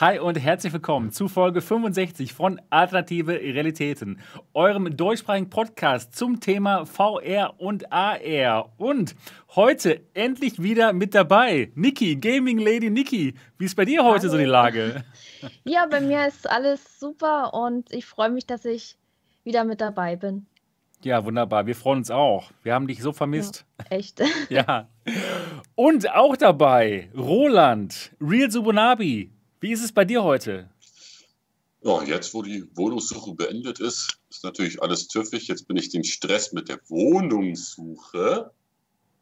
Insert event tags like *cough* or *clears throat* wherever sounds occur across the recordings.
Hi und herzlich willkommen zu Folge 65 von Alternative Realitäten, eurem deutschsprachigen Podcast zum Thema VR und AR. Und heute endlich wieder mit dabei Niki, Gaming Lady Niki. Wie ist bei dir heute Hallo. so die Lage? Ja, bei mir ist alles super und ich freue mich, dass ich wieder mit dabei bin. Ja, wunderbar. Wir freuen uns auch. Wir haben dich so vermisst. Ja, echt. *laughs* ja. Und auch dabei Roland, Real Subunabi. Wie ist es bei dir heute? Ja, jetzt, wo die Wohnungssuche beendet ist, ist natürlich alles tüffig. Jetzt bin ich den Stress mit der Wohnungssuche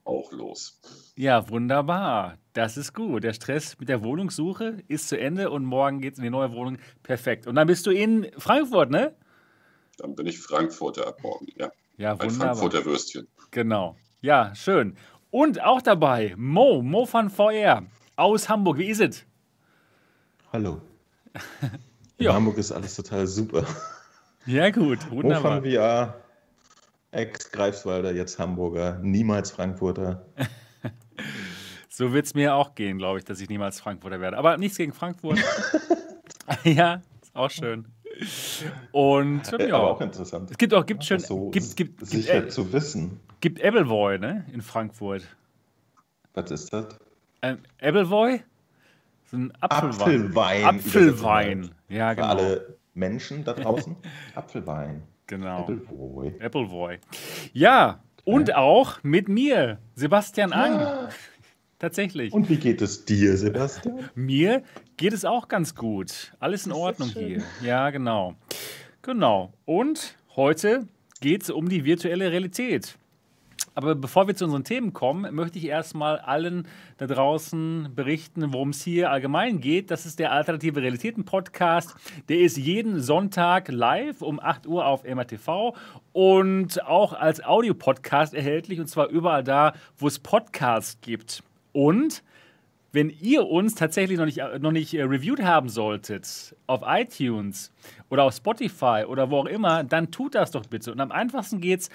auch los. Ja, wunderbar. Das ist gut. Der Stress mit der Wohnungssuche ist zu Ende und morgen geht es in die neue Wohnung. Perfekt. Und dann bist du in Frankfurt, ne? Dann bin ich Frankfurter ab morgen, ja. Ja, wunderbar. Ein Frankfurter Würstchen. Genau. Ja, schön. Und auch dabei Mo, Mo von VR aus Hamburg. Wie ist es? Hallo. *laughs* In ja. Hamburg ist alles total super. Ja, gut, wunderbar. Wovon VR, Ex-Greifswalder, jetzt Hamburger, niemals Frankfurter. *laughs* so wird es mir auch gehen, glaube ich, dass ich niemals Frankfurter werde. Aber nichts gegen Frankfurt. *laughs* ja, ist auch schön. Und ja, ja, auch interessant. Es gibt auch gibt schön so gibt, gibt, sicher gibt, zu wissen. Gibt Appleboy, ne, in Frankfurt. Was ist das? Ähm, Appleboy? So ein Apfelwein. Apfelwein. Apfelwein. Ja, genau. Für alle Menschen da draußen. *laughs* Apfelwein. Genau. Appleboy. Appleboy. Ja, und auch mit mir, Sebastian Ang. Ja. *laughs* Tatsächlich. Und wie geht es dir, Sebastian? Mir geht es auch ganz gut. Alles in Ordnung hier. Ja, genau. Genau. Und heute geht es um die virtuelle Realität. Aber bevor wir zu unseren Themen kommen, möchte ich erstmal allen da draußen berichten, worum es hier allgemein geht. Das ist der Alternative Realitäten Podcast. Der ist jeden Sonntag live um 8 Uhr auf MRTV und auch als Audiopodcast erhältlich und zwar überall da, wo es Podcasts gibt. Und wenn ihr uns tatsächlich noch nicht, noch nicht äh, reviewed haben solltet auf iTunes oder auf Spotify oder wo auch immer, dann tut das doch bitte. Und am einfachsten geht's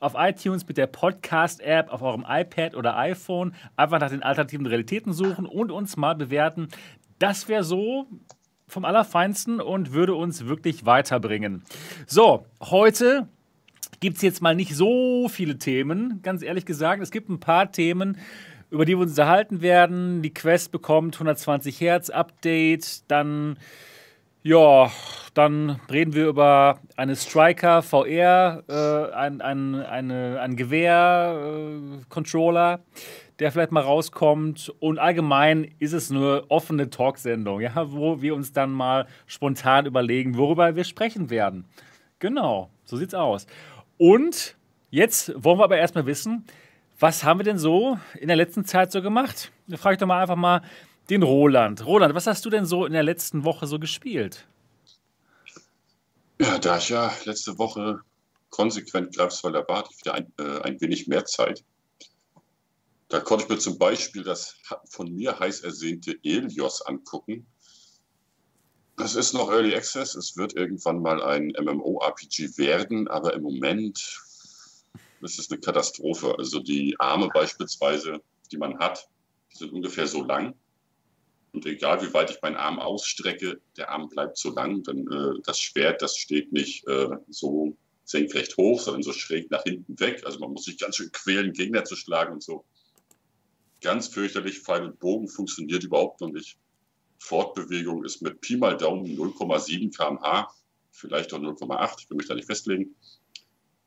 auf iTunes mit der Podcast-App auf eurem iPad oder iPhone. Einfach nach den alternativen Realitäten suchen und uns mal bewerten. Das wäre so vom Allerfeinsten und würde uns wirklich weiterbringen. So, heute gibt es jetzt mal nicht so viele Themen, ganz ehrlich gesagt. Es gibt ein paar Themen, über die wir uns unterhalten werden. Die Quest bekommt 120 Hertz Update, dann ja, dann reden wir über eine Striker VR, äh, ein, ein, eine, ein Gewehr-Controller, äh, der vielleicht mal rauskommt. Und allgemein ist es eine offene Talksendung, ja, wo wir uns dann mal spontan überlegen, worüber wir sprechen werden. Genau, so sieht's aus. Und jetzt wollen wir aber erstmal wissen, was haben wir denn so in der letzten Zeit so gemacht? Da frage ich doch mal einfach mal den Roland. Roland, was hast du denn so in der letzten Woche so gespielt? Ja, da ich ja letzte Woche konsequent Greifswalder ich wieder ein, äh, ein wenig mehr Zeit. Da konnte ich mir zum Beispiel das von mir heiß ersehnte Elios angucken. Das ist noch Early Access. Es wird irgendwann mal ein MMORPG werden, aber im Moment das ist eine Katastrophe. Also die Arme beispielsweise, die man hat, sind ungefähr so lang. Und egal wie weit ich meinen Arm ausstrecke, der Arm bleibt so lang. Denn äh, das Schwert, das steht nicht äh, so senkrecht hoch, sondern so schräg nach hinten weg. Also man muss sich ganz schön quälen, Gegner zu schlagen und so. Ganz fürchterlich. Pfeil und Bogen funktioniert überhaupt noch nicht. Fortbewegung ist mit Pi mal Daumen 0,7 km/h, vielleicht auch 0,8, ich will mich da nicht festlegen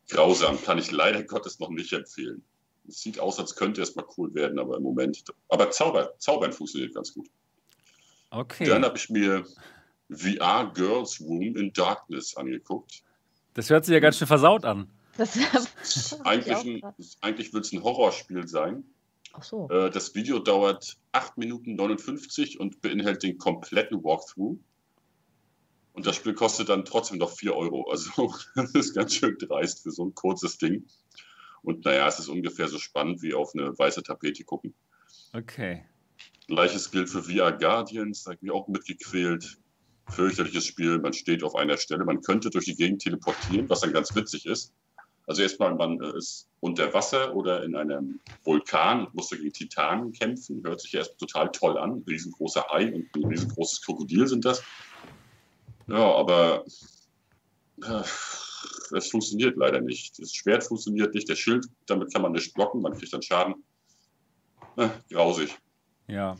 grausam, kann ich leider Gottes noch nicht empfehlen. Es sieht aus, als könnte es mal cool werden, aber im Moment. Aber Zauber, Zaubern funktioniert ganz gut. Okay. Dann habe ich mir VR Girls Room in Darkness angeguckt. Das hört sich ja ganz schön versaut an. Das *laughs* eigentlich, eigentlich will es ein Horrorspiel sein. Ach so. Äh, das Video dauert 8 Minuten 59 und beinhaltet den kompletten Walkthrough. Und das Spiel kostet dann trotzdem noch 4 Euro. Also *laughs* das ist ganz schön dreist für so ein kurzes Ding. Und naja, es ist ungefähr so spannend wie auf eine weiße Tapete gucken. Okay. Gleiches gilt für VR Guardians, da habe ich mich auch mitgequält. Fürchterliches Spiel, man steht auf einer Stelle, man könnte durch die Gegend teleportieren, was dann ganz witzig ist. Also erstmal, man äh, ist unter Wasser oder in einem Vulkan, musste gegen Titanen kämpfen. Hört sich erst total toll an. Riesengroßer Ei und ein riesengroßes Krokodil sind das. Ja, aber äh, es funktioniert leider nicht. Das Schwert funktioniert nicht, der Schild, damit kann man nicht blocken, man kriegt dann Schaden. Äh, grausig. Ja.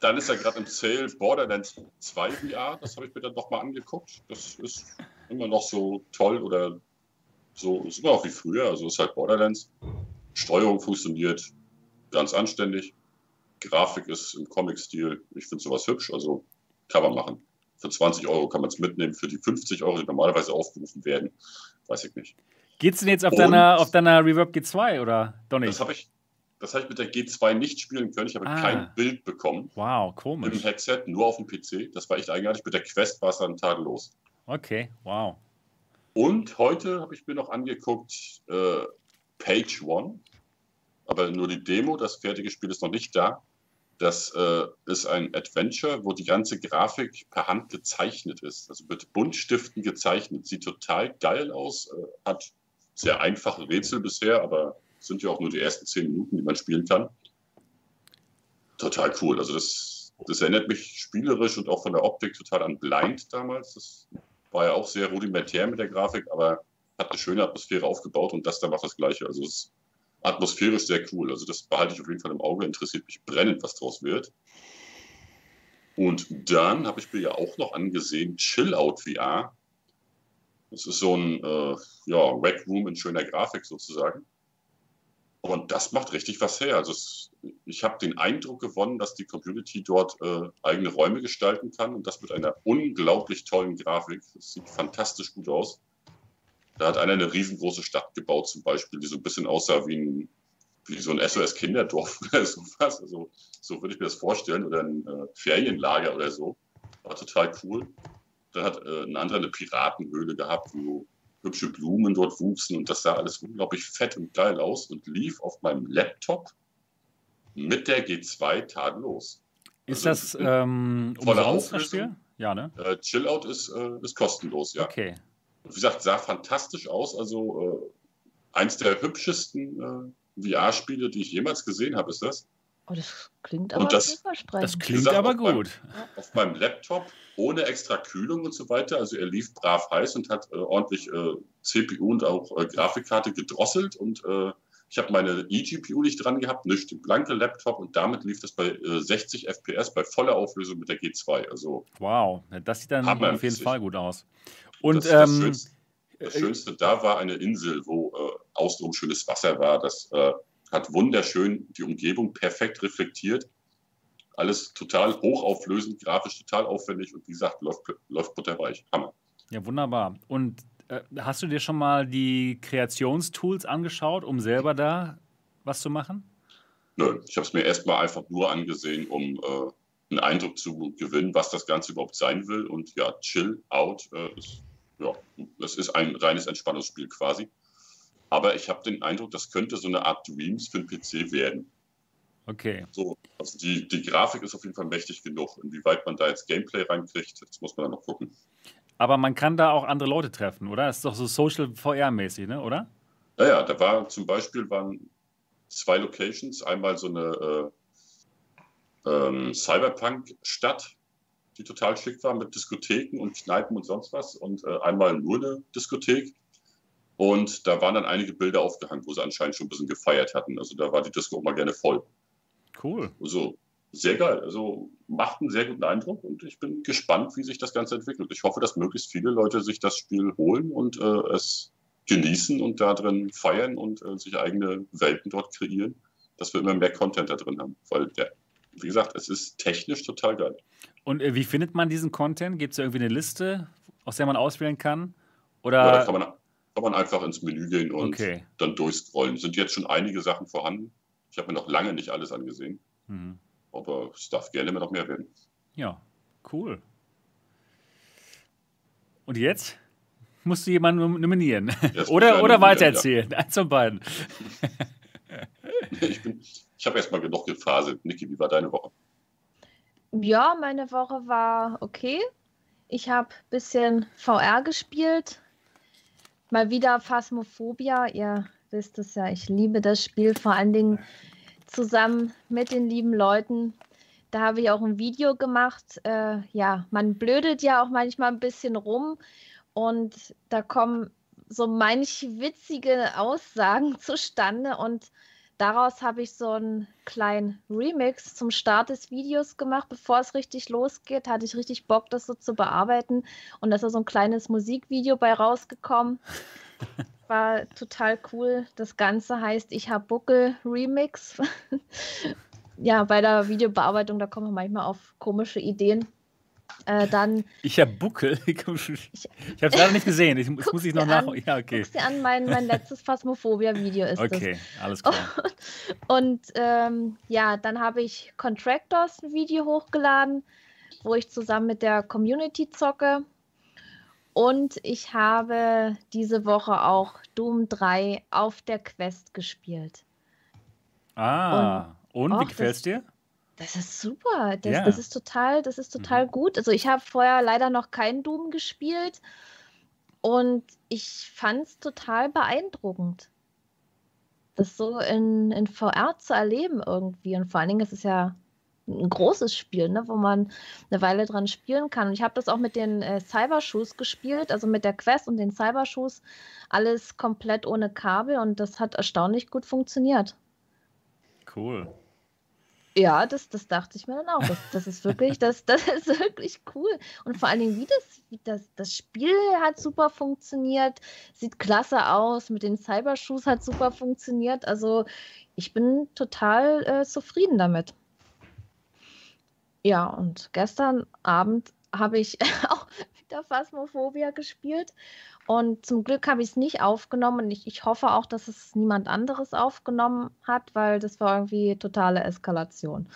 Dann ist ja gerade im Sale Borderlands 2 VR, das habe ich mir dann nochmal angeguckt. Das ist immer noch so toll oder so, ist immer auch wie früher, also ist halt Borderlands. Steuerung funktioniert ganz anständig. Grafik ist im Comic-Stil. Ich finde sowas hübsch, also kann man machen. Für 20 Euro kann man es mitnehmen. Für die 50 Euro, die normalerweise aufgerufen werden, weiß ich nicht. Geht es denn jetzt auf deiner, auf deiner Reverb G2 oder doch nicht? Das habe ich, hab ich mit der G2 nicht spielen können. Ich habe ah. kein Bild bekommen. Wow, komisch. Im Headset, nur auf dem PC. Das war echt eigenartig. Mit der Quest war es dann tadellos. Okay, wow. Und heute habe ich mir noch angeguckt äh, Page One, aber nur die Demo, das fertige Spiel ist noch nicht da. Das äh, ist ein Adventure, wo die ganze Grafik per Hand gezeichnet ist. Also mit Buntstiften gezeichnet. Sieht total geil aus. Äh, hat sehr einfache Rätsel bisher, aber sind ja auch nur die ersten zehn Minuten, die man spielen kann. Total cool. Also das, das erinnert mich spielerisch und auch von der Optik total an Blind damals. Das war ja auch sehr rudimentär mit der Grafik, aber hat eine schöne Atmosphäre aufgebaut und das da macht das Gleiche. Also es ist atmosphärisch sehr cool. Also das behalte ich auf jeden Fall im Auge, interessiert mich brennend, was draus wird. Und dann habe ich mir ja auch noch angesehen, Chill Out VR. Das ist so ein äh, ja, Rack Room in schöner Grafik sozusagen. Und das macht richtig was her. Also es, ich habe den Eindruck gewonnen, dass die Community dort äh, eigene Räume gestalten kann und das mit einer unglaublich tollen Grafik. Das sieht fantastisch gut aus. Da hat einer eine riesengroße Stadt gebaut, zum Beispiel, die so ein bisschen aussah wie, ein, wie so ein SOS-Kinderdorf *laughs* oder sowas. Also, so würde ich mir das vorstellen. Oder ein äh, Ferienlager oder so. War total cool. Dann hat äh, ein anderer eine Piratenhöhle gehabt, wo hübsche Blumen dort wuchsen und das sah alles unglaublich fett und geil aus und lief auf meinem Laptop mit der G2 tadellos. Ist also, das ähm, umsonst das Spiel? Ja, ne? Äh, Chillout ist, äh, ist kostenlos, ja. Okay. Wie gesagt, sah fantastisch aus. Also äh, eins der hübschesten äh, VR-Spiele, die ich jemals gesehen habe, ist das. Oh, das klingt aber das. Das klingt gesagt, aber gut. Meinem, auf meinem Laptop ohne extra Kühlung und so weiter. Also er lief brav heiß und hat äh, ordentlich äh, CPU und auch äh, Grafikkarte gedrosselt und äh, ich habe meine eGPU nicht dran gehabt, nicht blanke Laptop und damit lief das bei 60 äh, FPS bei voller Auflösung mit der G2. Also wow, das sieht dann auf jeden Fall gut aus. Und das, das, ähm, Schönste, das, Schönste, da war eine Insel, wo äh, außenrum schönes Wasser war. Das äh, hat wunderschön die Umgebung perfekt reflektiert. Alles total hochauflösend, grafisch total aufwendig und wie gesagt, läuft, läuft butterweich. Hammer. Ja, wunderbar. Und äh, hast du dir schon mal die Kreationstools angeschaut, um selber da was zu machen? Nö, ich habe es mir erstmal einfach nur angesehen, um äh, einen Eindruck zu gewinnen, was das Ganze überhaupt sein will. Und ja, Chill Out äh, ist ja, das ist ein reines Entspannungsspiel quasi. Aber ich habe den Eindruck, das könnte so eine Art Dreams für den PC werden. Okay. So, also die, die Grafik ist auf jeden Fall mächtig genug. Inwieweit man da jetzt Gameplay reinkriegt, das muss man dann noch gucken. Aber man kann da auch andere Leute treffen, oder? Das ist doch so Social VR-mäßig, ne? oder? Naja, da war zum Beispiel waren zwei Locations. Einmal so eine äh, ähm, Cyberpunk-Stadt, die total schick war mit Diskotheken und Kneipen und sonst was. Und äh, einmal nur eine Diskothek. Und da waren dann einige Bilder aufgehangen, wo sie anscheinend schon ein bisschen gefeiert hatten. Also da war die Disco auch mal gerne voll. Cool. Also sehr geil. Also macht einen sehr guten Eindruck und ich bin gespannt, wie sich das Ganze entwickelt. Ich hoffe, dass möglichst viele Leute sich das Spiel holen und äh, es genießen und da drin feiern und äh, sich eigene Welten dort kreieren, dass wir immer mehr Content da drin haben. Weil, der, wie gesagt, es ist technisch total geil. Und äh, wie findet man diesen Content? Gibt es irgendwie eine Liste, aus der man auswählen kann? Oder ja, da kann man, kann man einfach ins Menü gehen und okay. dann durchscrollen. Sind jetzt schon einige Sachen vorhanden. Ich habe mir noch lange nicht alles angesehen. Mhm. Aber es darf gerne immer noch mehr werden. Ja, cool. Und jetzt musst du jemanden nominieren. *laughs* oder oder weitererzählen. Ja. Eins von beiden. *laughs* ich ich habe erstmal genug gefaselt. Niki, wie war deine Woche? Ja, meine Woche war okay. Ich habe ein bisschen VR gespielt. mal wieder Phasmophobia. Ihr wisst es ja, ich liebe das Spiel, vor allen Dingen zusammen mit den lieben Leuten. Da habe ich auch ein Video gemacht. Äh, ja, man blödet ja auch manchmal ein bisschen rum und da kommen so manch witzige Aussagen *laughs* zustande und daraus habe ich so einen kleinen Remix zum Start des Videos gemacht. Bevor es richtig losgeht, hatte ich richtig Bock, das so zu bearbeiten. Und da ist so ein kleines Musikvideo bei rausgekommen. *laughs* War total cool. Das Ganze heißt Ich hab Buckel Remix. *laughs* ja, bei der Videobearbeitung, da kommen wir manchmal auf komische Ideen. Äh, dann, ich habe Buckel. *laughs* Ich, ich habe es leider nicht gesehen. Ich, das muss ich noch nach. Ja, okay. Guck's dir an, mein, mein letztes Phasmophobia-Video ist Okay, das. alles klar. *laughs* Und ähm, ja, dann habe ich Contractors ein Video hochgeladen, wo ich zusammen mit der Community zocke. Und ich habe diese Woche auch Doom 3 auf der Quest gespielt. Ah, und, und wie gefällt es dir? Das ist super. Das, ja. das ist total, das ist total mhm. gut. Also ich habe vorher leider noch keinen Doom gespielt und ich fand es total beeindruckend, das so in, in VR zu erleben irgendwie. Und vor allen Dingen ist es ja ein großes Spiel, ne, wo man eine Weile dran spielen kann. Und ich habe das auch mit den äh, Cybershoes gespielt, also mit der Quest und den Cybershoes, alles komplett ohne Kabel und das hat erstaunlich gut funktioniert. Cool. Ja, das, das dachte ich mir dann auch. Das, das ist wirklich, das, *laughs* das ist wirklich cool. Und vor allen Dingen, wie das, wie das, das Spiel hat super funktioniert, sieht klasse aus, mit den Cybershoes hat super funktioniert. Also ich bin total äh, zufrieden damit. Ja, und gestern Abend habe ich *laughs* auch wieder Phasmophobia gespielt. Und zum Glück habe ich es nicht aufgenommen. Und ich, ich hoffe auch, dass es niemand anderes aufgenommen hat, weil das war irgendwie totale Eskalation.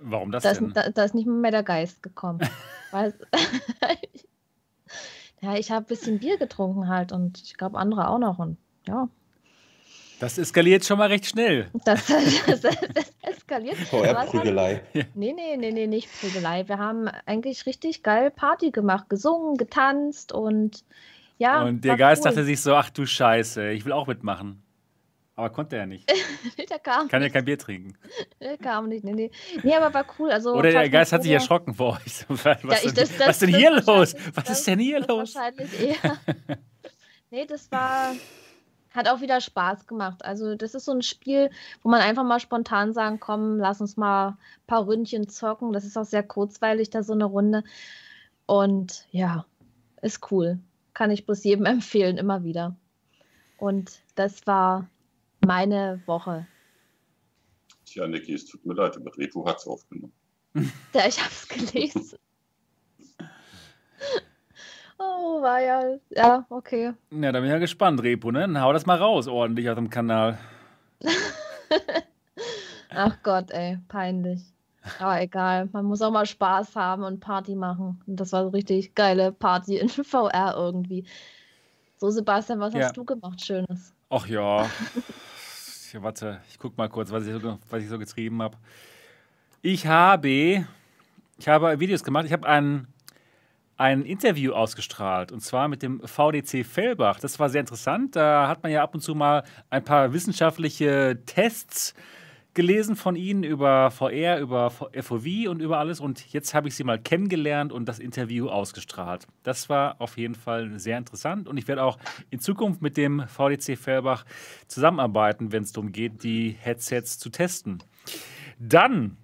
Warum das da denn? Ist, da, da, ist nicht mehr der Geist gekommen. *laughs* weil, *laughs* ja, ich habe ein bisschen Bier getrunken halt und ich glaube andere auch noch. Und ja. Das eskaliert schon mal recht schnell. Das, *laughs* das, das eskaliert. VR-Prügelei. Nee, nee, nee, nee, nicht Prügelei. Wir haben eigentlich richtig geil Party gemacht, gesungen, getanzt und ja, und der Geist cool. dachte sich so, ach du Scheiße, ich will auch mitmachen. Aber konnte er nicht. *laughs* der kam Kann ja kein Bier trinken. Der kam nicht, nee, nee. Nee, aber war cool. Also, Oder der Geist hat sich erschrocken vor euch. *laughs* Was, ja, ich, das, das, was denn hier los? Was ist denn hier los? Wahrscheinlich eher. *laughs* nee, das war, hat auch wieder Spaß gemacht. Also das ist so ein Spiel, wo man einfach mal spontan sagen, komm, lass uns mal ein paar Ründchen zocken. Das ist auch sehr kurzweilig, da so eine Runde. Und ja, ist cool kann ich bloß jedem *laughs* empfehlen, immer wieder. Und das war meine Woche. Tja, Niki, es tut mir leid, aber Repo hat es aufgenommen. *laughs* Ja, ich habe es gelesen. *laughs* oh, war ja. Ja, okay. Ja, da bin ich ja gespannt, Repo, ne? Dann hau das mal raus, ordentlich auf dem Kanal. Ach Gott, ey, peinlich. Aber egal, man muss auch mal Spaß haben und Party machen. Und das war so richtig geile Party in *laughs* VR irgendwie. So, Sebastian, was ja. hast du gemacht, Schönes? Ach ja. *laughs* ja warte, ich guck mal kurz, was ich so, was ich so getrieben habe. Ich habe, ich habe Videos gemacht. Ich habe ein, ein Interview ausgestrahlt und zwar mit dem VDC Fellbach. Das war sehr interessant. Da hat man ja ab und zu mal ein paar wissenschaftliche Tests gelesen von Ihnen über VR, über FOV und über alles. Und jetzt habe ich Sie mal kennengelernt und das Interview ausgestrahlt. Das war auf jeden Fall sehr interessant. Und ich werde auch in Zukunft mit dem VDC Fellbach zusammenarbeiten, wenn es darum geht, die Headsets zu testen. Dann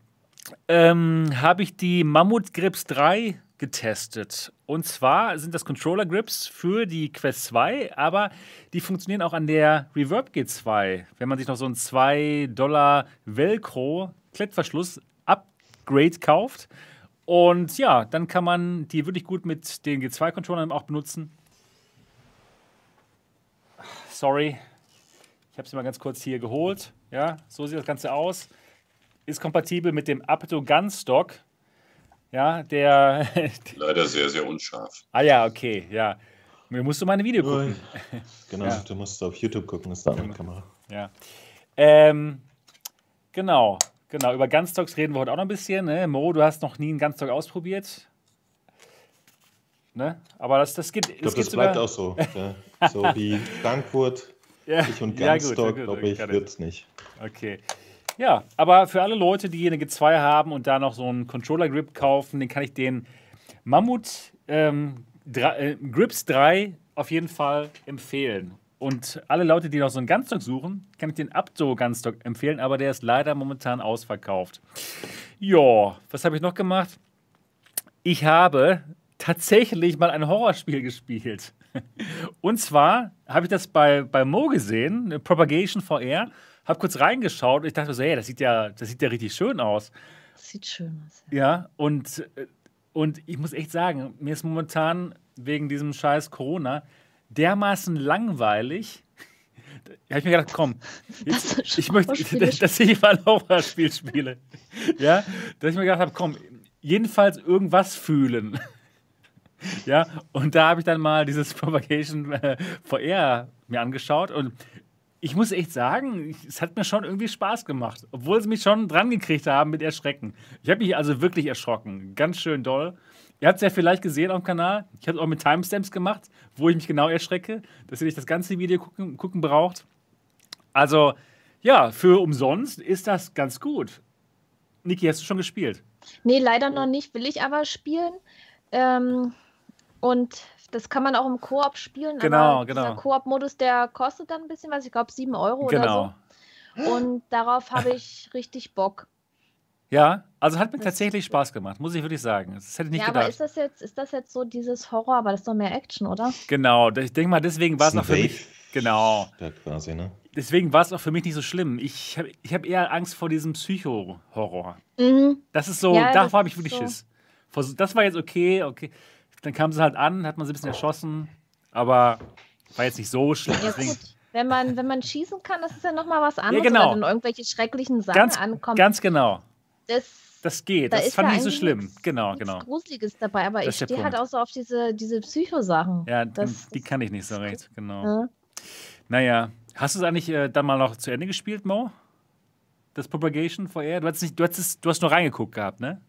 ähm, habe ich die Mammut Grips 3 getestet. Und zwar sind das Controller Grips für die Quest 2, aber die funktionieren auch an der Reverb G2. Wenn man sich noch so einen 2 Dollar Velcro Klettverschluss Upgrade kauft. Und ja, dann kann man die wirklich gut mit den G2-Controllern auch benutzen. Sorry, ich habe sie mal ganz kurz hier geholt. Ja, so sieht das Ganze aus. Ist kompatibel mit dem Apto Gunstock ja, der. *laughs* Leider sehr, sehr unscharf. Ah ja, okay, ja. Mir musst du mal ein Video gucken. Genau, ja. du musst auf YouTube gucken, ist da eine Kamera. Ja. Ähm, genau, genau. Über Gunstocks reden wir heute auch noch ein bisschen. Ne? Mo, du hast noch nie einen Gunstock ausprobiert. Ne? Aber das, das geht. Ich glaube, das bleibt auch so. ja. So wie *laughs* Frankfurt, ja. ich und Ganzstock, ja, glaube ich, wird es nicht. Okay. Ja, aber für alle Leute, die eine G2 haben und da noch so einen Controller-Grip kaufen, den kann ich den Mammut ähm, äh, Grips 3 auf jeden Fall empfehlen. Und alle Leute, die noch so einen Ganzstock suchen, kann ich den Abdo Ganzstock empfehlen, aber der ist leider momentan ausverkauft. Ja, was habe ich noch gemacht? Ich habe tatsächlich mal ein Horrorspiel *laughs* gespielt. Und zwar habe ich das bei, bei Mo gesehen, Propagation VR, habe kurz reingeschaut und ich dachte so, hey, das sieht ja, das sieht ja richtig schön aus. Das sieht schön aus. Ja, ja und, und ich muss echt sagen, mir ist momentan wegen diesem scheiß Corona dermaßen langweilig. Da habe ich mir gedacht, komm, jetzt, ich möchte, dass ich mal ein Horrorspiel spiele. Ja, dass ich mir gedacht habe, komm, jedenfalls irgendwas fühlen. Ja, und da habe ich dann mal dieses Propagation äh, VR mir angeschaut und ich muss echt sagen, es hat mir schon irgendwie Spaß gemacht, obwohl sie mich schon dran gekriegt haben mit Erschrecken. Ich habe mich also wirklich erschrocken, ganz schön doll. Ihr habt es ja vielleicht gesehen auf dem Kanal. Ich habe es auch mit Timestamps gemacht, wo ich mich genau erschrecke, dass ihr nicht das ganze Video gucken, gucken braucht. Also, ja, für umsonst ist das ganz gut. Niki, hast du schon gespielt? Nee, leider noch nicht. Will ich aber spielen. Ähm, und das kann man auch im Koop spielen. Genau, genau. Der Koop-Modus, der kostet dann ein bisschen was. Ich glaube, 7 Euro genau. oder so. Und darauf habe ich richtig Bock. Ja, also hat mir das tatsächlich Spaß gemacht, muss ich wirklich sagen. Das hätte ich nicht ja, gedacht. aber ist das, jetzt, ist das jetzt so dieses Horror, aber das ist doch mehr Action, oder? Genau, ich denke mal, deswegen war es auch für mich. Genau. Quasi, ne? Deswegen war es auch für mich nicht so schlimm. Ich habe ich hab eher Angst vor diesem Psycho-Horror. Mhm. Das ist so, ja, davor habe ich wirklich so. Schiss. Das war jetzt okay, okay. Dann kam sie halt an, hat man sie ein bisschen erschossen, aber war jetzt nicht so schlimm. Ja, gut. Wenn man, wenn man schießen kann, das ist ja nochmal was anderes, ja, genau. wenn irgendwelche schrecklichen Sachen ganz, ankommen. Ganz genau. Das, das geht, da das fand ich nicht so schlimm. Genau, genau. Gruseliges dabei, aber das ich stehe halt auch so auf diese, diese Psycho-Sachen. Ja, das, die kann ich nicht so recht, genau. Ja. Naja, hast du es eigentlich äh, dann mal noch zu Ende gespielt, Mo? Das Propagation VR? Du hast, nicht, du, hast du hast nur reingeguckt gehabt, ne?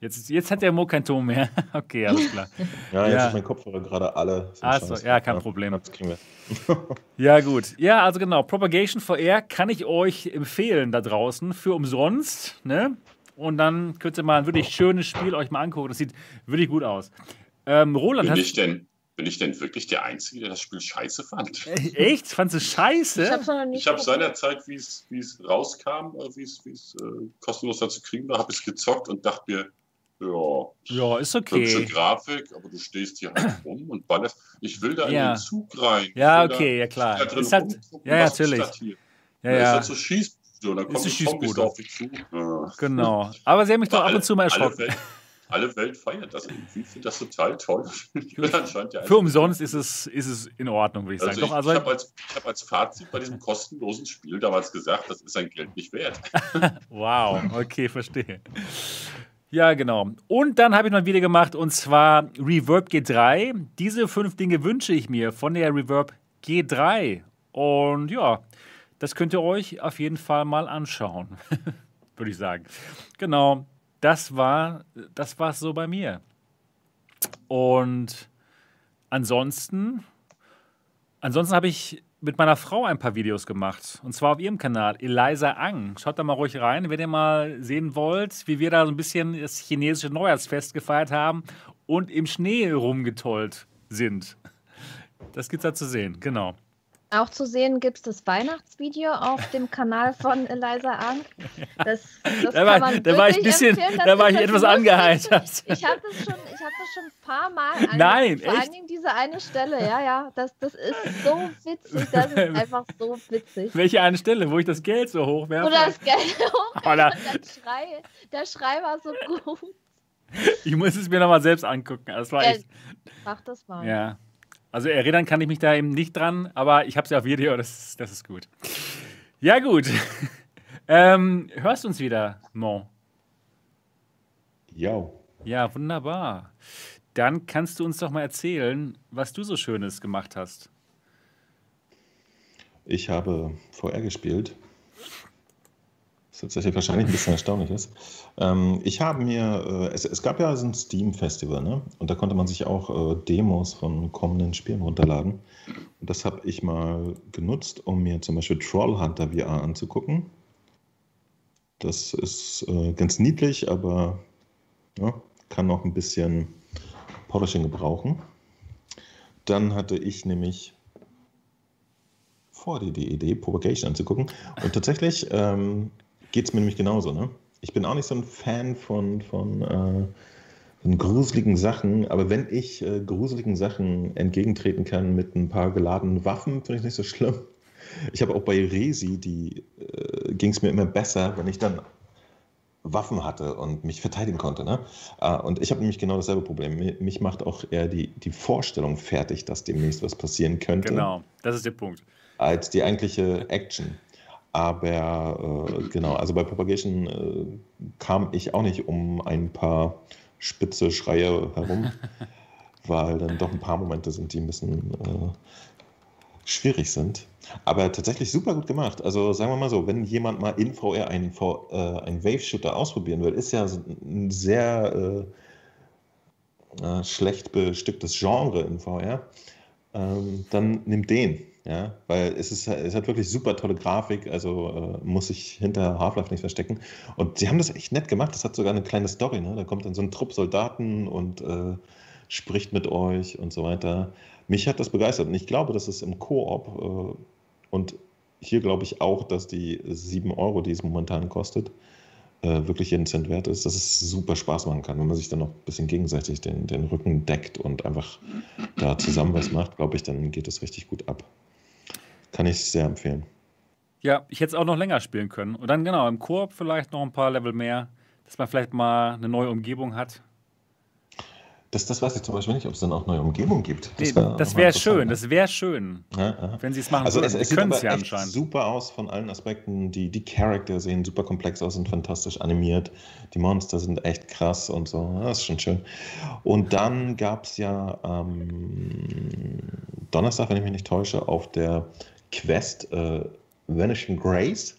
Jetzt, jetzt hat der Mo kein Ton mehr. *laughs* okay, alles klar. *laughs* ja, jetzt ja. ist mein Kopfhörer gerade alle. Achso, ja, kein Problem. Das kriegen wir. *laughs* ja, gut. Ja, also genau. Propagation VR kann ich euch empfehlen da draußen für umsonst. Ne? Und dann könnt ihr mal ein wirklich schönes Spiel euch mal angucken. Das sieht wirklich gut aus. Ähm, Roland, bin ich, denn, bin ich denn wirklich der Einzige, der das Spiel scheiße fand? Äh, echt? Fandest du scheiße? Ich habe hab seinerzeit, wie es rauskam, äh, wie es äh, kostenlos da zu kriegen war, habe ich es gezockt und dachte mir, ja. Ja, ist okay. Hübsche Grafik, aber du stehst hier halt *clears throat* rum und ballerst. Ich will da ja. in den Zug rein. Ja, okay, ja klar. Ist halt, ja, natürlich. Ja, ja. Ist das so Schieß so, dann kommt ist ein auf dich zu. Ja. Genau. Aber sie haben mich doch ab und zu mal erschrocken. Alle Welt, alle Welt feiert das irgendwie. Ich finde das total toll. *laughs* Für umsonst ist es, ist es in Ordnung, würde ich also sagen. Ich, also ich habe als, hab als Fazit bei diesem kostenlosen Spiel damals gesagt, das ist sein Geld nicht wert. *laughs* wow, okay, verstehe. Ja, genau. Und dann habe ich noch ein Video gemacht und zwar Reverb G3. Diese fünf Dinge wünsche ich mir von der Reverb G3. Und ja, das könnt ihr euch auf jeden Fall mal anschauen, *laughs* würde ich sagen. Genau, das war das so bei mir. Und ansonsten, ansonsten habe ich mit meiner Frau ein paar Videos gemacht. Und zwar auf ihrem Kanal, Eliza Ang. Schaut da mal ruhig rein, wenn ihr mal sehen wollt, wie wir da so ein bisschen das chinesische Neujahrsfest gefeiert haben und im Schnee rumgetollt sind. Das gibt's da zu sehen, genau. Auch zu sehen gibt es das Weihnachtsvideo auf dem Kanal von Eliza Ang. Das, das da war, da war ich bisschen, da war ich etwas angeheitert. Ich habe das, schon, hab das schon ein paar Mal *laughs* angeguckt. Nein, Vor echt? allen Dingen diese eine Stelle, ja, ja. Das, das ist so witzig. Das ist *laughs* einfach so witzig. Welche eine Stelle, wo ich das Geld so hochwerfe? Oder das Geld *laughs* hochwerfe. Oder der Schrei, der Schrei war so gut. Ich muss es mir nochmal selbst angucken. Das war echt. Mach das mal. Ja. Also erinnern kann ich mich da eben nicht dran, aber ich habe es ja auf Video, das, das ist gut. Ja, gut. *laughs* ähm, hörst du uns wieder, Mon? Ja. Ja, wunderbar. Dann kannst du uns doch mal erzählen, was du so Schönes gemacht hast. Ich habe VR gespielt. Was tatsächlich wahrscheinlich ein bisschen erstaunlich ist. Ähm, ich habe mir, äh, es, es, gab ja so ein Steam-Festival, ne? Und da konnte man sich auch äh, Demos von kommenden Spielen runterladen. Und das habe ich mal genutzt, um mir zum Beispiel Trollhunter VR anzugucken. Das ist äh, ganz niedlich, aber ja, kann noch ein bisschen Polishing gebrauchen. Dann hatte ich nämlich vor dir die Idee, Propagation anzugucken. Und tatsächlich ähm, geht es mir nämlich genauso. Ne? Ich bin auch nicht so ein Fan von, von, äh, von gruseligen Sachen, aber wenn ich äh, gruseligen Sachen entgegentreten kann mit ein paar geladenen Waffen, finde ich es nicht so schlimm. Ich habe auch bei Resi, die äh, ging es mir immer besser, wenn ich dann Waffen hatte und mich verteidigen konnte. Ne? Äh, und ich habe nämlich genau dasselbe Problem. Mich macht auch eher die, die Vorstellung fertig, dass demnächst was passieren könnte. Genau, das ist der Punkt. Als die eigentliche Action. Aber äh, genau, also bei Propagation äh, kam ich auch nicht um ein paar spitze Schreie herum, *laughs* weil dann doch ein paar Momente sind, die ein bisschen äh, schwierig sind. Aber tatsächlich super gut gemacht. Also sagen wir mal so, wenn jemand mal in VR einen, äh, einen Wave-Shooter ausprobieren will, ist ja ein sehr äh, äh, schlecht bestücktes Genre in VR, ähm, dann nimm den. Ja, weil es, ist, es hat wirklich super tolle Grafik, also äh, muss sich hinter Half-Life nicht verstecken. Und sie haben das echt nett gemacht. Das hat sogar eine kleine Story. Ne? Da kommt dann so ein Trupp Soldaten und äh, spricht mit euch und so weiter. Mich hat das begeistert und ich glaube, dass es im Koop äh, und hier glaube ich auch, dass die 7 Euro, die es momentan kostet, äh, wirklich jeden Cent wert ist, dass es super Spaß machen kann, wenn man sich dann noch ein bisschen gegenseitig den, den Rücken deckt und einfach da zusammen was macht, glaube ich, dann geht es richtig gut ab. Kann ich sehr empfehlen. Ja, ich hätte es auch noch länger spielen können. Und dann genau, im Koop vielleicht noch ein paar Level mehr, dass man vielleicht mal eine neue Umgebung hat. Das, das weiß ich zum Beispiel nicht, ob es dann auch neue Umgebungen gibt. Das wäre wär schön, das wäre schön, ja, wenn sie es machen also würden. Es, es sieht aber ja anscheinend. super aus von allen Aspekten. Die, die Charakter sehen super komplex aus, sind fantastisch animiert. Die Monster sind echt krass und so. Das ist schon schön. Und dann gab es ja am ähm, Donnerstag, wenn ich mich nicht täusche, auf der Quest äh, Vanishing Grace.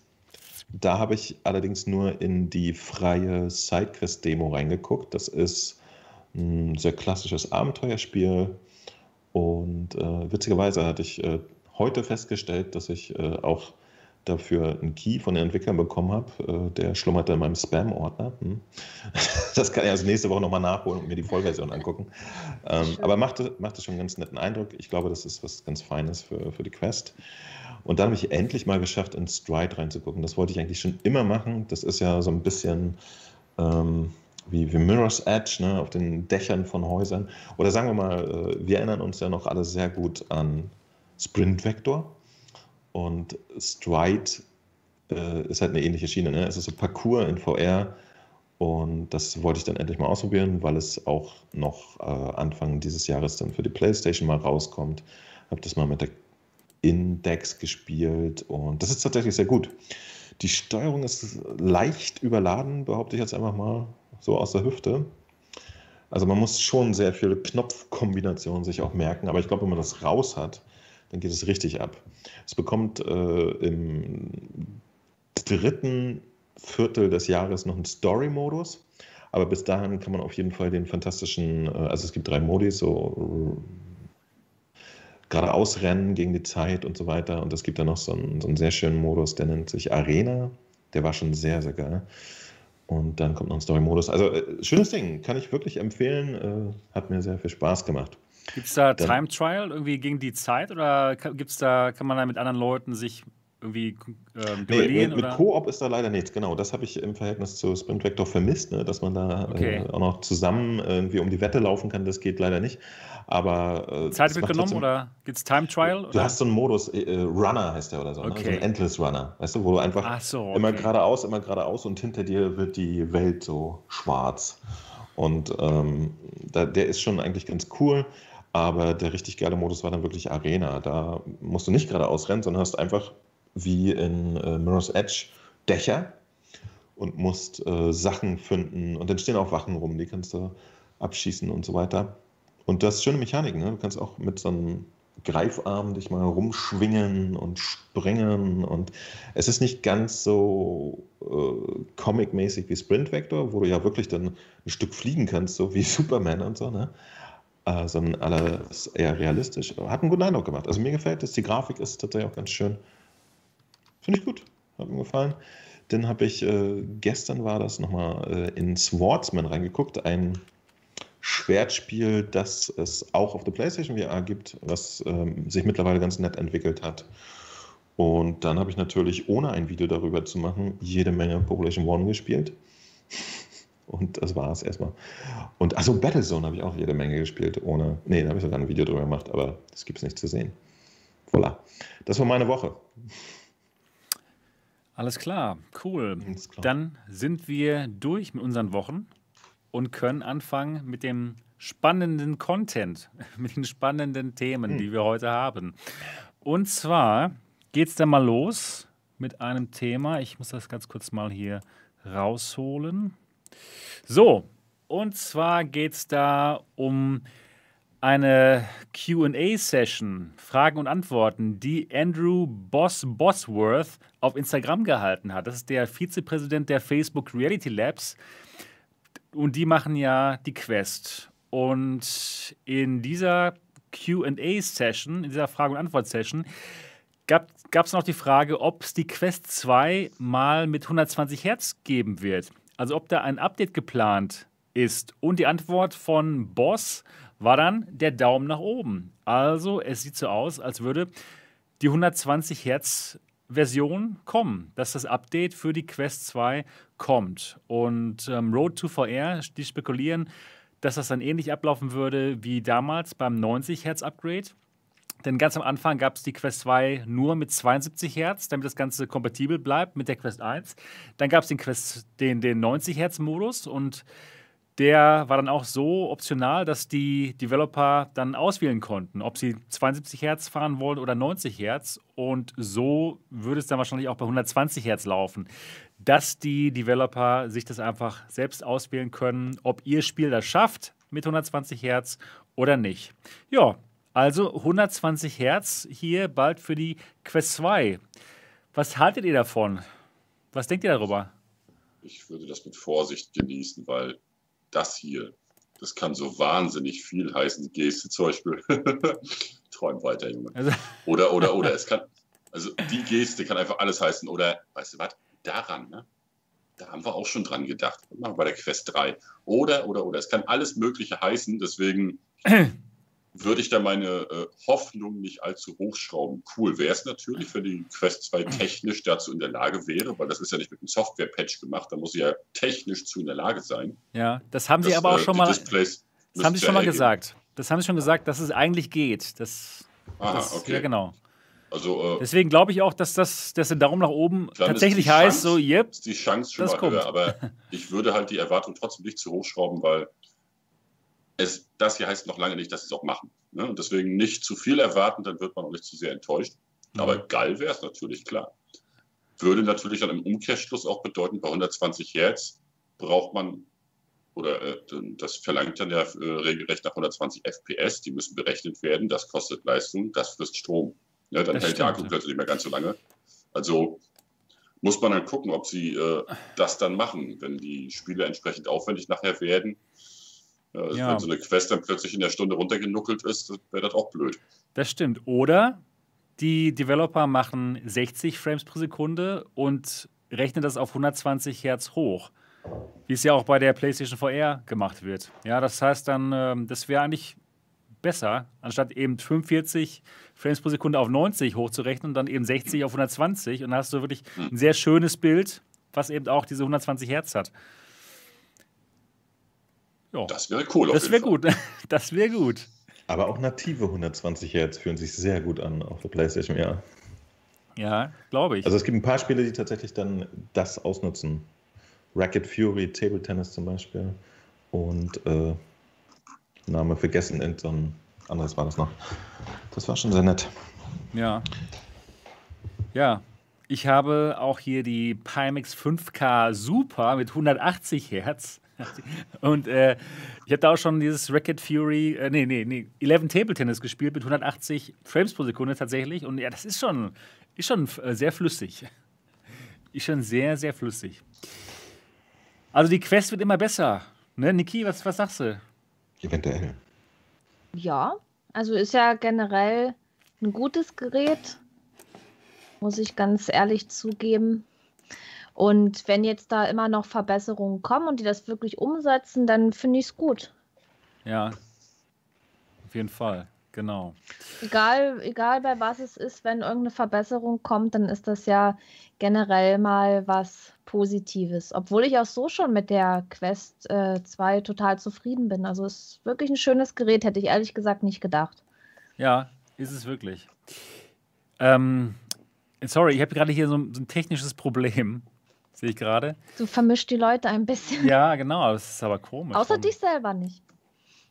Da habe ich allerdings nur in die freie Sidequest-Demo reingeguckt. Das ist ein sehr klassisches Abenteuerspiel. Und äh, witzigerweise hatte ich äh, heute festgestellt, dass ich äh, auch dafür einen Key von den Entwicklern bekommen habe. Äh, der schlummerte in meinem Spam-Ordner. Hm. *laughs* Das kann ich also nächste Woche nochmal nachholen und mir die Vollversion angucken. Ähm, aber machte, machte schon einen ganz netten Eindruck. Ich glaube, das ist was ganz Feines für, für die Quest. Und dann habe ich endlich mal geschafft, in Stride reinzugucken. Das wollte ich eigentlich schon immer machen. Das ist ja so ein bisschen. Ähm, wie, wie Mirror's Edge ne, auf den Dächern von Häusern. Oder sagen wir mal, äh, wir erinnern uns ja noch alle sehr gut an Sprint Vector. Und Stride äh, ist halt eine ähnliche Schiene. Ne? Es ist so Parcours in VR. Und das wollte ich dann endlich mal ausprobieren, weil es auch noch äh, Anfang dieses Jahres dann für die PlayStation mal rauskommt. Habe das mal mit der Index gespielt und das ist tatsächlich sehr gut. Die Steuerung ist leicht überladen, behaupte ich jetzt einfach mal so aus der Hüfte. Also man muss schon sehr viele Knopfkombinationen sich auch merken, aber ich glaube, wenn man das raus hat, dann geht es richtig ab. Es bekommt äh, im dritten Viertel des Jahres noch einen Story-Modus, aber bis dahin kann man auf jeden Fall den fantastischen, äh, also es gibt drei Modi, so geradeaus rennen gegen die Zeit und so weiter. Und es gibt dann noch so einen, so einen sehr schönen Modus, der nennt sich Arena. Der war schon sehr, sehr geil. Und dann kommt noch ein Story-Modus. Also, äh, schönes Ding, kann ich wirklich empfehlen. Äh, hat mir sehr viel Spaß gemacht. Gibt es da Time Trial irgendwie gegen die Zeit oder gibt's da, kann man da mit anderen Leuten sich irgendwie ähm? Nee, mit, mit Koop ist da leider nichts, genau. Das habe ich im Verhältnis zu Sprint Vector vermisst, ne? dass man da okay. äh, auch noch zusammen irgendwie um die Wette laufen kann. Das geht leider nicht. Aber äh, Zeit wird genommen oder gibt es Time Trial? Du hast so einen Modus, äh, äh, Runner heißt der oder so, okay. ne? so ein Endless Runner, weißt du, wo du einfach so, okay. immer geradeaus, immer geradeaus und hinter dir wird die Welt so schwarz. Und ähm, da, der ist schon eigentlich ganz cool. Aber der richtig geile Modus war dann wirklich Arena. Da musst du nicht geradeaus rennen, sondern hast einfach wie in äh, Mirror's Edge Dächer und musst äh, Sachen finden. Und dann stehen auch Wachen rum, die kannst du abschießen und so weiter. Und das ist schöne Mechanik. Ne? Du kannst auch mit so einem Greifarm dich mal rumschwingen und springen und es ist nicht ganz so äh, comic-mäßig wie Sprint Vector, wo du ja wirklich dann ein Stück fliegen kannst, so wie *laughs* Superman und so, ne? Äh, sondern alles eher realistisch. Hat einen guten Eindruck gemacht. Also mir gefällt es, die Grafik ist tatsächlich auch ganz schön. Finde ich gut, hat mir gefallen. Dann habe ich, äh, gestern war das nochmal äh, in Swordsman reingeguckt, ein Schwertspiel, das es auch auf der PlayStation VR gibt, was ähm, sich mittlerweile ganz nett entwickelt hat. Und dann habe ich natürlich, ohne ein Video darüber zu machen, jede Menge Population One gespielt. Und das war es erstmal. Und also Battlezone habe ich auch jede Menge gespielt, ohne. Nee, da habe ich sogar ein Video drüber gemacht, aber das gibt es nicht zu sehen. Voilà. Das war meine Woche. Alles klar, cool. Klar. Dann sind wir durch mit unseren Wochen und können anfangen mit dem spannenden Content, *laughs* mit den spannenden Themen, hm. die wir heute haben. Und zwar geht es dann mal los mit einem Thema. Ich muss das ganz kurz mal hier rausholen. So, und zwar geht es da um eine QA-Session, Fragen und Antworten, die Andrew Boss Bosworth auf Instagram gehalten hat. Das ist der Vizepräsident der Facebook Reality Labs. Und die machen ja die Quest. Und in dieser QA-Session, in dieser Frage- und Antwort-Session, gab es noch die Frage, ob es die Quest 2 mal mit 120 Hertz geben wird. Also ob da ein Update geplant ist. Und die Antwort von Boss war dann der Daumen nach oben. Also es sieht so aus, als würde die 120 Hertz Version kommen, dass das Update für die Quest 2 kommt. Und ähm, Road to VR, die spekulieren, dass das dann ähnlich ablaufen würde wie damals beim 90 Hertz Upgrade. Denn ganz am Anfang gab es die Quest 2 nur mit 72 Hertz, damit das Ganze kompatibel bleibt mit der Quest 1. Dann gab es den, den, den 90 Hertz Modus und der war dann auch so optional, dass die Developer dann auswählen konnten, ob sie 72 Hertz fahren wollen oder 90 Hertz. Und so würde es dann wahrscheinlich auch bei 120 Hertz laufen, dass die Developer sich das einfach selbst auswählen können, ob ihr Spiel das schafft mit 120 Hertz oder nicht. Ja, also 120 Hertz hier bald für die Quest 2. Was haltet ihr davon? Was denkt ihr darüber? Ich würde das mit Vorsicht genießen, weil das hier, das kann so wahnsinnig viel heißen. Geste zum Beispiel. *laughs* Träum weiter, Junge. Also. Oder, oder, oder. *laughs* Es kann, also die Geste kann einfach alles heißen. Oder, weißt du was? Daran, ne? Da haben wir auch schon dran gedacht. Bei der Quest 3. Oder, oder, oder. Es kann alles Mögliche heißen. Deswegen *clears throat* würde ich da meine äh, Hoffnung nicht allzu hochschrauben. Cool wäre es natürlich, wenn die Quest 2 technisch dazu in der Lage wäre, weil das ist ja nicht mit einem Software-Patch gemacht, da muss sie ja technisch zu in der Lage sein. Ja, das haben sie aber auch äh, schon mal. das haben sie schon mal gesagt. Das haben sie schon gesagt, dass es eigentlich geht. Das, Aha, das, okay. Ja, genau. Also, äh, Deswegen glaube ich auch, dass das dass der Daumen nach oben tatsächlich heißt, so, yep. Ist die Chance schon mal kommt. höher, aber *laughs* ich würde halt die Erwartung trotzdem nicht zu hoch schrauben, weil es, das hier heißt noch lange nicht, dass sie es auch machen. Ne? Und deswegen nicht zu viel erwarten, dann wird man auch nicht zu sehr enttäuscht. Mhm. Aber geil wäre es natürlich, klar. Würde natürlich dann im Umkehrschluss auch bedeuten, bei 120 Hertz braucht man, oder äh, das verlangt dann ja äh, regelrecht nach 120 FPS, die müssen berechnet werden, das kostet Leistung, das frisst Strom. Ne? Dann das hält stimmt, der Akku ja. plötzlich nicht mehr ganz so lange. Also muss man dann gucken, ob sie äh, das dann machen, wenn die Spiele entsprechend aufwendig nachher werden also ja. Wenn so eine Quest dann plötzlich in der Stunde runtergenuckelt ist, wäre das auch blöd. Das stimmt. Oder die Developer machen 60 Frames pro Sekunde und rechnen das auf 120 Hertz hoch. Wie es ja auch bei der PlayStation VR gemacht wird. Ja, das heißt dann, ähm, das wäre eigentlich besser, anstatt eben 45 Frames pro Sekunde auf 90 hochzurechnen und dann eben 60 auf 120. Und dann hast du wirklich hm. ein sehr schönes Bild, was eben auch diese 120 Hertz hat. Ja. Das wäre cool. Das wäre gut. *laughs* Das wäre gut. Aber auch native 120 Hertz fühlen sich sehr gut an auf der PlayStation, ja. Ja, glaube ich. Also es gibt ein paar Spiele, die tatsächlich dann das ausnutzen. Racket Fury, Table Tennis zum Beispiel. Und äh, Name vergessen, irgendein anderes war das noch. Das war schon sehr nett. Ja. Ja. Ich habe auch hier die Pimax 5K Super mit 180 Hertz. *laughs* Und äh, ich habe da auch schon dieses Racket Fury, äh, nee, nee, nee, 11 Table Tennis gespielt mit 180 Frames pro Sekunde tatsächlich. Und ja, das ist schon, ist schon äh, sehr flüssig. *laughs* Ist schon sehr, sehr flüssig. Also die Quest wird immer besser. Ne, Niki, was, was sagst du? Eventuell. Ja, also ist ja generell ein gutes Gerät, muss ich ganz ehrlich zugeben. Und wenn jetzt da immer noch Verbesserungen kommen und die das wirklich umsetzen, dann finde ich es gut. Ja, auf jeden Fall, genau. Egal, egal bei was es ist, wenn irgendeine Verbesserung kommt, dann ist das ja generell mal was Positives. Obwohl ich auch so schon mit der Quest äh, 2 total zufrieden bin. Also es ist wirklich ein schönes Gerät, hätte ich ehrlich gesagt nicht gedacht. Ja, ist es wirklich. Ähm, sorry, ich habe gerade hier so ein, so ein technisches Problem. Sehe ich gerade. Du vermischt die Leute ein bisschen. Ja, genau, das ist aber komisch. Außer dich selber nicht.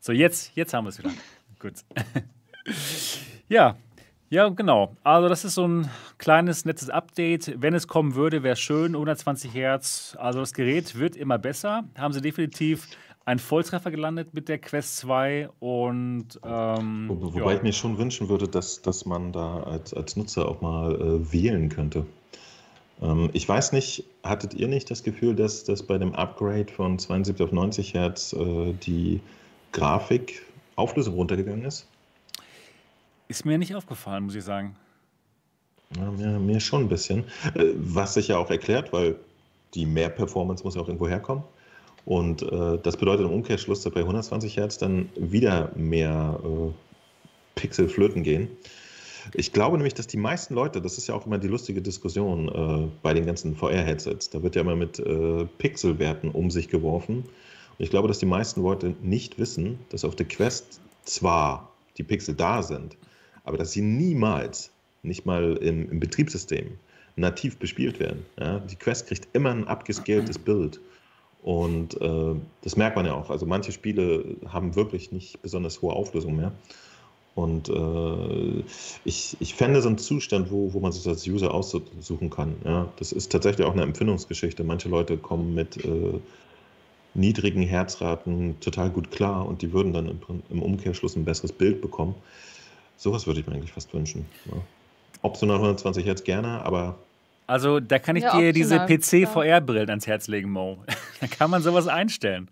So, jetzt, jetzt haben wir es wieder. *laughs* Gut. *laughs* ja, ja, genau. Also, das ist so ein kleines, nettes Update. Wenn es kommen würde, wäre es schön. 120 Hertz. Also, das Gerät wird immer besser. Haben sie definitiv einen Volltreffer gelandet mit der Quest 2 und ähm, Wo, wobei ja. ich mir schon wünschen würde, dass, dass man da als, als Nutzer auch mal äh, wählen könnte. Ähm, ich weiß nicht, hattet ihr nicht das Gefühl, dass, dass bei dem Upgrade von 72 auf 90 Hertz äh, die Grafikauflösung runtergegangen ist? Ist mir nicht aufgefallen, muss ich sagen. Ja, mir, mir schon ein bisschen. Äh, was sich ja auch erklärt, weil die mehr Performance muss ja auch irgendwo herkommen. Und äh, das bedeutet im Umkehrschluss, dass bei 120 Hertz dann wieder mehr äh, Pixel flöten gehen. Ich glaube nämlich, dass die meisten Leute, das ist ja auch immer die lustige Diskussion äh, bei den ganzen VR-Headsets, da wird ja immer mit äh, Pixelwerten um sich geworfen. Und ich glaube, dass die meisten Leute nicht wissen, dass auf der Quest zwar die Pixel da sind, aber dass sie niemals, nicht mal im, im Betriebssystem, nativ bespielt werden. Ja? Die Quest kriegt immer ein abgescaltes Bild. Und äh, das merkt man ja auch. Also manche Spiele haben wirklich nicht besonders hohe Auflösung mehr. Und äh, ich, ich fände so einen Zustand, wo, wo man sich als User aussuchen kann. Ja? Das ist tatsächlich auch eine Empfindungsgeschichte. Manche Leute kommen mit äh, niedrigen Herzraten total gut klar und die würden dann im, im, Umkehrschluss ein besseres Bild bekommen. Sowas würde ich mir eigentlich fast wünschen. Ja. Optional 120 Hertz gerne, aber. Also, da kann ich ja, dir diese PC-VR-Brillen ans Herz legen, Mo. *laughs* da kann man sowas einstellen.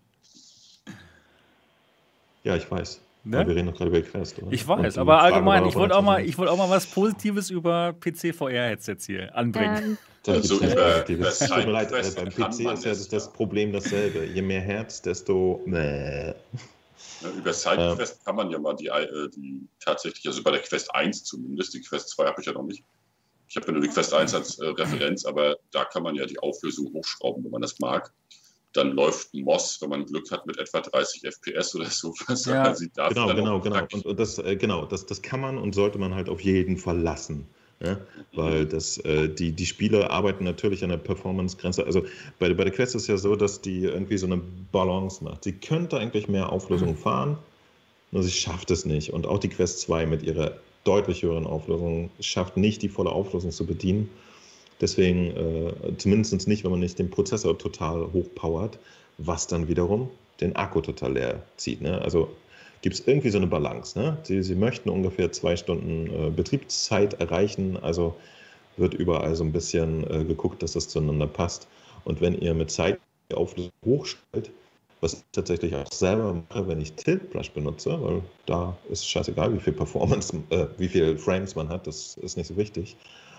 Ja, ich weiß. Ne? wir reden doch gerade über Quest, oder? Ich weiß, aber allgemein, ich wollte auch, mal, wollt auch mal was Positives über PC-VR-Headsets hier anbringen. Ähm. Also über, es tut mir leid, äh, beim PC ist ja das, das, Problem dasselbe. Je mehr Herz, desto. Mäh. Ja, über SideQuest kann man ja mal die, äh, die tatsächlich, also bei der Quest 1 zumindest, die Quest 2 habe ich ja noch nicht. Ich habe ja nur die Quest 1 als äh, Referenz, aber da kann man ja die Auflösung hochschrauben, wenn man das mag dann läuft Moss, wenn man Glück hat, mit etwa 30 FPS oder sowas. Ja, also genau, genau, genau. Und, und das, äh, genau, das, das kann man und sollte man halt auf jeden Fall lassen. Ja? Weil das, äh, die, die Spiele arbeiten natürlich an der Performance-Grenze. Also bei, bei der Quest ist es ja so, dass die irgendwie so eine Balance macht. Sie könnte eigentlich mehr Auflösung mhm. fahren, nur sie schafft es nicht. Und auch die Quest 2 mit ihrer deutlich höheren Auflösung schafft nicht die volle Auflösung zu bedienen. Deswegen äh, zumindest nicht, wenn man nicht den Prozessor total hochpowert, was dann wiederum den Akku total leer zieht. Ne? Also gibt es irgendwie so eine Balance. Ne? Sie, Sie möchten ungefähr zwei Stunden äh, Betriebszeit erreichen, also wird überall so ein bisschen äh, geguckt, dass das zueinander passt. Und wenn ihr mit Zeit Auflösung hochstellt, was ich tatsächlich auch selber mache, wenn ich Tilt Brush benutze, weil da ist scheißegal, wie viel Performance, äh, wie viel Frames man hat, das ist nicht so wichtig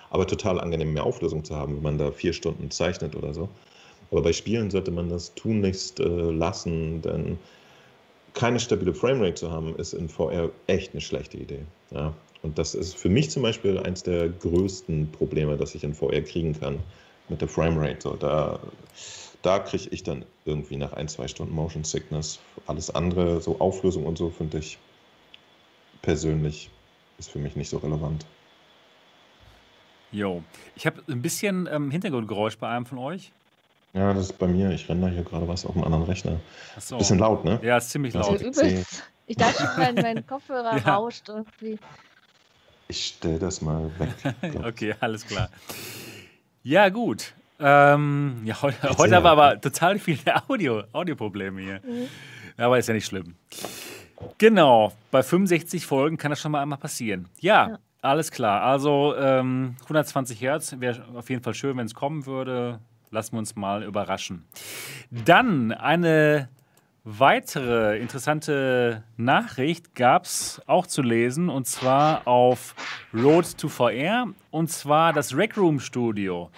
aber total angenehm, mehr Auflösung zu haben, wenn man da vier Stunden zeichnet oder so. Aber bei Spielen sollte man das tunlichst äh, lassen, denn keine stabile Framerate zu haben, ist in VR echt eine schlechte Idee. Ja? Und das ist für mich zum Beispiel eins der größten Probleme, das ich in VR kriegen kann mit der Framerate. So, da da kriege ich dann irgendwie nach ein, zwei Stunden Motion Sickness. Alles andere, so Auflösung und so, finde ich persönlich ist für mich nicht so relevant. Jo. Ich habe ein bisschen ähm, Hintergrundgeräusch bei einem von euch. Ja, das ist bei mir. Ich renne da hier gerade was auf einem anderen Rechner. Ach so. Bisschen laut, ne? Ja, ist ziemlich laut. Ich dachte, *laughs* mein, mein Kopfhörer ja. rauscht irgendwie. Ich stelle das mal weg. *laughs* okay, alles klar. Ja, gut. Ähm, ja, heute, heute haben wir aber total viele Audio, Audioprobleme hier. Mhm. Aber ist ja nicht schlimm. Genau, bei 65 Folgen kann das schon mal einmal passieren. Ja, ja. Alles klar. Also ähm, 120 Hertz wäre auf jeden Fall schön, wenn es kommen würde. Lassen wir uns mal überraschen. Dann eine weitere interessante Nachricht gab es auch zu lesen und zwar auf Road to VR und zwar das Rec Room Studio.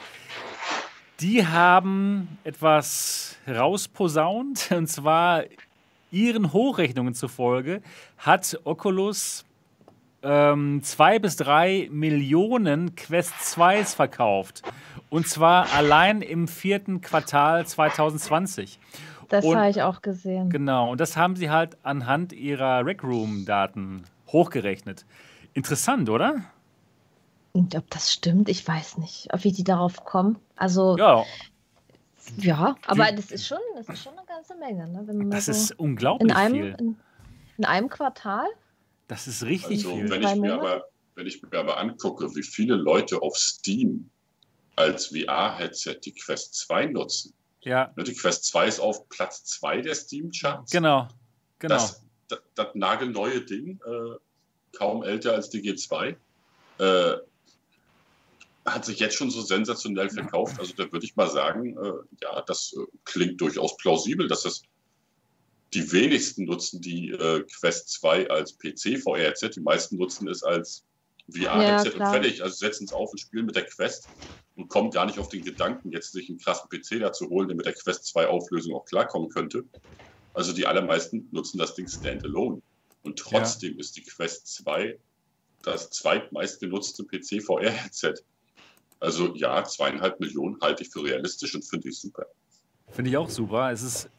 Die haben etwas rausposaunt *laughs* und zwar ihren Hochrechnungen zufolge hat Oculus ähm, zwei bis drei Millionen Quest 2s verkauft. Und zwar allein im vierten Quartal 2020. Das habe ich auch gesehen. Genau, und das haben sie halt anhand ihrer Rec Room-Daten hochgerechnet. Interessant, oder? Und ob das stimmt, ich weiß nicht, wie die darauf kommen. Also, ja, ja aber das ist, schon, das ist schon eine ganze Menge. Ne? das so ist unglaublich in einem, viel. In, in, einem Quartal? Das ist richtig also, viel. Wenn ich, mir aber, wenn ich mir aber angucke, wie viele Leute auf Steam als VR-Headset die Quest 2 nutzen, ja. Die Quest 2 ist auf Platz 2 der Steam-Charts. Genau, genau. Das, das, das nagelneue Ding, äh, kaum älter als die G2, äh, hat sich jetzt schon so sensationell verkauft. Also da würde ich mal sagen, äh, ja, das äh, klingt durchaus plausibel, dass es die wenigsten nutzen die äh, Quest 2 als PC-VR-Headset, die meisten nutzen es als VR-Headset ja, und fertig. Also setzen es auf und spielen mit der Quest und kommen gar nicht auf den Gedanken, jetzt sich einen krassen PC da zu holen, der mit der Quest 2 Auflösung auch klarkommen könnte. Also die allermeisten nutzen das Ding standalone. Und trotzdem ja. ist die Quest 2 das zweitmeist genutzte PC-VR-Headset. Also ja, zweieinhalb Millionen halte ich für realistisch und finde ich super. Finde ich auch super. Es ist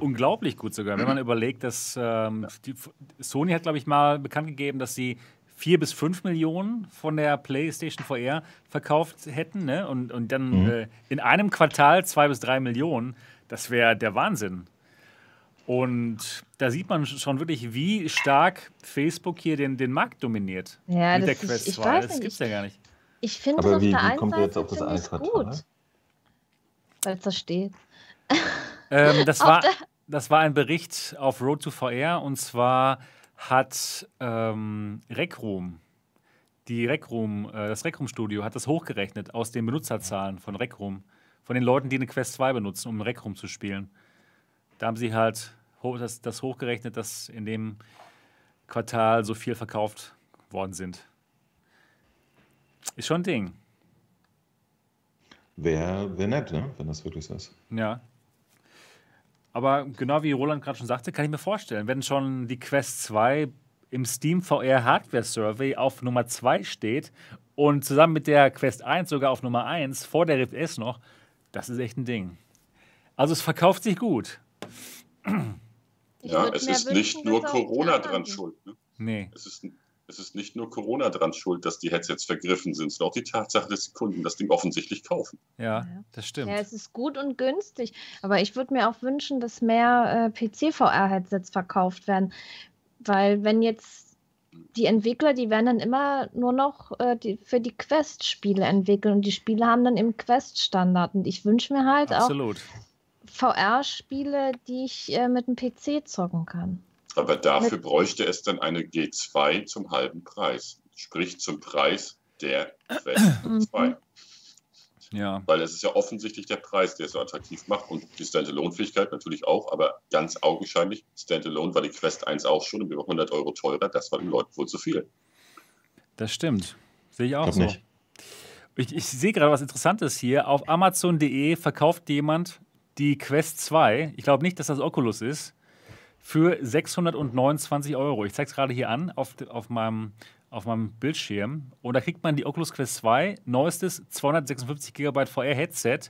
unglaublich gut sogar, wenn man überlegt, dass ähm, die, Sony hat, glaube ich, mal bekannt gegeben, dass sie vier bis fünf Millionen von der PlayStation VR verkauft hätten ne? und, und dann mhm. äh, in einem Quartal zwei bis drei Millionen, das wäre der Wahnsinn. Und da sieht man schon wirklich, wie stark Facebook hier den, den Markt dominiert ja, mit der Quest 2. Das gibt es ja gar nicht. Ich finde es auf wie, der wie einen kommt Seite jetzt auf das gut. Weil es da steht. *laughs* Ähm, das, war, das war ein Bericht auf Road to VR und zwar hat ähm, Rec Room, die Rec Room, äh, das Rec Room Studio hat das hochgerechnet aus den Benutzerzahlen von Rec Room, von den Leuten, die eine Quest 2 benutzen, um Rec Room zu spielen. Da haben sie halt das, das hochgerechnet, dass in dem Quartal so viel verkauft worden sind. Ist schon ein Ding. Wäre wär nett, ne? wenn das wirklich so ist. Ja. Aber genau wie Roland gerade schon sagte, kann ich mir vorstellen, wenn schon die Quest 2 im Steam VR Hardware Survey auf Nummer 2 steht und zusammen mit der Quest 1 sogar auf Nummer 1 vor der Rift S noch, das ist echt ein Ding. Also es verkauft sich gut. ja, es ist nicht nur Corona dran schuld. Ne? Nee. Es ist es ist nicht nur Corona dran schuld, dass die Headsets vergriffen sind, sondern auch die Tatsache, dass die Kunden das Ding offensichtlich kaufen. Ja, das stimmt. Ja, es ist gut und günstig. Aber ich würde mir auch wünschen, dass mehr äh, PC-VR-Headsets verkauft werden. Weil wenn jetzt die Entwickler, die werden dann immer nur noch äh, die, für die Quest-Spiele entwickeln und die Spiele haben dann im Quest-Standard. Und ich wünsche mir halt Absolut. auch VR-Spiele, die ich äh, mit dem PC zocken kann. Aber dafür bräuchte es dann eine G2 zum halben Preis. Sprich zum Preis der Quest 2. Mhm. Ja. Weil es ist ja offensichtlich der Preis, der es so attraktiv macht und die Standalone-Fähigkeit natürlich auch, aber ganz augenscheinlich, Standalone war die Quest 1 auch schon über 100 Euro teurer, das war den Leuten wohl zu viel. Das stimmt. Sehe ich auch ich so. Nicht. Ich, ich sehe gerade was Interessantes hier. Auf Amazon.de verkauft jemand die Quest 2. Ich glaube nicht, dass das Oculus ist für 629 Euro. Ich zeige es gerade hier an auf, auf, meinem, auf meinem Bildschirm. Und da kriegt man die Oculus Quest 2, neuestes 256 GB VR Headset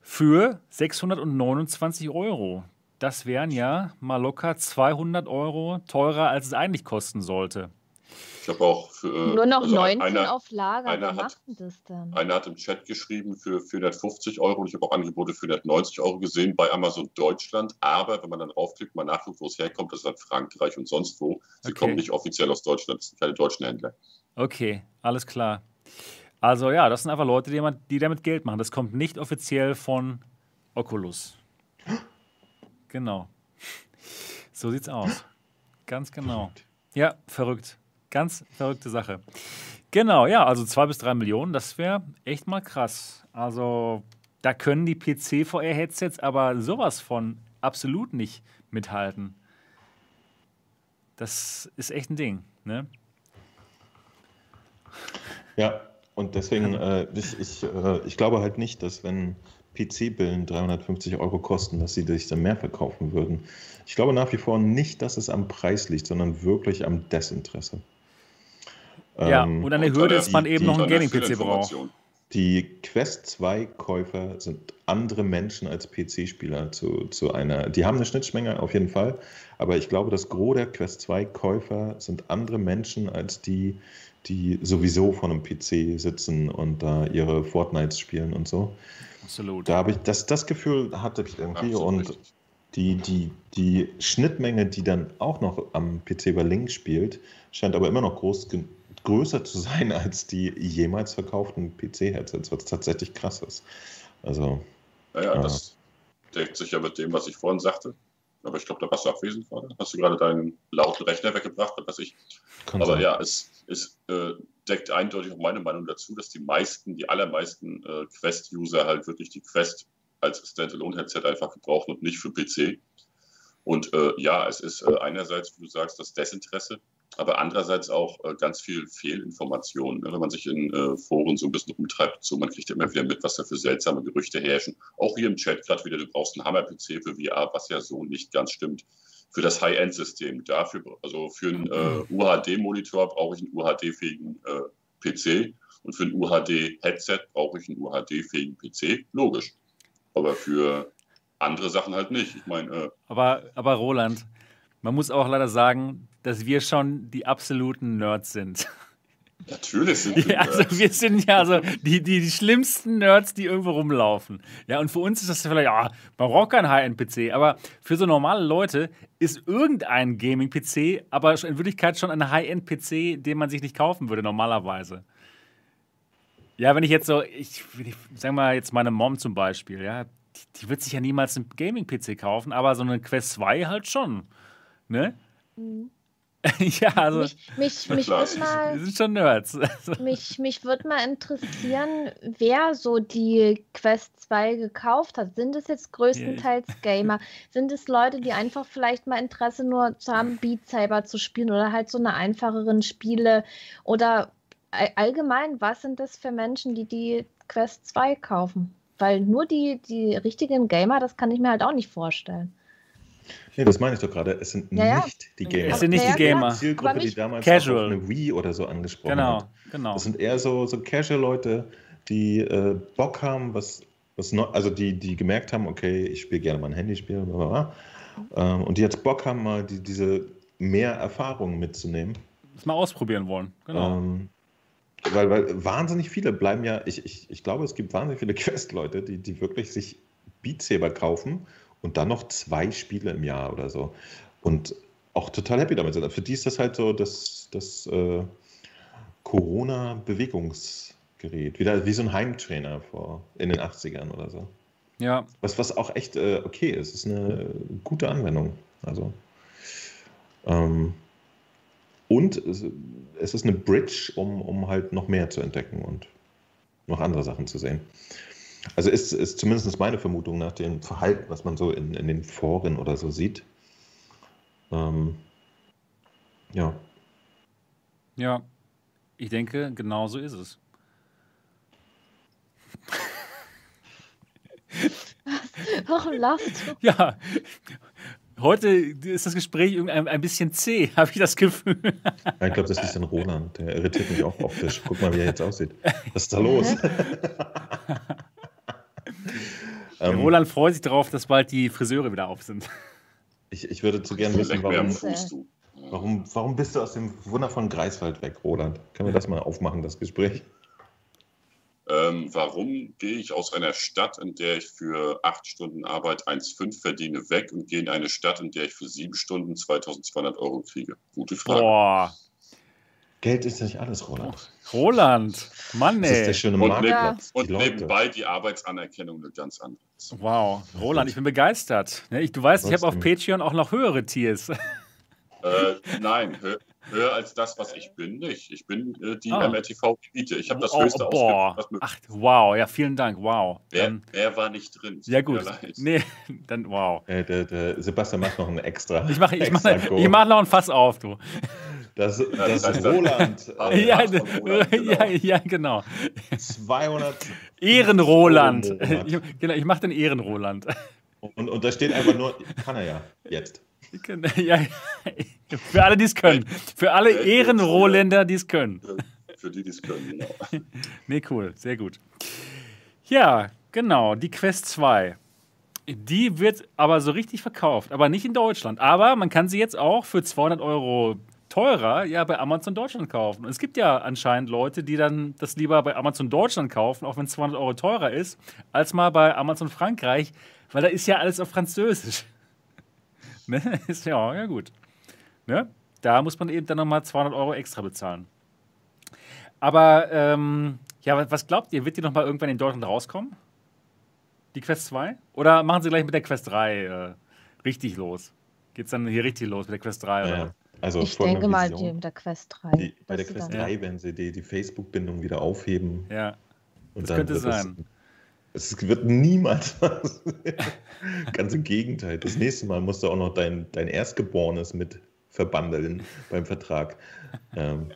für 629 Euro. Das wären ja mal locker 200 Euro teurer, als es eigentlich kosten sollte. Ich habe auch für, äh, Nur noch also 19 einer, auf Lager. Einer hat, einer hat im Chat geschrieben für 450 Euro und ich habe auch Angebote für 490 Euro gesehen bei Amazon Deutschland. Aber wenn man dann draufklickt, mal nachguckt, wo es herkommt, das ist halt Frankreich und sonst wo. Sie okay. kommen nicht offiziell aus Deutschland, das sind keine deutschen Händler. Okay, alles klar. Also ja, das sind einfach Leute, die, die damit Geld machen. Das kommt nicht offiziell von Oculus. Genau. So sieht's aus. Ganz genau. Ja, verrückt. Ganz verrückte Sache. Genau, ja, also zwei bis drei Millionen, das wäre echt mal krass. Also da können die PC-VR-Headsets aber sowas von absolut nicht mithalten. Das ist echt ein Ding, ne? Ja, und deswegen, äh, ich, ich, äh, ich glaube halt nicht, dass wenn PC-Billen 350 Euro kosten, dass sie sich dann mehr verkaufen würden. Ich glaube nach wie vor nicht, dass es am Preis liegt, sondern wirklich am Desinteresse. Ja, ähm, und der Hürde ist man eben noch ein Gaming-PC braucht. Die Quest 2-Käufer sind andere Menschen als PC-Spieler zu, zu einer. Die haben eine Schnittmenge auf jeden Fall, aber ich glaube, das Gros der Quest 2-Käufer sind andere Menschen als die, die sowieso vor einem PC sitzen und da ihre Fortnites spielen und so. Absolut. Da habe ich das, das Gefühl hatte ich irgendwie Absolut und die, die, die Schnittmenge, die dann auch noch am PC über Link spielt, scheint aber immer noch groß größer zu sein *laughs* als die jemals verkauften PC-Headsets, was tatsächlich krass ist. Also. Naja, ja. das deckt sich ja mit dem, was ich vorhin sagte. Aber ich glaube, da warst du abwesend gerade. Hast du gerade deinen lauten Rechner weggebracht, was weiß ich. Kann Aber sein. ja, es, es äh, deckt eindeutig auch meine Meinung dazu, dass die meisten, die allermeisten äh, Quest-User halt wirklich die Quest als Standalone-Headset einfach gebrauchen und nicht für PC. Und äh, ja, es ist äh, einerseits, wie du sagst, das Desinteresse aber andererseits auch äh, ganz viel Fehlinformationen. Ne? Wenn man sich in äh, Foren so ein bisschen umtreibt, so man kriegt immer wieder mit, was da für seltsame Gerüchte herrschen. Auch hier im Chat gerade wieder, du brauchst einen Hammer-PC für VR, was ja so nicht ganz stimmt. Für das High-End-System. Dafür, also für einen äh, UHD-Monitor brauche ich einen UHD-fähigen äh, PC und für ein UHD-Headset brauche ich einen UHD-fähigen PC. Logisch. Aber für andere Sachen halt nicht. Ich meine. Äh, aber, aber Roland, man muss auch leider sagen, dass wir schon die absoluten Nerds sind. Natürlich sind wir. Ja, also wir sind ja so die, die, die, schlimmsten Nerds, die irgendwo rumlaufen. Ja, und für uns ist das vielleicht, ja, man braucht keinen High-End-PC, aber für so normale Leute ist irgendein Gaming-PC, aber in Wirklichkeit schon ein High-End-PC, den man sich nicht kaufen würde, normalerweise. Ja, wenn ich jetzt so, ich, ich sag mal jetzt meine Mom zum Beispiel, ja, die, die wird sich ja niemals einen Gaming-PC kaufen, aber so eine Quest 2 halt schon. Ne? Mhm. *laughs* ja, also. Mich, mich, mich würde mal. Wir sind schon Nerds. *laughs* mich mich würde mal interessieren, wer so die Quest 2 gekauft hat. Sind es jetzt größtenteils Gamer? Sind es Leute, die einfach vielleicht mal Interesse nur zu haben, Beat Saber zu spielen oder halt so eine einfacheren Spiele? Oder allgemein, was sind das für Menschen, die die Quest 2 kaufen? Weil nur die, die richtigen Gamer, das kann ich mir halt auch nicht vorstellen. Nee, das meine ich doch gerade. Es sind ja, nicht die Gamer. Es sind nicht die Gamer. Die Zielgruppe, die damals Casual. auf eine Wii oder so angesprochen genau, hat. Genau. Das sind eher so, so Casual-Leute, die äh, Bock haben, was, was noch, also die, die gemerkt haben, okay, ich spiele gerne mein Handyspiel, ähm, und die jetzt Bock haben, mal die, diese mehr Erfahrungen mitzunehmen. Das mal ausprobieren wollen, genau. Ähm, weil, weil wahnsinnig viele bleiben ja, ich, ich, ich glaube, es gibt wahnsinnig viele *laughs* Quest-Leute, die, die wirklich sich Beat Saber kaufen und dann noch zwei Spiele im Jahr oder so. Und auch total happy damit sind. Für die ist das halt so das, das äh, Corona-Bewegungsgerät. Wieder wie so ein Heimtrainer vor, in den 80ern oder so. Ja. Was, was auch echt äh, okay ist. Ist eine gute Anwendung. Also. Ähm, und es, es, ist eine Bridge, um, um halt noch mehr zu entdecken und noch andere Sachen zu sehen. Also ist, ist zumindest meine Vermutung nach dem Verhalten, was man so in, in den Foren oder so sieht. Ähm, ja. Ja, ich denke, genau so ist es. *laughs* Warum lachst du? Ja, heute ist das Gespräch ein, ein bisschen zäh, *laughs* habe ich das Gefühl. Ja, ich glaube, das ist ein Roland. Der irritiert mich auch optisch. Guck mal, wie er jetzt aussieht. Was ist da los? *laughs* Ähm, Roland freut sich darauf, dass bald die Friseure wieder auf sind. Ich, ich würde zu gerne wissen, warum, warum, warum bist du aus dem wundervollen Greifswald weg, Roland? Können wir das mal aufmachen, das Gespräch? Ähm, warum gehe ich aus einer Stadt, in der ich für acht Stunden Arbeit 1,5 verdiene, weg und gehe in eine Stadt, in der ich für sieben Stunden 2200 Euro kriege? Gute Frage. Boah. Geld ist nicht alles, Roland. Roland, Mann, Das ist ey. der schöne Und, Marktplatz. neben, die und nebenbei die Arbeitsanerkennung eine ganz andere. Wow, Roland, ich bin begeistert. Ne, ich, du weißt, ich habe auf. Patreon auch noch höhere Tiers. *laughs* Äh, nein, hö höher als das, was ich bin, nicht. Ich bin äh, die Ah. MRTV-Elite. Ich habe das Oh, höchste boah. Ach, wow, ja, vielen Dank, wow. Wer, war nicht drin? ja, gut. Nee, *laughs* dann, wow. Äh, der, der Sebastian macht noch ein extra. Ich mache ich mach, ich mach noch ein Fass auf, du. Das, das das ist heißt, Roland. *laughs* Äh, Ja, Roland, genau. ja, ja, genau. 200. Ehrenroland. Genau, ich mache den Ehrenroland. Und, und da steht einfach nur, kann er ja, jetzt. Ja, *laughs* ja. Für alle, die es können. Für alle Geld Ehrenroländer, die es können. Für, für die, die es können, genau. *laughs* Nee, cool, sehr gut. Ja, genau, die Quest 2. Die wird aber so richtig verkauft, aber nicht in Deutschland. Aber man kann sie jetzt auch für 200 Euro teurer ja bei Amazon Deutschland kaufen. Und es gibt ja anscheinend Leute, die dann das lieber bei Amazon Deutschland kaufen, auch wenn es 200 Euro teurer ist, als mal bei Amazon Frankreich, weil da ist ja alles auf Französisch. *laughs* ne? Ist ja, ja gut. Ne? Da muss man eben dann nochmal 200 Euro extra bezahlen. Aber ähm, ja, wa- was glaubt ihr? Wird die noch mal irgendwann in Deutschland rauskommen? Die Quest 2? Oder machen sie gleich mit der Quest 3 äh, richtig los? Geht's dann hier richtig los mit der Quest 3? Oder? Also Ich denke mal, die mit der Quest 3. Die, bei der Quest dann- 3 werden sie die, die Facebook-Bindung wieder aufheben. Ja. Und Das könnte sein. Es, es wird niemals *laughs* was. Ganz im Gegenteil. Das nächste Mal musst du auch noch dein, dein Erstgeborenes mit verbandeln beim Vertrag. Ähm.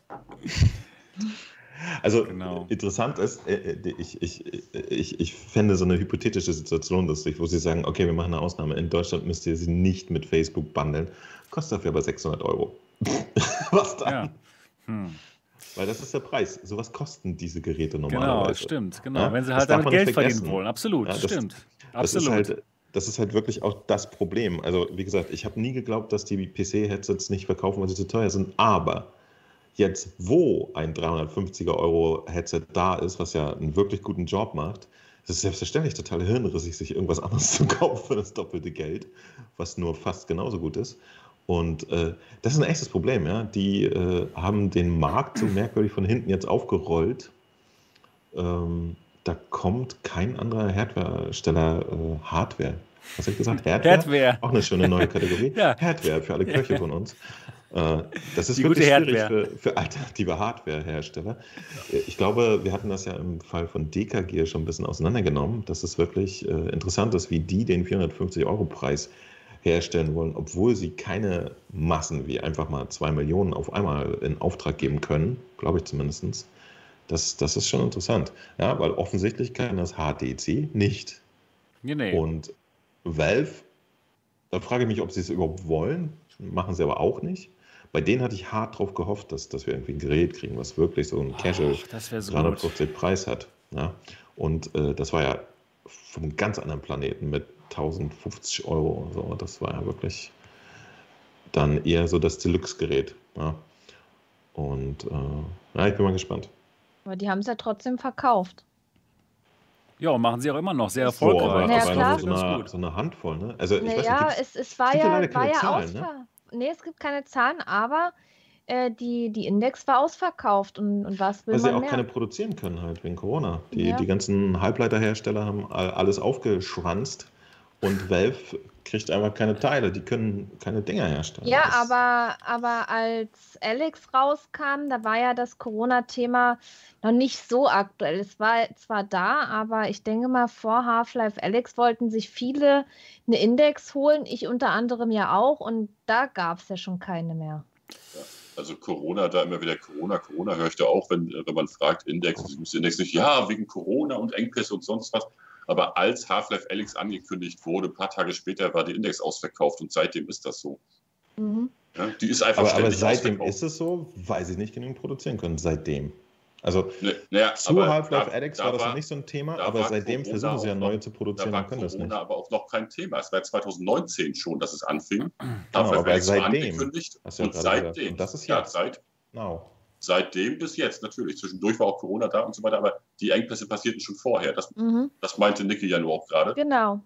Also Genau. interessant ist, äh, äh, ich, ich, ich, ich fände so eine hypothetische Situation lustig, wo sie sagen, okay, wir machen eine Ausnahme. In Deutschland müsst ihr sie nicht mit Facebook bundeln. Kostet dafür aber 600 Euro. *laughs* Was dann? ja. Hm. Weil das ist der Preis. Sowas kosten diese Geräte Genau, normalerweise. stimmt, genau. Ja, Wenn sie halt damit Geld verdienen wollen. Absolut, Ja, das- stimmt. Das Absolut. ist, halt, das ist halt wirklich auch das Problem. Also, wie gesagt, ich habe nie geglaubt, dass die PC-Headsets nicht verkaufen, weil sie zu teuer sind. Aber jetzt, wo ein 350er Euro Headset da ist, was ja einen wirklich guten Job macht, ist es selbstverständlich total hirnrissig, sich irgendwas anderes *laughs* zu kaufen für das doppelte Geld, was nur fast genauso gut ist. Und äh, das ist ein echtes Problem. Ja? Die äh, haben den Markt so merkwürdig von hinten jetzt aufgerollt. Ähm, da kommt kein anderer Hardware-Steller äh, Hardware. Was habe ich gesagt? *laughs* Hardware? Hardware. Auch eine schöne neue Kategorie. *laughs* Ja. Hardware für alle Köche von uns. Äh, das ist Die wirklich schwierig für, für alternative Hardware-Hersteller. Äh, Ich glaube, wir hatten das ja im Fall von DKG schon ein bisschen auseinandergenommen, dass es wirklich äh, interessant ist, wie die den 450-Euro-Preis herstellen wollen, obwohl sie keine Massen wie einfach mal zwei Millionen auf einmal in Auftrag geben können, glaube ich zumindest. Das, das ist schon interessant. Ja, weil offensichtlich kann das HTC nicht. Nee, nee. Und Valve, da frage ich mich, ob sie es überhaupt wollen. Machen sie aber auch nicht. Bei denen hatte ich hart drauf gehofft, dass, dass wir irgendwie ein Gerät kriegen, was wirklich so einen Casual Ach, das wäre so gut. 350 Preis hat. Ja? Und äh, das war ja vom ganz anderen Planeten mit 1050 Euro. So. Das war ja wirklich dann eher so das Deluxe-Gerät. Ja? Und äh, ja, ich bin mal gespannt. Aber die haben es ja trotzdem verkauft. Ja, und machen sie auch immer noch sehr So, erfolgreich. aber, Ja, aber klar. so eine, gut. so eine Handvoll. Ne? Also, ich weiß nicht, Naja, es, es war gibt ja war keine ja Zahlen, ne? Nee, es gibt keine Zahlen, aber äh, die, die Index war ausverkauft. Und, und was will Weil sie man auch mehr? keine produzieren können halt wegen Corona. Die, Ja. die ganzen Halbleiterhersteller haben all- alles aufgeschwanzt und Valve kriegt einfach keine Teile. Die können keine Dinger herstellen. Ja, Das- aber, aber als Alex rauskam, da war ja das Corona-Thema noch nicht so aktuell. Es war zwar da, aber ich denke mal, vor Half-Life Alex wollten sich viele eine Index holen, ich unter anderem ja auch, und da gab es ja schon keine mehr. Also Corona, da immer wieder Corona, Corona höre ich da auch, wenn, wenn man fragt, Index, das Index nicht, ja, wegen Corona und Engpässe und sonst was. Aber als Half-Life Alyx angekündigt wurde, ein paar Tage später war die Index ausverkauft und seitdem ist das so. Mhm. Ja, die ist einfach aber, aber ständig seitdem ist es so, weil sie nicht genügend produzieren können. Seitdem. Also Ne, naja, zu Half-Life da war das noch nicht so ein Thema, da aber war seitdem Corona versuchen sie ja neue noch- zu Da produzieren war und können das nicht. Corona aber auch noch kein Thema. Es war 2019 schon, dass es anfing. Genau, Half-Life aber Alyx war seitdem, ja und seitdem, Und das ist ja, seit, Genau. Seitdem bis jetzt natürlich. Zwischendurch war auch Corona da und so weiter, aber die Engpässe passierten schon vorher. Das, Mhm. das meinte Niki ja nur auch gerade. Genau,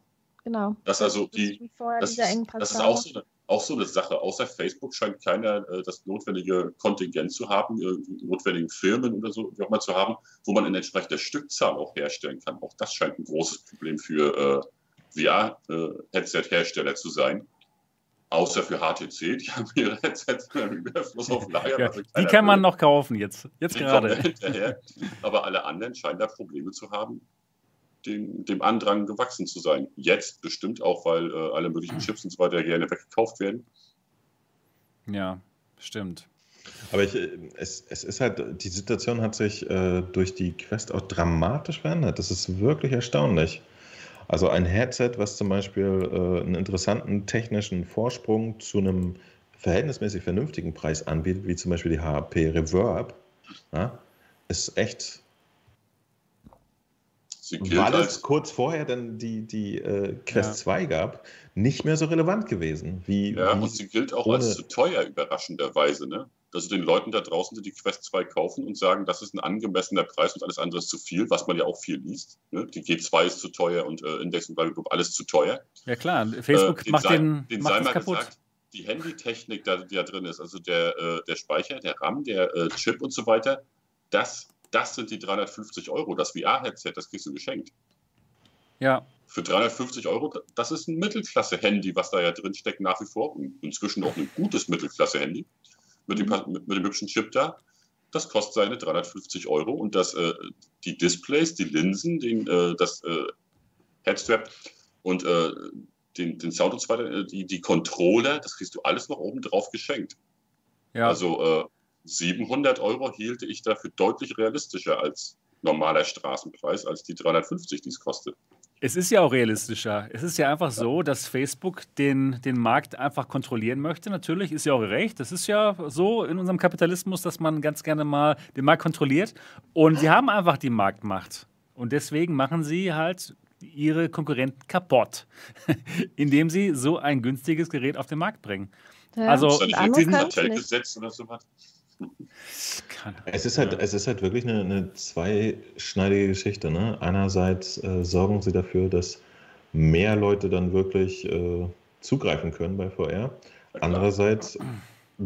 genau. Also Das ist die, das, das ist auch so, eine, auch so eine Sache. Außer Facebook scheint keiner äh, das notwendige Kontingent zu haben, äh, notwendigen Firmen oder so, wie auch mal zu haben, wo man in entsprechender Stückzahl auch herstellen kann. Auch das scheint ein großes Problem für äh, VR-Headset-Hersteller zu sein. Außer für HTC, die *laughs* haben ihre Headsets im Überfluss auf Lager. Ja, also die kann man noch kaufen jetzt, jetzt gerade. *laughs* Aber alle anderen scheinen da Probleme zu haben, dem, dem Andrang gewachsen zu sein. Jetzt bestimmt auch, weil äh, alle möglichen *clears throat* Chips und so weiter gerne weggekauft werden. Ja, stimmt. Aber ich, es, es ist halt, die Situation hat sich äh, durch die Quest auch dramatisch verändert. Das ist wirklich erstaunlich. Also ein Headset, was zum Beispiel äh, einen interessanten technischen Vorsprung zu einem verhältnismäßig vernünftigen Preis anbietet, wie zum Beispiel die HP Reverb, ja, ist echt weil es kurz vorher dann die, die äh, Quest ja. 2 gab, nicht mehr so relevant gewesen. Wie, ja, wie und sie gilt auch als zu teuer, überraschenderweise. Ne? Also den Leuten da draußen, die die Quest 2 kaufen und sagen, das ist ein angemessener Preis und alles andere ist zu viel, was man ja auch viel liest. Ne? Die G2 ist zu teuer und äh, Index und Blablabla, alles zu teuer. Ja klar, Facebook äh, macht sei, den, den macht sei kaputt. Gesagt, die Handytechnik, die da drin ist, also der, äh, der Speicher, der RAM, der äh, Chip und so weiter, das das sind die 350 Euro. Das VR-Headset, das kriegst du geschenkt. Ja. Für 350 Euro, das ist ein Mittelklasse-Handy, was da ja drin steckt nach wie vor. Und inzwischen auch ein gutes Mittelklasse-Handy mit, dem, mit, mit dem hübschen Chip da. Das kostet seine 350 Euro und das, äh, die Displays, die Linsen, den, äh, das äh, Headstrap und äh, den, den Sound und so weiter, äh, die, die Controller, das kriegst du alles noch oben drauf geschenkt. Ja. Also äh, 700 Euro hielte ich dafür deutlich realistischer als normaler Straßenpreis, als die 350, die es kostet. Es ist ja auch realistischer. Es ist ja einfach so, dass Facebook den, den Markt einfach kontrollieren möchte. Natürlich ist ja auch recht. Das ist ja so in unserem Kapitalismus, dass man ganz gerne mal den Markt kontrolliert. Und sie haben einfach die Marktmacht. Und deswegen machen sie halt ihre Konkurrenten kaputt, *laughs* indem sie so ein günstiges Gerät auf den Markt bringen. Ja, also, ist da nicht ein Kartellgesetz oder so was? Es ist halt, es ist halt wirklich eine, eine zweischneidige Geschichte. Ne? Einerseits äh, sorgen sie dafür, dass mehr Leute dann wirklich äh, zugreifen können bei VR. Andererseits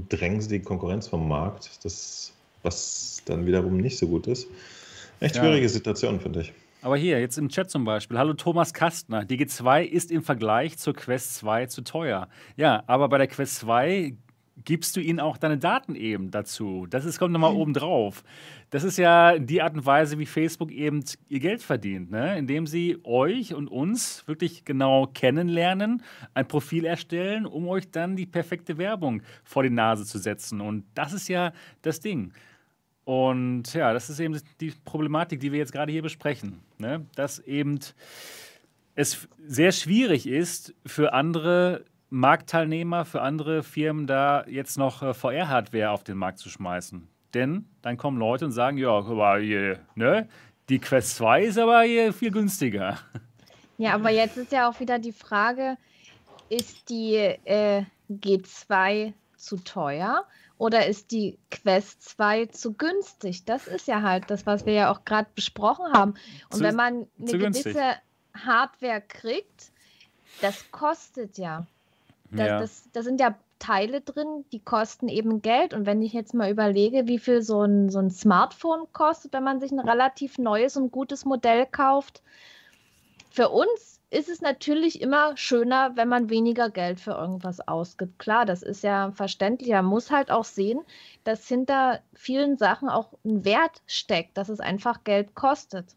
drängen sie die Konkurrenz vom Markt, das, was dann wiederum nicht so gut ist. Echt schwierige ja. Situation, finde ich. Aber hier, jetzt im Chat zum Beispiel. Hallo Thomas Kastner. Die G2 ist im Vergleich zur Quest 2 zu teuer. Ja, aber bei der Quest 2 gibst du ihnen auch deine Daten eben dazu. Das ist, kommt nochmal mhm. oben drauf. Das ist ja die Art und Weise, wie Facebook eben ihr Geld verdient, ne? indem sie euch und uns wirklich genau kennenlernen, ein Profil erstellen, um euch dann die perfekte Werbung vor die Nase zu setzen. Und das ist ja das Ding. Und ja, das ist eben die Problematik, die wir jetzt gerade hier besprechen. Ne? Dass eben es sehr schwierig ist für andere Marktteilnehmer, für andere Firmen da jetzt noch äh, VR-Hardware auf den Markt zu schmeißen. Denn dann kommen Leute und sagen, ja, aber hier, ne, die Quest 2 ist aber hier viel günstiger. *laughs* Ja, aber jetzt ist ja auch wieder die Frage, ist die äh, G2 zu teuer oder ist die Quest 2 zu günstig? Das ist ja halt das, was wir ja auch gerade besprochen haben. Und zu, wenn man eine gewisse Hardware kriegt, das kostet ja. Das, ja. das, das sind ja Teile drin, die kosten eben Geld. Und wenn ich jetzt mal überlege, wie viel so ein, so ein Smartphone kostet, wenn man sich ein relativ neues und gutes Modell kauft, für uns ist es natürlich immer schöner, wenn man weniger Geld für irgendwas ausgibt. Klar, das ist ja verständlich. Man muss halt auch sehen, dass hinter vielen Sachen auch ein Wert steckt, dass es einfach Geld kostet.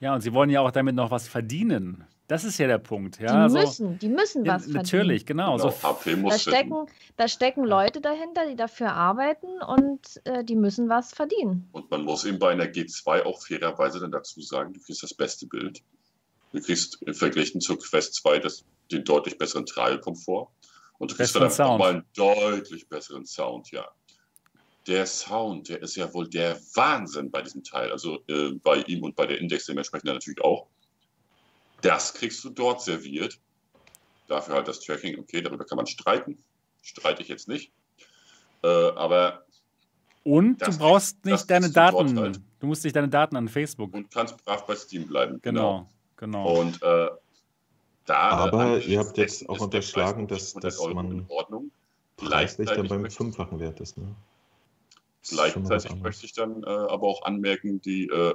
Ja, und sie wollen ja auch damit noch was verdienen. Das ist ja der Punkt. Ja, die also, müssen, die müssen was ja, Natürlich, genau. genau. So, da, stecken, da stecken Leute dahinter, die dafür arbeiten und äh, die müssen was verdienen. Und man muss eben bei einer G2 auch fairerweise dann dazu sagen, du kriegst das beste Bild. Du kriegst verglichen zur Quest 2 das, den deutlich besseren Tragekomfort. Und du kriegst dann einfach mal einen deutlich besseren Sound, ja. Der Sound, der ist ja wohl der Wahnsinn bei diesem Teil. Also äh, bei ihm und bei der Index dementsprechend natürlich auch. Das kriegst du dort serviert. Dafür halt das Tracking, okay, darüber kann man streiten. Streite ich jetzt nicht. Äh, aber. Und du brauchst nicht deine Daten. Du, halt. du musst nicht deine Daten an Facebook. Und kannst brav bei Steam bleiben. Genau, genau. genau. Und äh, Da Aber ihr habt jetzt auch unterschlagen, dass, dass man preislich dann beim fünffachen Wert ist. Ne? Gleichzeitig möchte ich dann äh, aber auch anmerken, die äh,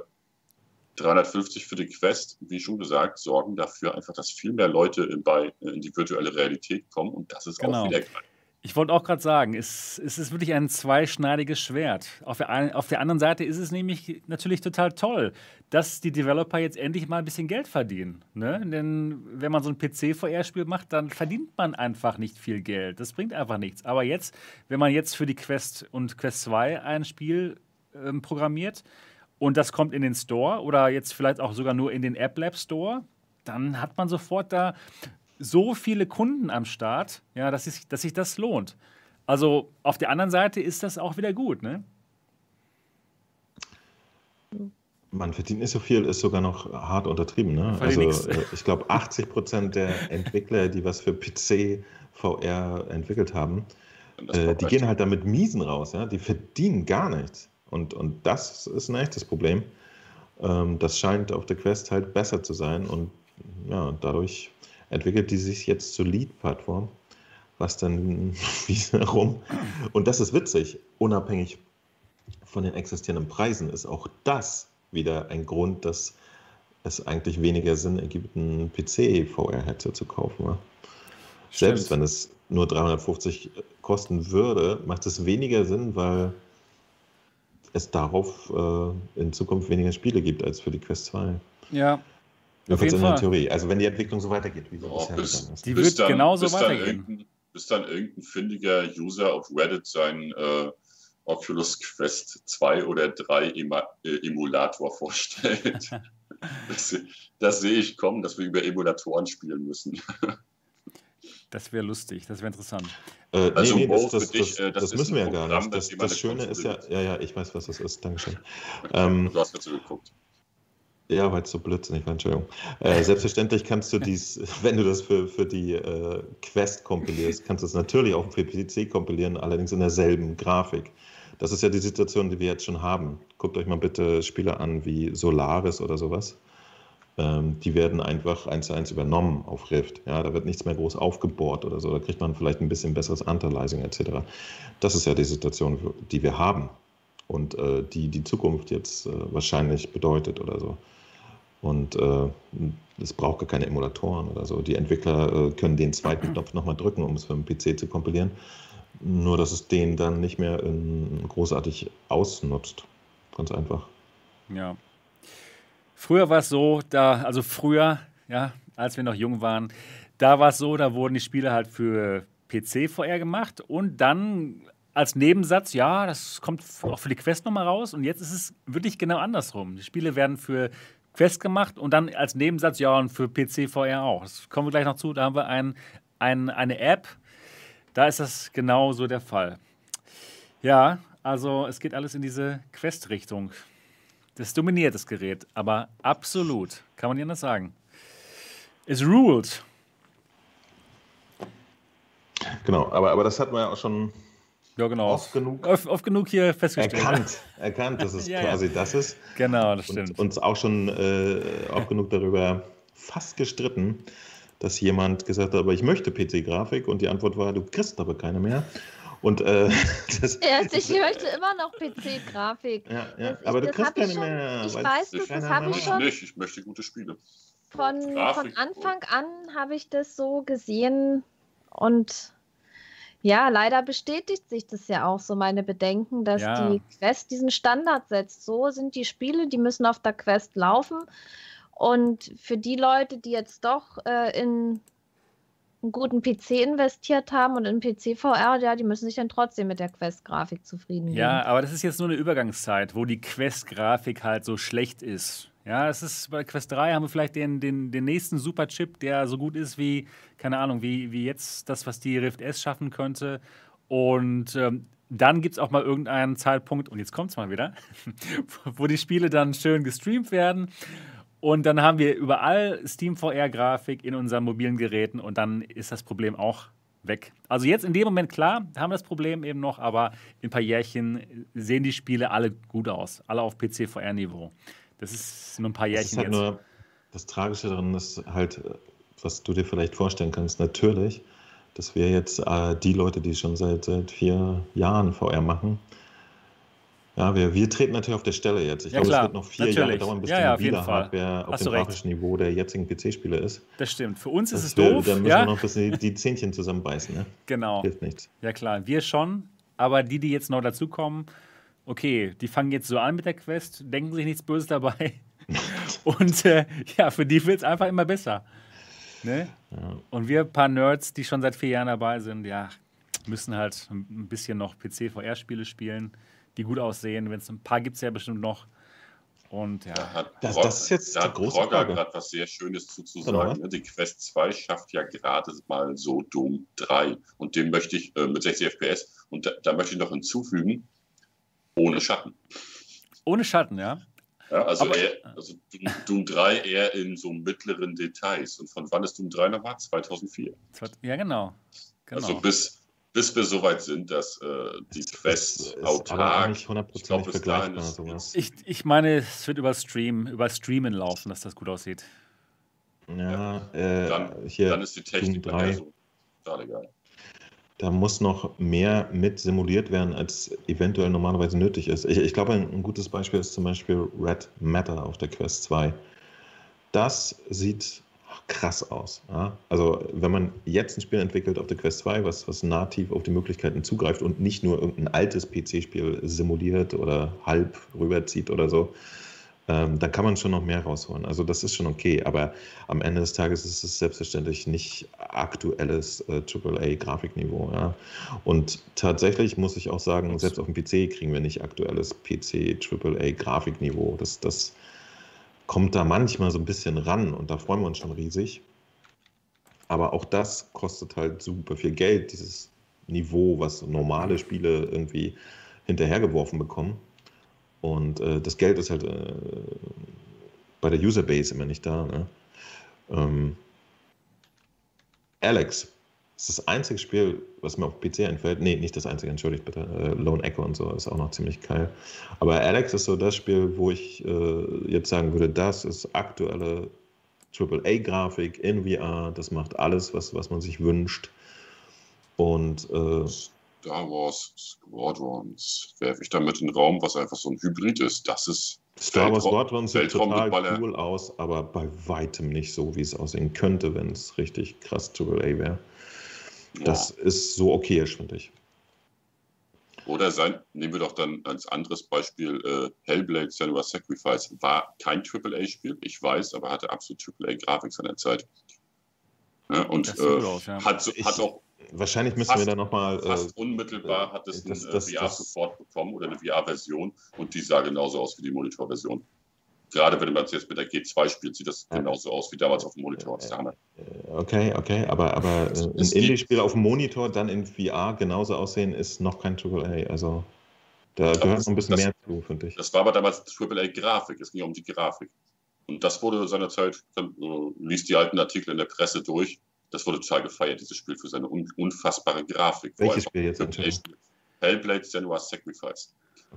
350 für die Quest, wie schon gesagt, sorgen dafür einfach, dass viel mehr Leute in, bei, in die virtuelle Realität kommen und das ist genau. auch wieder geil. Ich wollte auch gerade sagen, es, es, ist wirklich ein zweischneidiges Schwert. Auf der, auf der anderen Seite ist es nämlich natürlich total toll, dass die Developer jetzt endlich mal ein bisschen Geld verdienen. Ne? Denn wenn man so ein PC-VR-Spiel macht, dann verdient man einfach nicht viel Geld. Das bringt einfach nichts. Aber jetzt, wenn man jetzt für die Quest und Quest 2 ein Spiel ähm, programmiert und das kommt in den Store oder jetzt vielleicht auch sogar nur in den App Lab Store, dann hat man sofort da so viele Kunden am Start, ja, dass, sich, dass sich das lohnt. Also auf der anderen Seite ist das auch wieder gut, ne? Man verdient nicht so viel, ist sogar noch hart untertrieben. Ne? Also äh, ich glaube, 80 Prozent der *laughs* Entwickler, die was für PC VR entwickelt haben, äh, die gehen halt damit miesen raus. Ja? Die verdienen gar nichts. Und, und das ist ein echtes Problem. Ähm, das scheint auf der Quest halt besser zu sein und ja, dadurch entwickelt die sich jetzt zur Lead-Plattform, was dann *laughs* wiederum, und das ist witzig, unabhängig von den existierenden Preisen ist auch das wieder ein Grund, dass es eigentlich weniger Sinn ergibt, ein PC-VR-Headset zu kaufen. Ja? Selbst wenn es nur 350 kosten würde, macht es weniger Sinn, weil es darauf äh, in Zukunft weniger Spiele gibt als für die Quest 2. Ja, Jedenfalls in der Theorie. Also wenn die Entwicklung so weitergeht, wie sie oh, bisher bis, ist. Die wird dann, genauso weitergehen. bis dann irgendein findiger User auf Reddit seinen äh, Oculus Quest 2 oder 3 Ema äh, Emulator vorstellt. *laughs* das, das sehe ich kommen, dass wir über Emulatoren spielen müssen. Das wäre lustig, das wäre interessant. Äh, also nee, nee, das, das, dich, das, äh, das müssen wir ja gar nicht. Das, das Schöne ist ja, ja, ja, ich weiß, was das ist. Dankeschön. *laughs* Ähm, du hast dazu geguckt. Ja, weil es so blödsinnig war, Entschuldigung. Äh, selbstverständlich kannst du dies, *laughs* wenn du das für, für die äh, Quest kompilierst, kannst du es natürlich auch für PC kompilieren, allerdings in derselben Grafik. Das ist ja die Situation, die wir jetzt schon haben. Guckt euch mal bitte Spiele an wie Solaris oder sowas. Ähm, die werden einfach eins zu eins übernommen auf Rift. Ja, da wird nichts mehr groß aufgebohrt oder so. Da kriegt man vielleicht ein bisschen besseres Anteilizing etc. Das ist ja die Situation, die wir haben und äh, die die Zukunft jetzt äh, wahrscheinlich bedeutet oder so. Und äh, es braucht gar keine Emulatoren oder so. Die Entwickler äh, können den zweiten Knopf nochmal drücken, um es für den PC zu kompilieren. Nur, dass es den dann nicht mehr in, großartig ausnutzt. Ganz einfach. Ja. Früher war es so, da, also früher, ja, als wir noch jung waren, da war es so, da wurden die Spiele halt für PC VR gemacht und dann als Nebensatz, ja, das kommt auch für die Quest nochmal raus und jetzt ist es wirklich genau andersrum. Die Spiele werden für festgemacht und dann als Nebensatz, ja, und für PC VR auch. Das kommen wir gleich noch zu. Da haben wir ein, ein, eine App, da ist das genau so der Fall. Ja, also es geht alles in diese Quest-Richtung. Das dominiert das Gerät, aber absolut, kann man nicht anders sagen. Es ruled. Genau, aber, aber das hat man ja auch schon ja, genau. Oft genug, oft, oft genug hier festgestellt. Erkannt, erkannt, dass es *laughs* ja, quasi ja. das ist. Genau, das stimmt. Und uns auch schon äh, oft genug darüber fast gestritten, dass jemand gesagt hat, aber ich möchte PC-Grafik und die Antwort war, du kriegst aber keine mehr. Und äh, *laughs* das, Erst, ich möchte immer noch PC-Grafik. Ja, ja. aber du kriegst keine schon, mehr. Ich weiß das, das habe ich schon. Nicht. Ich möchte gute Spiele. Von, von Anfang an habe ich das so gesehen und ja, leider bestätigt sich das ja auch so, meine Bedenken, dass ja. die Quest diesen Standard setzt. So sind die Spiele, die müssen auf der Quest laufen. Und für die Leute, die jetzt doch äh, in einen guten PC investiert haben und in PC VR, ja, die müssen sich dann trotzdem mit der Quest-Grafik zufrieden geben. Ja, aber das ist jetzt nur eine Übergangszeit, wo die Quest-Grafik halt so schlecht ist. Ja, es ist bei Quest 3 haben wir vielleicht den, den, den nächsten Superchip, der so gut ist wie, keine Ahnung, wie, wie jetzt das, was die Rift S schaffen könnte. Und ähm, dann gibt es auch mal irgendeinen Zeitpunkt, und jetzt kommt es mal wieder, *laughs* wo die Spiele dann schön gestreamt werden. Und dann haben wir überall Steam VR-Grafik in unseren mobilen Geräten und dann ist das Problem auch weg. Also jetzt in dem Moment, klar, haben wir das Problem eben noch, aber in ein paar Jährchen sehen die Spiele alle gut aus. Alle auf PC-VR-Niveau. Das ist nur ein paar Jährchen das ist halt jetzt. Nur das Tragische daran ist halt, was du dir vielleicht vorstellen kannst, natürlich, dass wir jetzt äh, die Leute, die schon seit, seit vier Jahren VR machen, ja, wir, wir treten natürlich auf der Stelle jetzt. Ich Ja, glaube, klar, es wird noch vier natürlich. Jahre dauern, bis Ja, die ja, mobile. Hardware auf dem grafischen Niveau der jetzigen PC-Spiele ist. Das stimmt. Für uns ist es Das wir- doof. Da müssen Ja, wir noch ein bisschen die, die Zähnchen zusammenbeißen. Ne? genau. Hilft nichts. Ja, klar. Wir schon. Aber die, die jetzt neu dazukommen, okay, die fangen jetzt so an mit der Quest, denken sich nichts Böses dabei. *laughs* Und äh, ja, für die wird es einfach immer besser. Ne? Ja. Und wir paar Nerds, die schon seit vier Jahren dabei sind, ja, müssen halt ein bisschen noch PC-VR-Spiele spielen, die gut aussehen. Wenn es ein paar gibt es ja bestimmt noch. Und ja, Da hat Das- das ist jetzt da hat große gerade was sehr Schönes Genau. zuzusagen. ne? Die Quest 2 schafft ja gerade mal so Doom 3. Und dem möchte ich äh, mit 60 FPS. Und da, da möchte ich noch hinzufügen, ohne Schatten. ohne Schatten, ja. Ja, also Aber- eher, also Doom, Doom 3 eher in so mittleren Details. Und von wann ist Doom 3 nochmal? 2004. Ja, genau. genau. Also bis, bis wir so weit sind, dass äh, die Das Quest ist aber auch autark. Ich hundertprozentig glaub, bis dahin ist- Sowas. ich, ich meine, es wird über Stream, über Streamen laufen, dass das gut aussieht. Ja, äh, Dann- hier, Dann ist die Technik nachher 3. so. Egal. da muss noch mehr mit simuliert werden, als eventuell normalerweise nötig ist. Ich, ich glaube, ein, ein gutes Beispiel ist zum Beispiel Red Matter auf der Quest 2. Das sieht krass aus. Ja? Also, wenn man jetzt ein Spiel entwickelt auf der Quest 2, was, was nativ auf die Möglichkeiten zugreift und nicht nur irgendein altes PC-Spiel simuliert oder halb rüberzieht oder so, ähm, dann kann man schon noch mehr rausholen. Also das ist schon okay, aber am Ende des Tages ist es selbstverständlich nicht aktuelles äh, AAA-Grafikniveau. Ja. Und tatsächlich muss ich auch sagen, selbst auf dem PC kriegen wir nicht aktuelles PC AAA-Grafikniveau. Das, das kommt da manchmal so ein bisschen ran und da freuen wir uns schon riesig. Aber auch das kostet halt super viel Geld, dieses Niveau, was normale Spiele irgendwie hinterhergeworfen bekommen. Und äh, das Geld ist halt äh, bei der Userbase immer nicht da. Ne? Ähm, Alex ist das einzige Spiel, was mir auf PC einfällt. Nee, nicht das einzige, entschuldigt bitte. Äh, Lone Echo und so ist auch noch ziemlich geil. Aber Alex ist so das Spiel, wo ich äh, jetzt sagen würde, das ist aktuelle AAA-Grafik in VR. Das macht alles, was, was man sich wünscht. Und äh, Star Wars Squadrons werfe ich da mit in den Raum, was einfach so ein Hybrid ist. Das ist Star Wars Weltraum- Squadron sieht total cool aus, aber bei weitem nicht so, wie es aussehen könnte, wenn es richtig krass AAA wäre. Das ist so okayisch, finde ich. Oder sein, nehmen wir doch dann als anderes Beispiel äh, Hellblade Senua Sacrifice. War kein AAA-Spiel, ich weiß, aber hatte absolut AAA-Grafik seiner Zeit. Ja, und sieht gut äh, aus, ja. hat, Ich- hat auch Wahrscheinlich müssen Fast- wir da nochmal. fast unmittelbar hat es Äh, das- einen das- äh, das- VR-Support bekommen oder eine VR-Version und die sah genauso aus wie die Monitor-Version. Gerade wenn man es jetzt mit der G2 spielt, sieht das Ja. genauso aus wie damals auf dem Monitor. Das der Hammer. okay, okay, aber, aber *laughs* äh, ein Es Indie-Spiel auf dem Monitor dann in VR genauso aussehen, ist noch kein AAA. Also da gehört noch ein bisschen das- mehr zu, finde ich. Das war aber damals AAA-Grafik, es ging um die Grafik. Und das wurde seinerzeit, äh, liest die alten Artikel in der Presse durch, das wurde total gefeiert, dieses Spiel, für seine un unfassbare Grafik. Welches Spiel jetzt? Hellblade Senua's Sacrifice.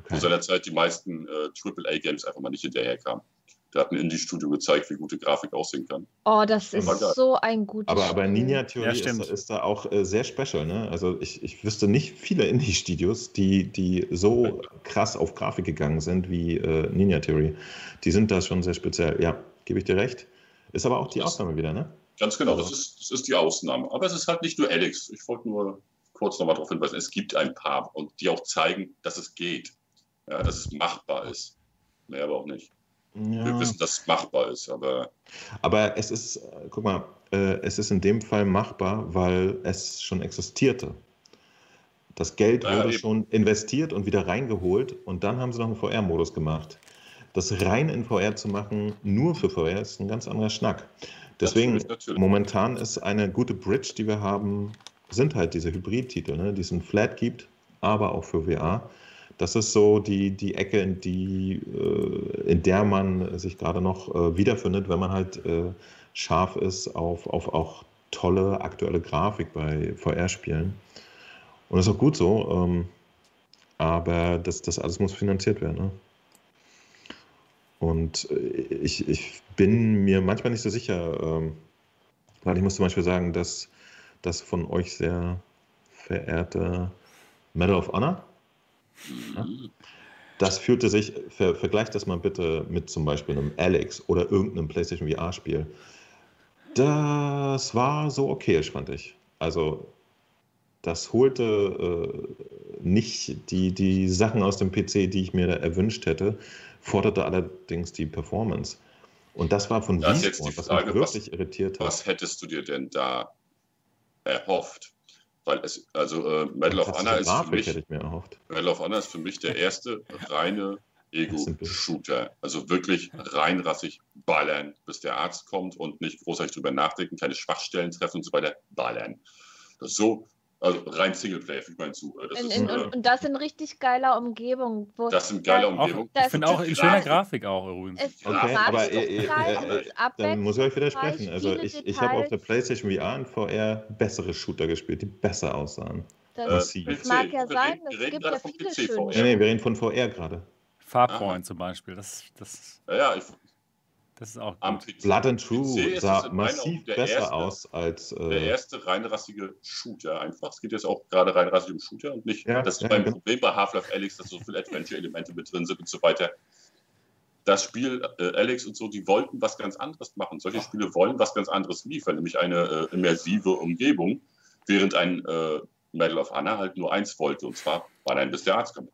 Wo Okay. seinerzeit die meisten äh, AAA-Games einfach mal nicht hinterherkamen. Da hat ein Indie-Studio gezeigt, wie gute Grafik aussehen kann. Oh, das ist geil. so ein gutes Aber, aber Spiel. Ninja Ja, ist, ist da auch äh, sehr special. Ne? Also ich, ich wüsste nicht viele Indie-Studios, die, die so krass auf Grafik gegangen sind wie äh, Ninja Theory. Die sind da schon sehr speziell. Ja, gebe ich dir recht. Ist aber auch die Das- Ausnahme wieder, ne? Ganz genau, Also- das ist, das ist die Ausnahme. Aber es ist halt nicht nur Alex. Ich wollte nur kurz nochmal darauf hinweisen, es gibt ein paar und die auch zeigen, dass es geht. Ja, dass es machbar ist. Mehr aber auch nicht. Wir Ja. wissen, dass es machbar ist, aber Aber es ist, äh, guck mal, äh, es ist in dem Fall machbar, weil es schon existierte. Das Geld Ja, wurde eben. schon investiert und wieder reingeholt und dann haben sie noch einen VR-Modus gemacht. Das rein in VR zu machen, nur für VR, ist ein ganz anderer Schnack. Deswegen, Natürlich, natürlich. momentan ist eine gute Bridge, die wir haben, sind halt diese Hybrid-Titel, ne, die es in Flat gibt, aber auch für VR. Das ist so die, die Ecke, in, die, äh, in der man sich gerade noch äh, wiederfindet, wenn man halt äh, scharf ist auf, auf auch tolle aktuelle Grafik bei VR-Spielen. Und das ist auch gut so, ähm, aber das, das alles muss finanziert werden. Ne? Und ich, ich bin mir manchmal nicht so sicher, ähm, Weil ich muss zum Beispiel sagen, dass das von euch sehr verehrte Medal of Honor, das fühlte sich, ver, vergleicht das mal bitte mit zum Beispiel einem Alex oder irgendeinem PlayStation VR-Spiel. Das war so okay, fand ich. Also das holte äh, nicht die, die Sachen aus dem PC, die ich mir da erwünscht hätte, forderte allerdings die Performance. Und das war von das Frage, was mich wirklich was, irritiert hat. Was hättest du dir denn da erhofft? Weil es, also äh, Medal of Honor ist für mich, Medal of Honor ist für mich der erste reine Ego-Shooter. Also wirklich reinrassig ballern, bis der Arzt kommt und nicht großartig drüber nachdenken, keine Schwachstellen treffen und so weiter, ballern. Das so, also rein Singleplayer, fügt man zu. Das in, in, äh, und das in richtig geiler Umgebung. das sind geile Umgebung. ich finde auch in schöner Grafik auch übrigens. Es okay, aber äh, äh, dann muss ich euch widersprechen. Also ich, ich habe auf der PlayStation VR und VR bessere Shooter gespielt, die besser aussahen. Das, das mag ja sein, es gibt ja viele schöne. Nee, nee, wir reden von VR gerade. Farpoint zum Beispiel. Das, das, ja, ja, ich, das ist auch Am PC, Blood and True sah massiv besser erste, aus als. Äh, der erste reinrassige Shooter einfach. Es geht jetzt auch gerade reinrassig um Shooter und nicht. Ja, das ist ja, beim genau. Problem bei Half-Life Alex, dass so viele Adventure-Elemente mit drin sind und so weiter. Das Spiel, äh, Alex und so, die wollten was ganz anderes machen. Solche Spiele wollen was ganz anderes liefern, nämlich eine äh, immersive Umgebung, während ein äh, Medal of Honor halt nur eins wollte, und zwar war ein bis der Arzt kommt.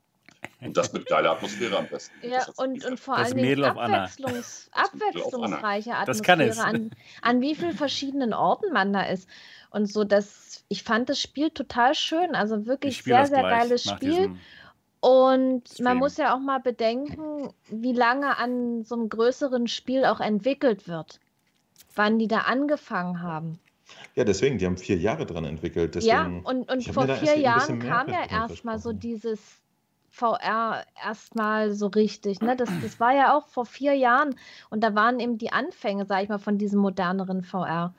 Und das mit geiler Atmosphäre am besten. Ja, und, und vor allem Abwechslungs abwechslungsreiche Atmosphäre, an, an wie vielen verschiedenen Orten man da ist. Und so, das, ich fand das Spiel total schön. Also wirklich sehr, sehr geiles Spiel. Und Stream. man muss ja auch mal bedenken, wie lange an so einem größeren Spiel auch entwickelt wird. Wann die da angefangen haben. Ja, deswegen, die haben vier Jahre dran entwickelt. Deswegen, ja, und, und vor vier Jahren kam ja erstmal so dieses VR erstmal so richtig. Ne? Das, das war ja auch vor vier Jahren und da waren eben die Anfänge, sag ich mal, von diesem moderneren VR.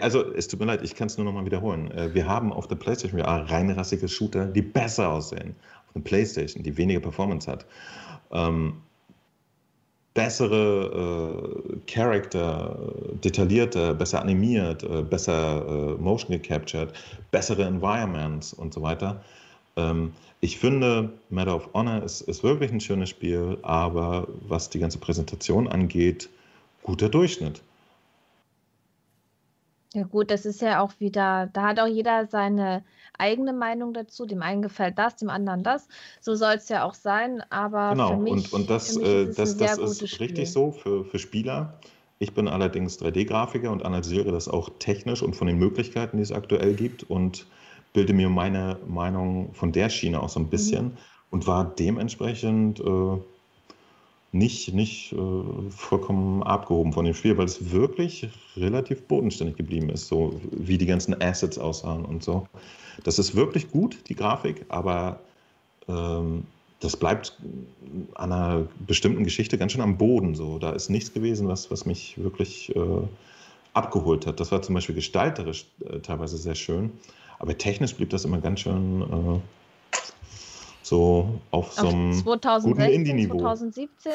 Also, es tut mir leid, ich kann es nur noch mal wiederholen. Äh, wir haben auf der PlayStation VR reinrassige Shooter, die besser aussehen. Auf der PlayStation, die weniger Performance hat. Ähm, bessere äh, Charakter, detaillierter, besser animiert, äh, besser äh, Motion gecaptured, bessere Environments und so weiter. Ähm, ich finde, Matter of Honor ist, ist wirklich ein schönes Spiel, aber was die ganze Präsentation angeht, guter Durchschnitt. Ja gut, das ist ja auch wieder, da hat auch jeder seine eigene Meinung dazu. Dem einen gefällt das, dem anderen das. So soll es ja auch sein, aber genau. für mich, und, und das, äh, ist, das, das ist richtig so für, für Spieler. Ich bin allerdings 3D-Grafiker und analysiere das auch technisch und von den Möglichkeiten, die es aktuell gibt. Und bilde mir meine Meinung von der Schiene auch so ein bisschen mhm. und war dementsprechend äh, nicht, nicht äh, vollkommen abgehoben von dem Spiel, weil es wirklich relativ bodenständig geblieben ist, so wie die ganzen Assets aussahen und so. Das ist wirklich gut, die Grafik, aber ähm, das bleibt an einer bestimmten Geschichte ganz schön am Boden. So. Da ist nichts gewesen, was, was mich wirklich äh, abgeholt hat. Das war zum Beispiel gestalterisch äh, teilweise sehr schön. Aber technisch blieb das immer ganz schön äh, so auf so einem 2016, Indie-Niveau. 2017,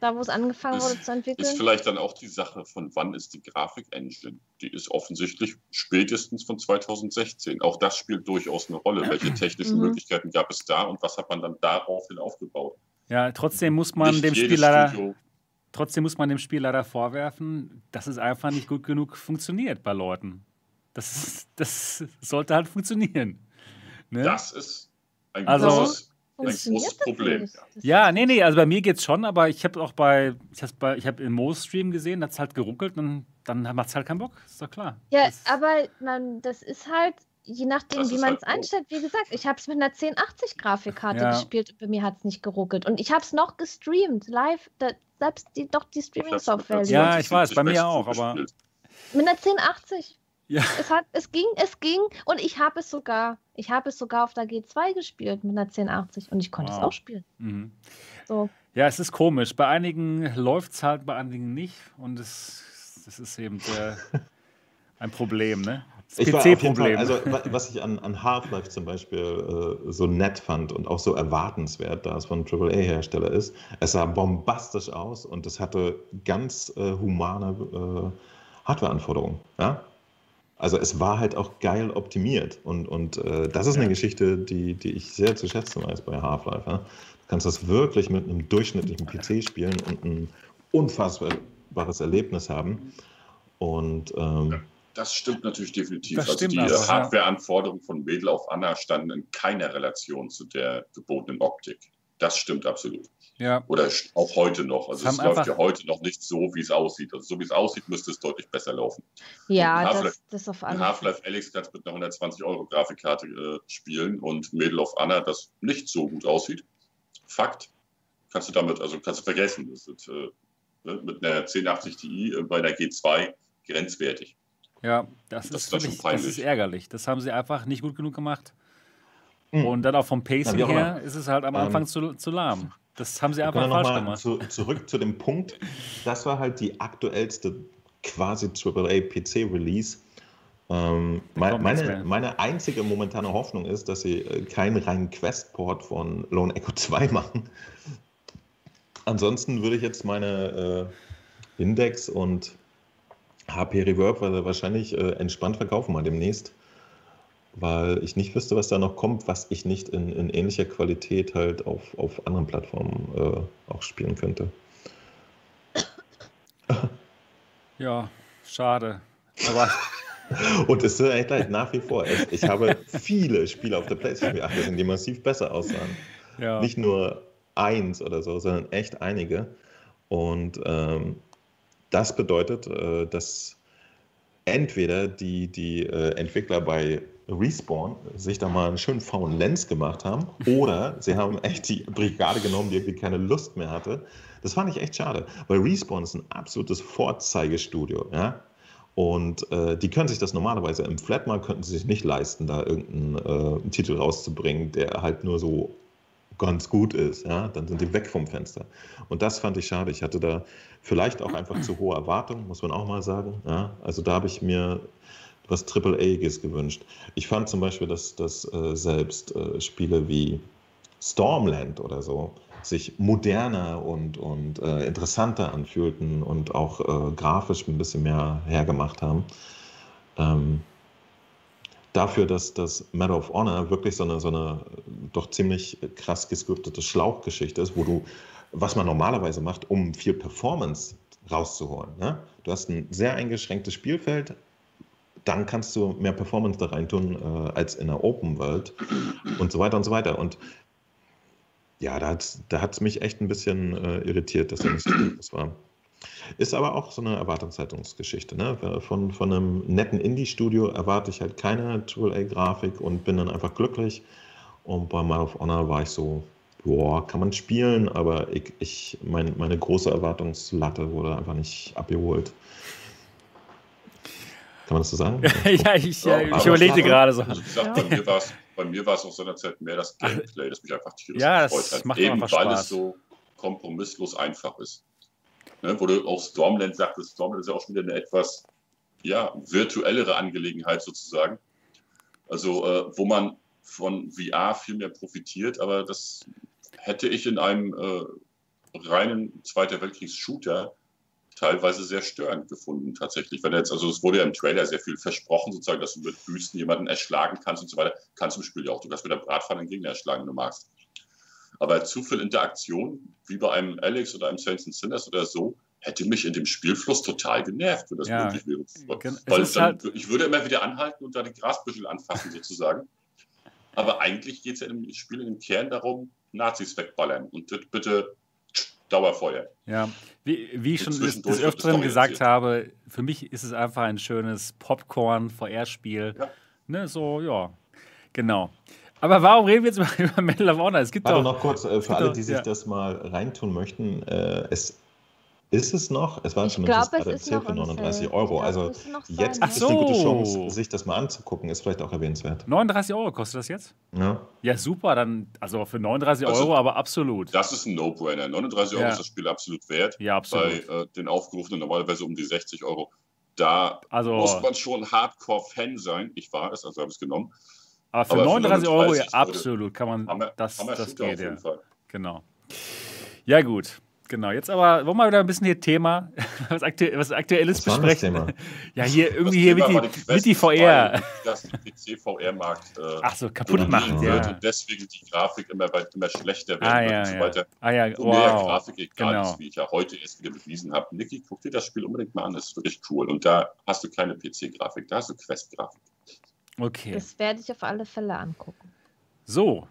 da wo es angefangen wurde zu entwickeln. Ist vielleicht dann auch die Sache, von wann ist die Grafik-Engine? Die ist offensichtlich spätestens von 2016. Auch das spielt durchaus eine Rolle. Welche technischen mhm. Möglichkeiten gab es da und was hat man dann daraufhin aufgebaut? Ja, trotzdem muss man nicht dem Spiel leider. Trotzdem muss man dem Spiel leider vorwerfen, dass es einfach nicht gut genug funktioniert bei Leuten. Das, das sollte halt funktionieren. Ne? Das ist ein also, großes, ein großes Problem. Ja. ja, nee, nee, also bei mir geht es schon, aber ich habe auch bei, ich habe ich hab im Mo-Stream gesehen, hat es halt geruckelt und dann macht es halt keinen Bock, ist doch klar. Ja, das, aber man, das ist halt, je nachdem, wie man es halt einstellt, wie gesagt, ich habe es mit einer 1080-Grafikkarte ja. gespielt und bei mir hat es nicht geruckelt. Und ich habe es noch gestreamt, live, da, selbst die, doch die Streaming-Software. Ja, ich weiß, bei mir auch, aber. Mit einer 1080. Ja. Es, hat, es ging, es ging und ich habe es sogar, ich habe es sogar auf der G2 gespielt mit einer 1080 und ich konnte wow. es auch spielen. Mhm. So. Ja, es ist komisch. Bei einigen läuft es halt, bei einigen nicht und es, das ist eben der, *laughs* ein Problem, ne? PC-Problem. Also, was ich an, an Half-Life zum Beispiel äh, so nett fand und auch so erwartenswert, da es von AAA-Hersteller ist, es sah bombastisch aus und es hatte ganz äh, humane äh, Hardware-Anforderungen. Ja? Also es war halt auch geil optimiert und, und äh, das ist eine Geschichte, die, die ich sehr zu schätzen weiß bei Half-Life. Ja? Du kannst das wirklich mit einem durchschnittlichen PC spielen und ein unfassbares Erlebnis haben. Und ähm, das stimmt natürlich definitiv. Das also die also, Hardware-Anforderungen von Medel auf Anna standen in keiner Relation zu der gebotenen Optik. Das stimmt absolut. Ja. Oder auch heute noch. Also es läuft ja heute noch nicht so, wie es aussieht. Also so wie es aussieht, müsste es deutlich besser laufen. Ja, das, das auf alle Half-Life Alex kannst mit einer 120 Euro Grafikkarte äh, spielen und Medal of Honor, das nicht so gut aussieht. Fakt. Kannst du damit, also kannst du vergessen. Das ist, äh, ne, mit einer 1080 Ti äh, bei einer G2 grenzwertig. Ja, das, das ist, wirklich, das ist ärgerlich. Das haben sie einfach nicht gut genug gemacht. Mhm. Und dann auch vom Pacing ja, her ist es halt am Anfang ähm, zu, zu lahm. Das haben sie einfach falsch gemacht. Zu, zurück zu dem Punkt, das war halt die aktuellste quasi AAA-PC-Release. Ähm, mein, meine, meine einzige momentane Hoffnung ist, dass sie äh, keinen reinen Questport von Lone Echo *laughs* 2 machen. Ansonsten würde ich jetzt meine äh, Index und HP Reverb wahrscheinlich äh, entspannt verkaufen mal demnächst weil ich nicht wüsste, was da noch kommt, was ich nicht in, in ähnlicher Qualität halt auf, auf anderen Plattformen äh, auch spielen könnte. *laughs* Ja, schade. Aber *laughs* Und es ist echt halt nach wie vor. Ich, ich habe viele Spiele auf der PlayStation 8 die massiv besser aussahen. Ja. Nicht nur eins oder so, sondern echt einige. Und ähm, das bedeutet, äh, dass entweder die, die äh, Entwickler bei Respawn sich da mal einen schönen faulen Lens gemacht haben oder sie haben echt die Brigade genommen, die irgendwie keine Lust mehr hatte. Das fand ich echt schade, weil Respawn ist ein absolutes Vorzeigestudio, ja. Und äh, die können sich das normalerweise im Flatmarkt könnten sie sich nicht leisten, da irgendeinen äh, Titel rauszubringen, der halt nur so ganz gut ist, ja, dann sind die weg vom Fenster. Und das fand ich schade. Ich hatte da vielleicht auch einfach zu hohe Erwartungen, muss man auch mal sagen. Ja. Also da habe ich mir was Triple-A-iges gewünscht. Ich fand zum Beispiel, dass, dass äh, selbst äh, Spiele wie Stormland oder so sich moderner und, und äh, interessanter anfühlten und auch äh, grafisch ein bisschen mehr hergemacht haben. Ähm, dafür, dass das Medal of Honor wirklich so eine, so eine doch ziemlich krass gescriptete Schlauchgeschichte ist, wo du, was man normalerweise macht, um viel Performance rauszuholen. Ne? Du hast ein sehr eingeschränktes Spielfeld, dann kannst du mehr Performance da rein tun äh, als in der Open World und so weiter und so weiter. Und ja, da hat es da mich echt ein bisschen äh, irritiert, dass er nicht so gut war. Ist aber auch so eine Erwartungshaltungsgeschichte. Ne? Von, von einem netten Indie-Studio erwarte ich halt keine AAA-Grafik und bin dann einfach glücklich. Und bei Mile of Honor war ich so, boah, kann man spielen, aber ich, ich, mein, meine große Erwartungslatte wurde einfach nicht abgeholt. Kann man das so sagen? *laughs* ja, ich, ja, ich überlegte gerade so. Also, wie gesagt, bei mir war es bei mir war es auch seinerzeit mehr das Gameplay, das mich einfach tierisch ja, gefreut hat. Macht Eben weil Spaß. es so kompromisslos einfach ist. Ne, wo du auch Stormland sagtest, Stormland ist ja auch schon wieder eine etwas ja, virtuellere Angelegenheit sozusagen. Also, äh, wo man von VR viel mehr profitiert, aber das hätte ich in einem äh, reinen Zweiter Weltkriegs-Shooter teilweise sehr störend gefunden, tatsächlich. Wenn jetzt, also es wurde ja im Trailer sehr viel versprochen, sozusagen, dass du mit Büsten jemanden erschlagen kannst und so weiter. Kannst du im Spiel ja auch. Du kannst mit der Bratpfanne einen Gegner erschlagen, wenn du magst. Aber zu viel Interaktion, wie bei einem Alex oder einem Saints and Sinners oder so, hätte mich in dem Spielfluss total genervt, wenn das ja, möglich wäre. Weil dann, halt ich würde immer wieder anhalten und da die Grasbüschel anfassen, sozusagen. Aber eigentlich geht es ja im Spiel im Kern darum, Nazis wegballern und bitte Dauerfeuer. Ja, wie, wie ich schon des, des Öfteren gesagt habe, für mich ist es einfach ein schönes Popcorn-VR-Spiel. Ja. Ne, so, ja, genau. Aber warum reden wir jetzt mal *laughs* über Medal of Honor? Es gibt Warte doch, noch kurz, äh, für alle, doch, die sich ja. das mal reintun möchten, äh, es ist es noch? Es war ich zumindest glaub, gerade erzählt für 39 Euro. Glaub, also jetzt ist so. eine gute Chance, sich das mal anzugucken. Ist vielleicht auch erwähnenswert. 39 Euro kostet das jetzt? Ja. Ja, super. Dann, also für 39 also, Euro, aber absolut. Das ist ein No-Brainer. 39 Euro ja. ist das Spiel absolut wert. Ja, absolut. Bei äh, den aufgerufenen normalerweise um die 60 Euro. Da also, muss man schon Hardcore-Fan sein. Ich war es, also habe ich es genommen. Aber für Aber 39 für Euro, ja, absolut, kann man, Hammer, das, Hammer das geht, ja. Genau. Ja, gut. Genau, jetzt aber wollen wir wieder ein bisschen hier Thema, *laughs* was, aktu was Aktuelles was besprechen. *laughs* Ja, hier irgendwie hier mit die, mit die VR. Dass der PC-VR-Markt äh, Ach so, kaputt macht, ja. und deswegen die Grafik immer, immer schlechter wird ah, ja, und so weiter. Ah, ja, wow. mehr Grafik egal genau. ist, wie ich ja heute erst wieder bewiesen habe. Niki, guck dir das Spiel unbedingt mal an, das ist wirklich cool. Und da hast du keine PC-Grafik, da hast du Quest-Grafik. Okay. Das werde ich auf alle Fälle angucken. So,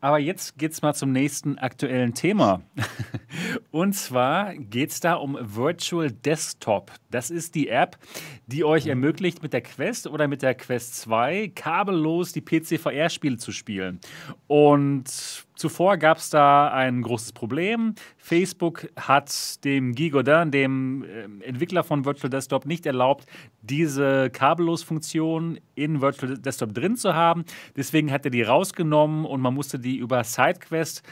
aber jetzt geht es mal zum nächsten aktuellen Thema. *laughs* Und zwar geht es da um Virtual Desktop. Das ist die App, die euch ermöglicht, mit der Quest oder mit der Quest 2 kabellos die PC-VR-Spiele zu spielen. Und Zuvor gab es da ein großes Problem. Facebook hat dem Guy Godin, dem äh, Entwickler von Virtual Desktop, nicht erlaubt, diese Kabellos-Funktion in Virtual Desktop drin zu haben. Deswegen hat er die rausgenommen und man musste die über SideQuest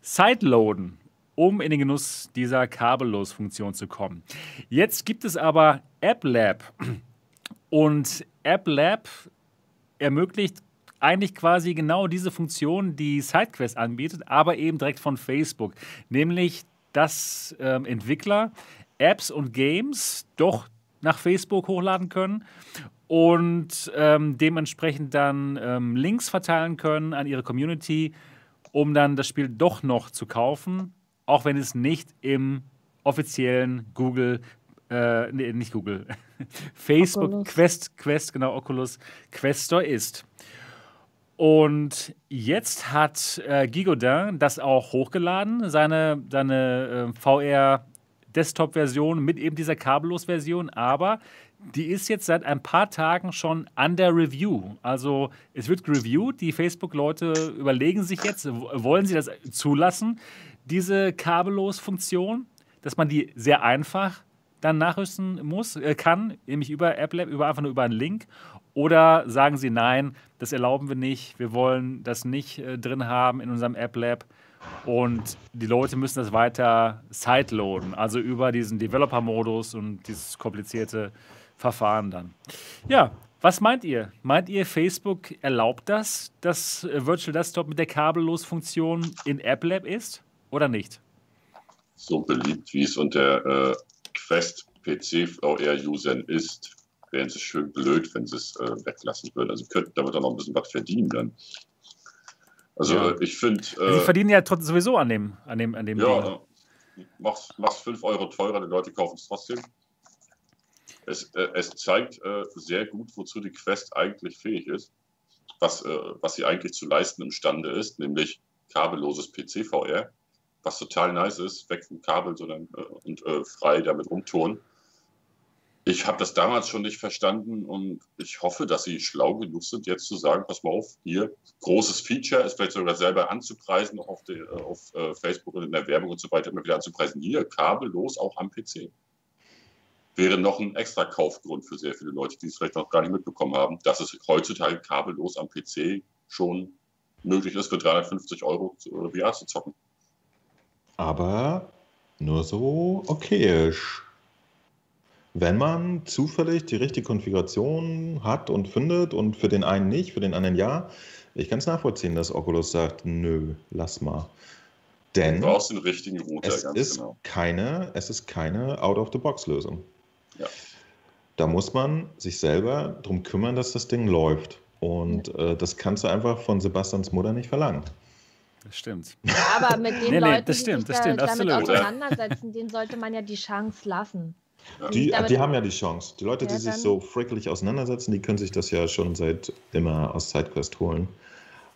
sideloaden, um in den Genuss dieser Kabellos-Funktion zu kommen. Jetzt gibt es aber AppLab und AppLab ermöglicht eigentlich quasi genau diese Funktion, die SideQuest anbietet, aber eben direkt von Facebook. Nämlich, dass ähm, Entwickler Apps und Games doch nach Facebook hochladen können und ähm, dementsprechend dann ähm, Links verteilen können an ihre Community, um dann das Spiel doch noch zu kaufen, auch wenn es nicht im offiziellen Google, äh, nee, nicht Google, *laughs* Facebook Oculus. Quest, Quest, genau, Oculus Quest Store ist. Und jetzt hat äh, Gigodin das auch hochgeladen, seine, seine äh, VR-Desktop-Version mit eben dieser Kabellos-Version, aber die ist jetzt seit ein paar Tagen schon under Review. Also es wird reviewed, die Facebook-Leute überlegen sich jetzt, wollen sie das zulassen, diese Kabellos-Funktion, dass man die sehr einfach dann nachrüsten muss, äh, kann, nämlich über AppLab, über einfach nur über einen Link. Oder sagen sie nein, das erlauben wir nicht, wir wollen das nicht äh, drin haben in unserem App Lab. Und die Leute müssen das weiter sideloaden, also über diesen Developer-Modus und dieses komplizierte Verfahren dann. Ja, was meint ihr? Meint ihr, Facebook erlaubt das, dass äh, Virtual Desktop mit der Kabellos-Funktion in App Lab ist oder nicht? So beliebt, wie es unter äh, Quest PC VR-Usern ist, wären sie schön blöd, wenn sie es äh, weglassen würden. Also könnten damit auch noch ein bisschen was verdienen dann. Also ja. ich finde. Äh, sie verdienen ja trotzdem sowieso an dem, an dem, an dem Ja, Ding. mach's, mach's 5 Euro teurer, die Leute kaufen es trotzdem. Es, äh, es zeigt äh, sehr gut, wozu die Quest eigentlich fähig ist, was, äh, was sie eigentlich zu leisten imstande ist, nämlich kabelloses PC-VR, was total nice ist, weg vom Kabel sondern, äh, und frei damit rumtouren. Ich habe das damals schon nicht verstanden und ich hoffe, dass sie schlau genug sind, jetzt zu sagen, pass mal auf, hier, großes Feature, es vielleicht sogar selber anzupreisen, auf, die, äh, auf äh, Facebook und in der Werbung und so weiter immer wieder anzupreisen, hier, kabellos auch am PC. Wäre noch ein extra Kaufgrund für sehr viele Leute, die es vielleicht noch gar nicht mitbekommen haben, dass es heutzutage kabellos am PC schon möglich ist, für 350 Euro VR zu zocken. Aber nur so okayisch. Wenn man zufällig die richtige Konfiguration hat und findet und für den einen nicht, für den anderen ja, ich kann es nachvollziehen, dass Oculus sagt, nö, lass mal. Denn du brauchst den richtigen Router, es ist genau. keine, es ist keine Out-of-the-Box-Lösung. Ja. Da muss man sich selber darum kümmern, dass das Ding läuft. Und ja. äh, das kannst du einfach von Sebastians Mutter nicht verlangen. Das stimmt. aber mit den nee, Leuten, nee, stimmt, die sich da, damit absolut. auseinandersetzen, denen sollte man ja die Chance lassen. Die, die haben ja die Chance. Die Leute, die ja, sich so fricklich auseinandersetzen, die können sich das ja schon seit immer aus SideQuest holen.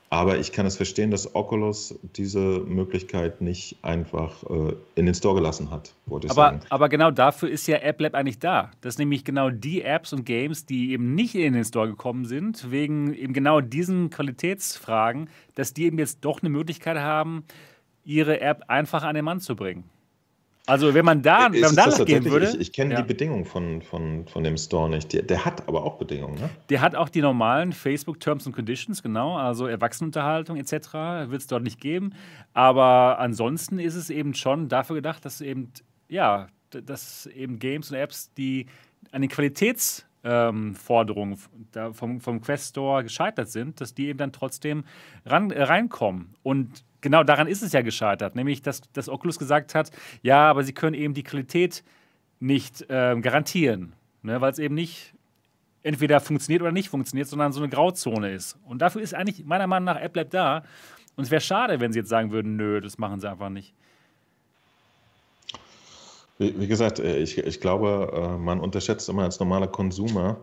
Aber ich kann es verstehen, dass Oculus diese Möglichkeit nicht einfach äh, in den Store gelassen hat, wollte ich aber, sagen. Aber genau dafür ist ja AppLab eigentlich da. Das sind nämlich genau die Apps und Games, die eben nicht in den Store gekommen sind, wegen eben genau diesen Qualitätsfragen, dass die eben jetzt doch eine Möglichkeit haben, ihre App einfach an den Mann zu bringen. Also wenn man da, wenn man danach gehen würde. Ich, ich kenne ja. die Bedingungen von, von, von dem Store nicht. Der, der, hat aber auch Bedingungen, ne? Der hat auch die normalen Facebook Terms and Conditions, genau. Also Erwachsenenunterhaltung etc. wird es dort nicht geben. Aber ansonsten ist es eben schon dafür gedacht, dass eben, ja, dass eben Games und Apps, die an den Qualitätsforderungen ähm, vom, vom Quest Store gescheitert sind, dass die eben dann trotzdem ran, äh, reinkommen. Und genau daran ist es ja gescheitert, nämlich dass, dass Oculus gesagt hat, ja, aber sie können eben die Qualität nicht äh, garantieren, ne, weil es eben nicht entweder funktioniert oder nicht funktioniert, sondern so eine Grauzone ist. Und dafür ist eigentlich meiner Meinung nach AppLab da. Und es wäre schade, wenn sie jetzt sagen würden, nö, das machen sie einfach nicht. Wie, wie gesagt, äh, ich, ich glaube, äh, man unterschätzt immer als normaler Konsumer,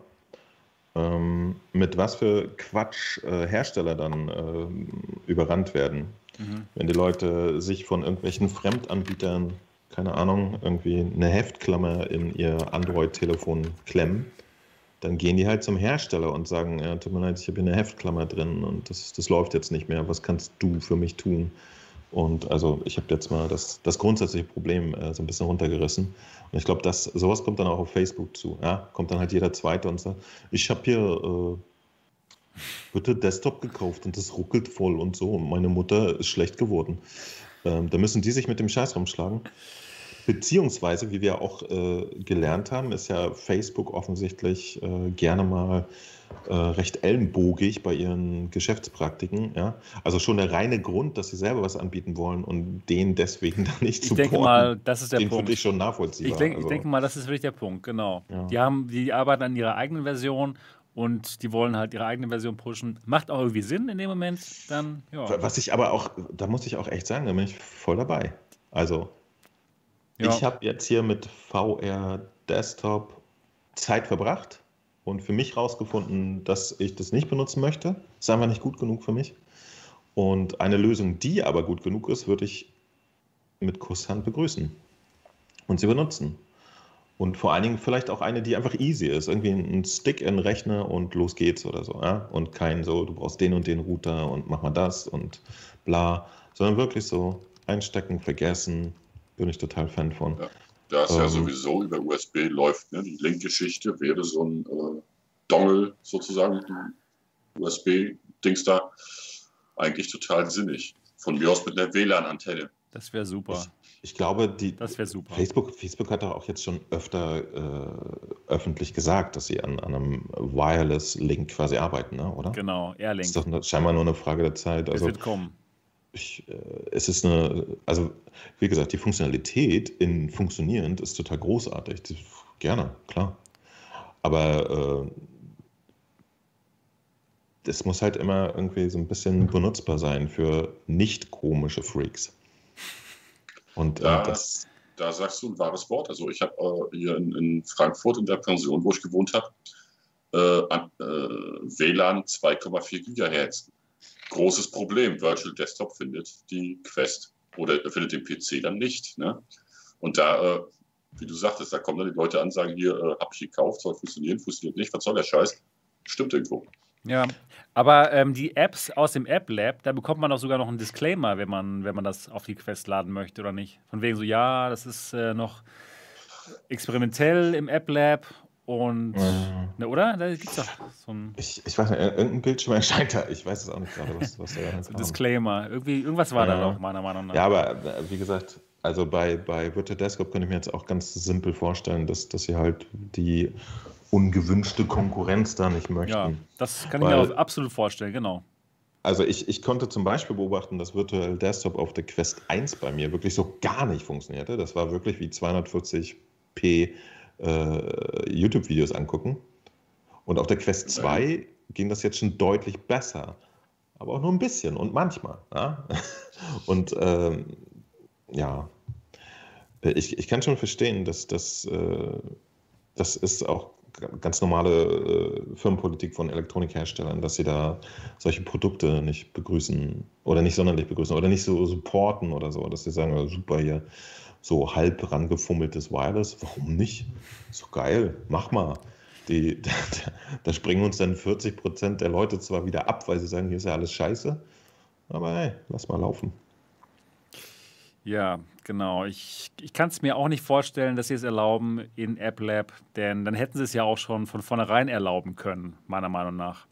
ähm, mit was für Quatsch äh, Hersteller dann überrannt werden. Mhm. Wenn die Leute sich von irgendwelchen Fremdanbietern, keine Ahnung, irgendwie eine Heftklammer in ihr Android-Telefon klemmen, dann gehen die halt zum Hersteller und sagen, ja, tut mir leid, ich habe hier eine Heftklammer drin und das, das läuft jetzt nicht mehr, was kannst du für mich tun? Und also ich habe jetzt mal das, das grundsätzliche Problem äh, so ein bisschen runtergerissen. Und ich glaube, sowas kommt dann auch auf Facebook zu. Ja? Kommt dann halt jeder Zweite und sagt, ich habe hier äh, bitte Desktop gekauft und das ruckelt voll und so. Und meine Mutter ist schlecht geworden. Ähm, da müssen die sich mit dem Scheiß rumschlagen. Beziehungsweise, wie wir auch äh, gelernt haben, ist ja Facebook offensichtlich äh, gerne mal äh, recht ellenbogig bei ihren Geschäftspraktiken. Ja? Also schon der reine Grund, dass sie selber was anbieten wollen und den deswegen *laughs* dann nicht zu Ich denke mal, das ist der den Punkt. finde ich schon nachvollziehbar. Ich, denk, also, ich denke mal, das ist wirklich der Punkt, genau. Ja. Die, haben, die arbeiten an ihrer eigenen Version und die wollen halt ihre eigene Version pushen. Macht auch irgendwie Sinn in dem Moment dann, ja. Was ich aber auch, da muss ich auch echt sagen, da bin ich voll dabei. Also, ja. ich habe jetzt hier mit VR Desktop Zeit verbracht und für mich herausgefunden, dass ich das nicht benutzen möchte. Ist einfach nicht gut genug für mich. Und eine Lösung, die aber gut genug ist, würde ich mit Kusshand begrüßen und sie benutzen. Und vor allen Dingen vielleicht auch eine, die einfach easy ist. Irgendwie ein Stick in den Rechner und los geht's oder so. Ja? Und kein so, du brauchst den und den Router und mach mal das und bla. Sondern wirklich so einstecken, vergessen. Bin ich total Fan von. Ja. Da es ähm, ja sowieso über USB läuft, ne? die Link-Geschichte wäre so ein äh, Dongle sozusagen, USB-Dings da, eigentlich total sinnig. Von mir aus mit einer WLAN-Antenne. Das wäre super. Ich, ich, glaube, die das super. Facebook, Facebook hat doch auch jetzt schon öfter äh, öffentlich gesagt, dass sie an, an einem Wireless-Link quasi arbeiten, ne? oder? Genau, Airlink. Das ist doch scheinbar nur eine Frage der Zeit. Also, wird kommen ich, äh, es ist eine, also wie gesagt, die Funktionalität in funktionierend ist total großartig. Das, gerne, klar. Aber äh, das muss halt immer irgendwie so ein bisschen benutzbar sein für nicht komische Freaks. Und äh, da, das. Da sagst du ein wahres Wort. Also ich habe äh, hier in, in, Frankfurt in der Pension, wo ich gewohnt habe, äh, äh, WLAN 2,4 Gigahertz großes Problem. Virtual Desktop findet die Quest oder findet den PC dann nicht. Ne? Und da, äh, wie du sagtest, da kommen dann die Leute an, sagen hier, äh, hab ich gekauft, soll funktionieren, funktioniert nicht, was soll der Scheiß? Stimmt irgendwo. Ja, aber ähm, die Apps aus dem App Lab, da bekommt man auch sogar noch einen Disclaimer, wenn man, wenn man das auf die Quest laden möchte oder nicht. Von wegen so, ja, das ist äh, noch experimentell im App Lab und, mhm. ne, oder? Da gibt's doch so ein. Ich, ich weiß nicht, irgendein Bildschirm erscheint da. Ich weiß es auch nicht gerade, was, was da Disclaimer. Irgendwie, irgendwas war ja. da doch, meiner Meinung nach. Ja, aber äh, wie gesagt, also bei, bei Virtual Desktop könnte ich mir jetzt auch ganz simpel vorstellen, dass, dass sie halt die ungewünschte Konkurrenz da nicht möchten. Ja, das kann Weil, ich mir auch absolut vorstellen, genau. Also ich, ich konnte zum Beispiel beobachten, dass Virtual Desktop auf der Quest 1 bei mir wirklich so gar nicht funktionierte. Das war wirklich wie 240p äh, YouTube-Videos angucken. Und auf der Quest 2 ging das jetzt schon deutlich besser. Aber auch nur ein bisschen und manchmal. Ja? *laughs* Und ähm, ja, ich, ich kann schon verstehen, dass das, äh, das ist auch ganz normale äh, Firmenpolitik von Elektronikherstellern, dass sie da solche Produkte nicht begrüßen oder nicht sonderlich begrüßen oder nicht so supporten oder so, dass sie sagen, super hier, so halb rangefummeltes Wireless. Warum nicht? So geil, mach mal. Die, *laughs* da, da, springen uns dann 40 Prozent der Leute zwar wieder ab, weil sie sagen, hier ist ja alles scheiße, aber hey, lass mal laufen. Ja, genau. Ich, ich kann es mir auch nicht vorstellen, dass sie es erlauben in App Lab, denn dann hätten sie es ja auch schon von vornherein erlauben können, meiner Meinung nach.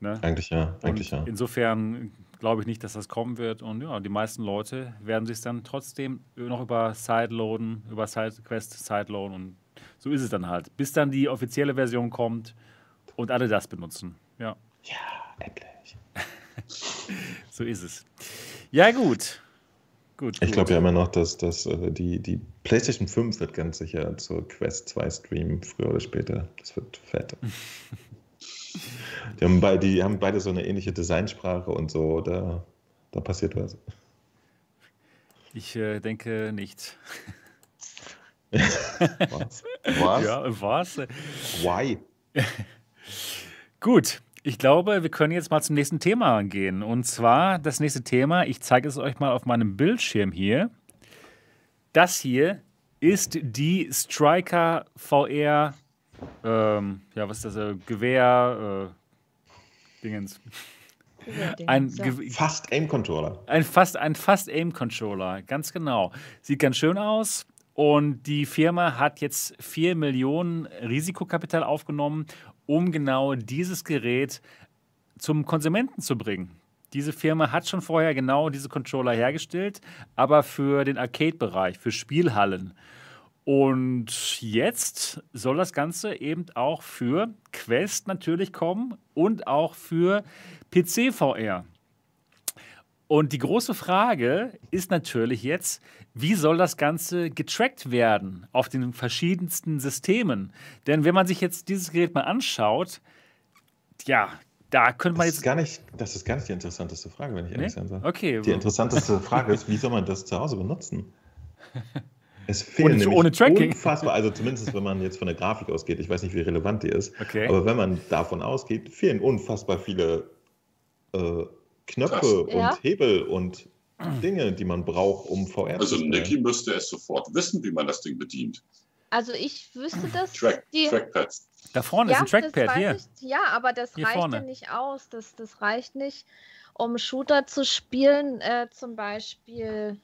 Ne? Eigentlich ja, eigentlich Und ja. Insofern glaube ich nicht, dass das kommen wird. Und ja, die meisten Leute werden sich dann trotzdem noch über Sideloaden, über SideQuest Sideloaden und So ist es dann halt. Bis dann die offizielle Version kommt und alle das benutzen. Ja. Ja, endlich. *laughs* so ist es. Ja, gut. Gut, ich glaube ja immer noch, dass, dass äh, die, die PlayStation 5 wird ganz sicher zur Quest 2 streamen, früher oder später. Das wird fett. *laughs* die, haben beide, die haben beide so eine ähnliche Designsprache und so, da, da passiert was. Ich äh, denke nicht. *laughs* was? Was? Ja, was? Why? *laughs* Gut, ich glaube, wir können jetzt mal zum nächsten Thema gehen. Und zwar das nächste Thema, ich zeige es euch mal auf meinem Bildschirm hier. Das hier ist die Striker VR, ähm, ja, was ist das, äh, Gewehr, äh, Dingens. Ein Ge fast Aim Controller. Ein fast, ein fast Aim Controller, ganz genau. Sieht ganz schön aus. Und die Firma hat jetzt 4 Millionen Risikokapital aufgenommen, um genau dieses Gerät zum Konsumenten zu bringen. Diese Firma hat schon vorher genau diese Controller hergestellt, aber für den Arcade-Bereich, für Spielhallen. Und jetzt soll das Ganze eben auch für Quest natürlich kommen und auch für PC-VR. Und die große Frage ist natürlich jetzt, wie soll das Ganze getrackt werden auf den verschiedensten Systemen? Denn wenn man sich jetzt dieses Gerät mal anschaut, ja, da könnte man das jetzt. Ist gar nicht, das ist gar nicht die interessanteste Frage, wenn ich ehrlich nee? sein soll. Okay. Die interessanteste *laughs* Frage ist, wie soll man das zu Hause benutzen? Es fehlen ohne, ohne Tracking. unfassbar, also zumindest wenn man jetzt von der Grafik ausgeht, ich weiß nicht, wie relevant die ist, okay. aber wenn man davon ausgeht, fehlen unfassbar viele äh, Knöpfe und ja. Hebel und Dinge, die man braucht, um VR also zu Also Niki müsste es sofort wissen, wie man das Ding bedient. Also ich wüsste das. Track, die, Trackpads. Da vorne ja, ist ein Trackpad hier. Ich, ja, aber das hier reicht vorne. ja nicht aus. Das, das reicht nicht, um Shooter zu spielen. Äh, zum Beispiel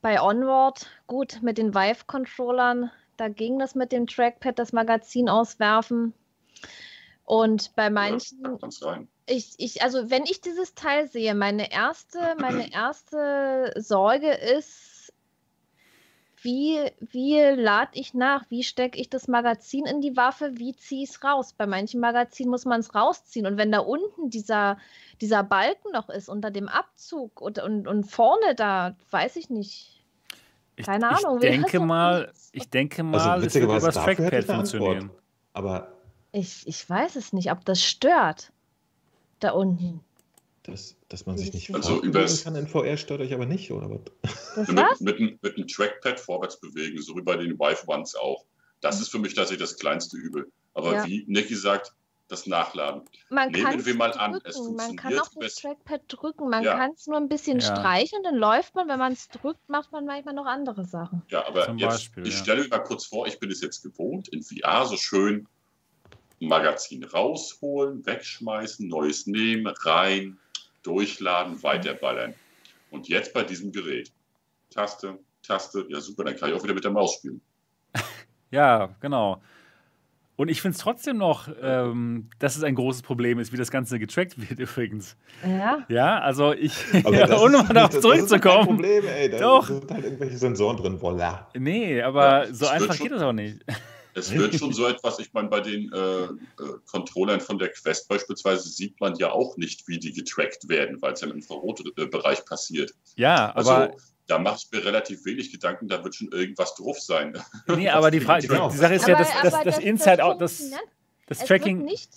bei Onward. Gut, mit den Vive-Controllern, da ging das mit dem Trackpad, das Magazin auswerfen. Und bei manchen. Ja, ich, ich, also wenn ich dieses Teil sehe, meine erste, meine *clears throat* erste Sorge ist, wie, wie lade ich nach? Wie stecke ich das Magazin in die Waffe? Wie ziehe ich es raus? Bei manchen Magazinen muss man es rausziehen. Und wenn da unten dieser, dieser Balken noch ist, unter dem Abzug und, und, und vorne da, weiß ich nicht. Keine ich, Ahnung. Ich denke mal, ich denke mal, also, es wird über das Trackpad funktionieren. Aber ich, ich weiß es nicht, ob das stört. Da unten. Das, dass man sich nicht also kann in VR stört euch aber nicht, oder was? Das mit, was? mit, mit, mit einem Trackpad vorwärts bewegen, so wie bei den Vive Ones auch. Das ist für mich tatsächlich das kleinste Übel. Aber Ja. wie Niki sagt, das Nachladen. Man Nehmen kann wir mal an, es drücken. Man kann funktioniert auf das Trackpad drücken. Man Ja. kann es nur ein bisschen Ja. streichen, dann läuft man. Wenn man es drückt, macht man manchmal noch andere Sachen. Ja, aber Zum jetzt, Beispiel, ich ja. stelle mir mal kurz vor, ich bin es jetzt gewohnt, in VR so schön Magazin rausholen, wegschmeißen, neues nehmen, rein, durchladen, weiterballern. Und jetzt bei diesem Gerät. Taste, Taste, ja super, dann kann ich auch wieder mit der Maus spielen. *laughs* Ja, genau. Und ich finde es trotzdem noch, ähm, dass es ein großes Problem ist, wie das Ganze getrackt wird *laughs* übrigens. Ja. Ja, also ich, Aber *laughs* ja, ohne mal darauf nicht- das ist kein zurückzukommen. Problem, ey. Da Doch. sind halt irgendwelche Sensoren drin, voilà. Nee, aber Ja, so einfach geht das auch nicht. Es wird schon so etwas, ich meine, bei den äh, äh, Controllern von der Quest beispielsweise sieht man ja auch nicht, wie die getrackt werden, weil es ja im Infrarotbereich passiert. Ja, Also aber da mache ich mir relativ wenig Gedanken, da wird schon irgendwas drauf sein. nee, aber die, *laughs* Frage, die, Genau. die Sache ist ja, Aber- das, das, das das- Inside das Out, das, das Tracking, wird nicht.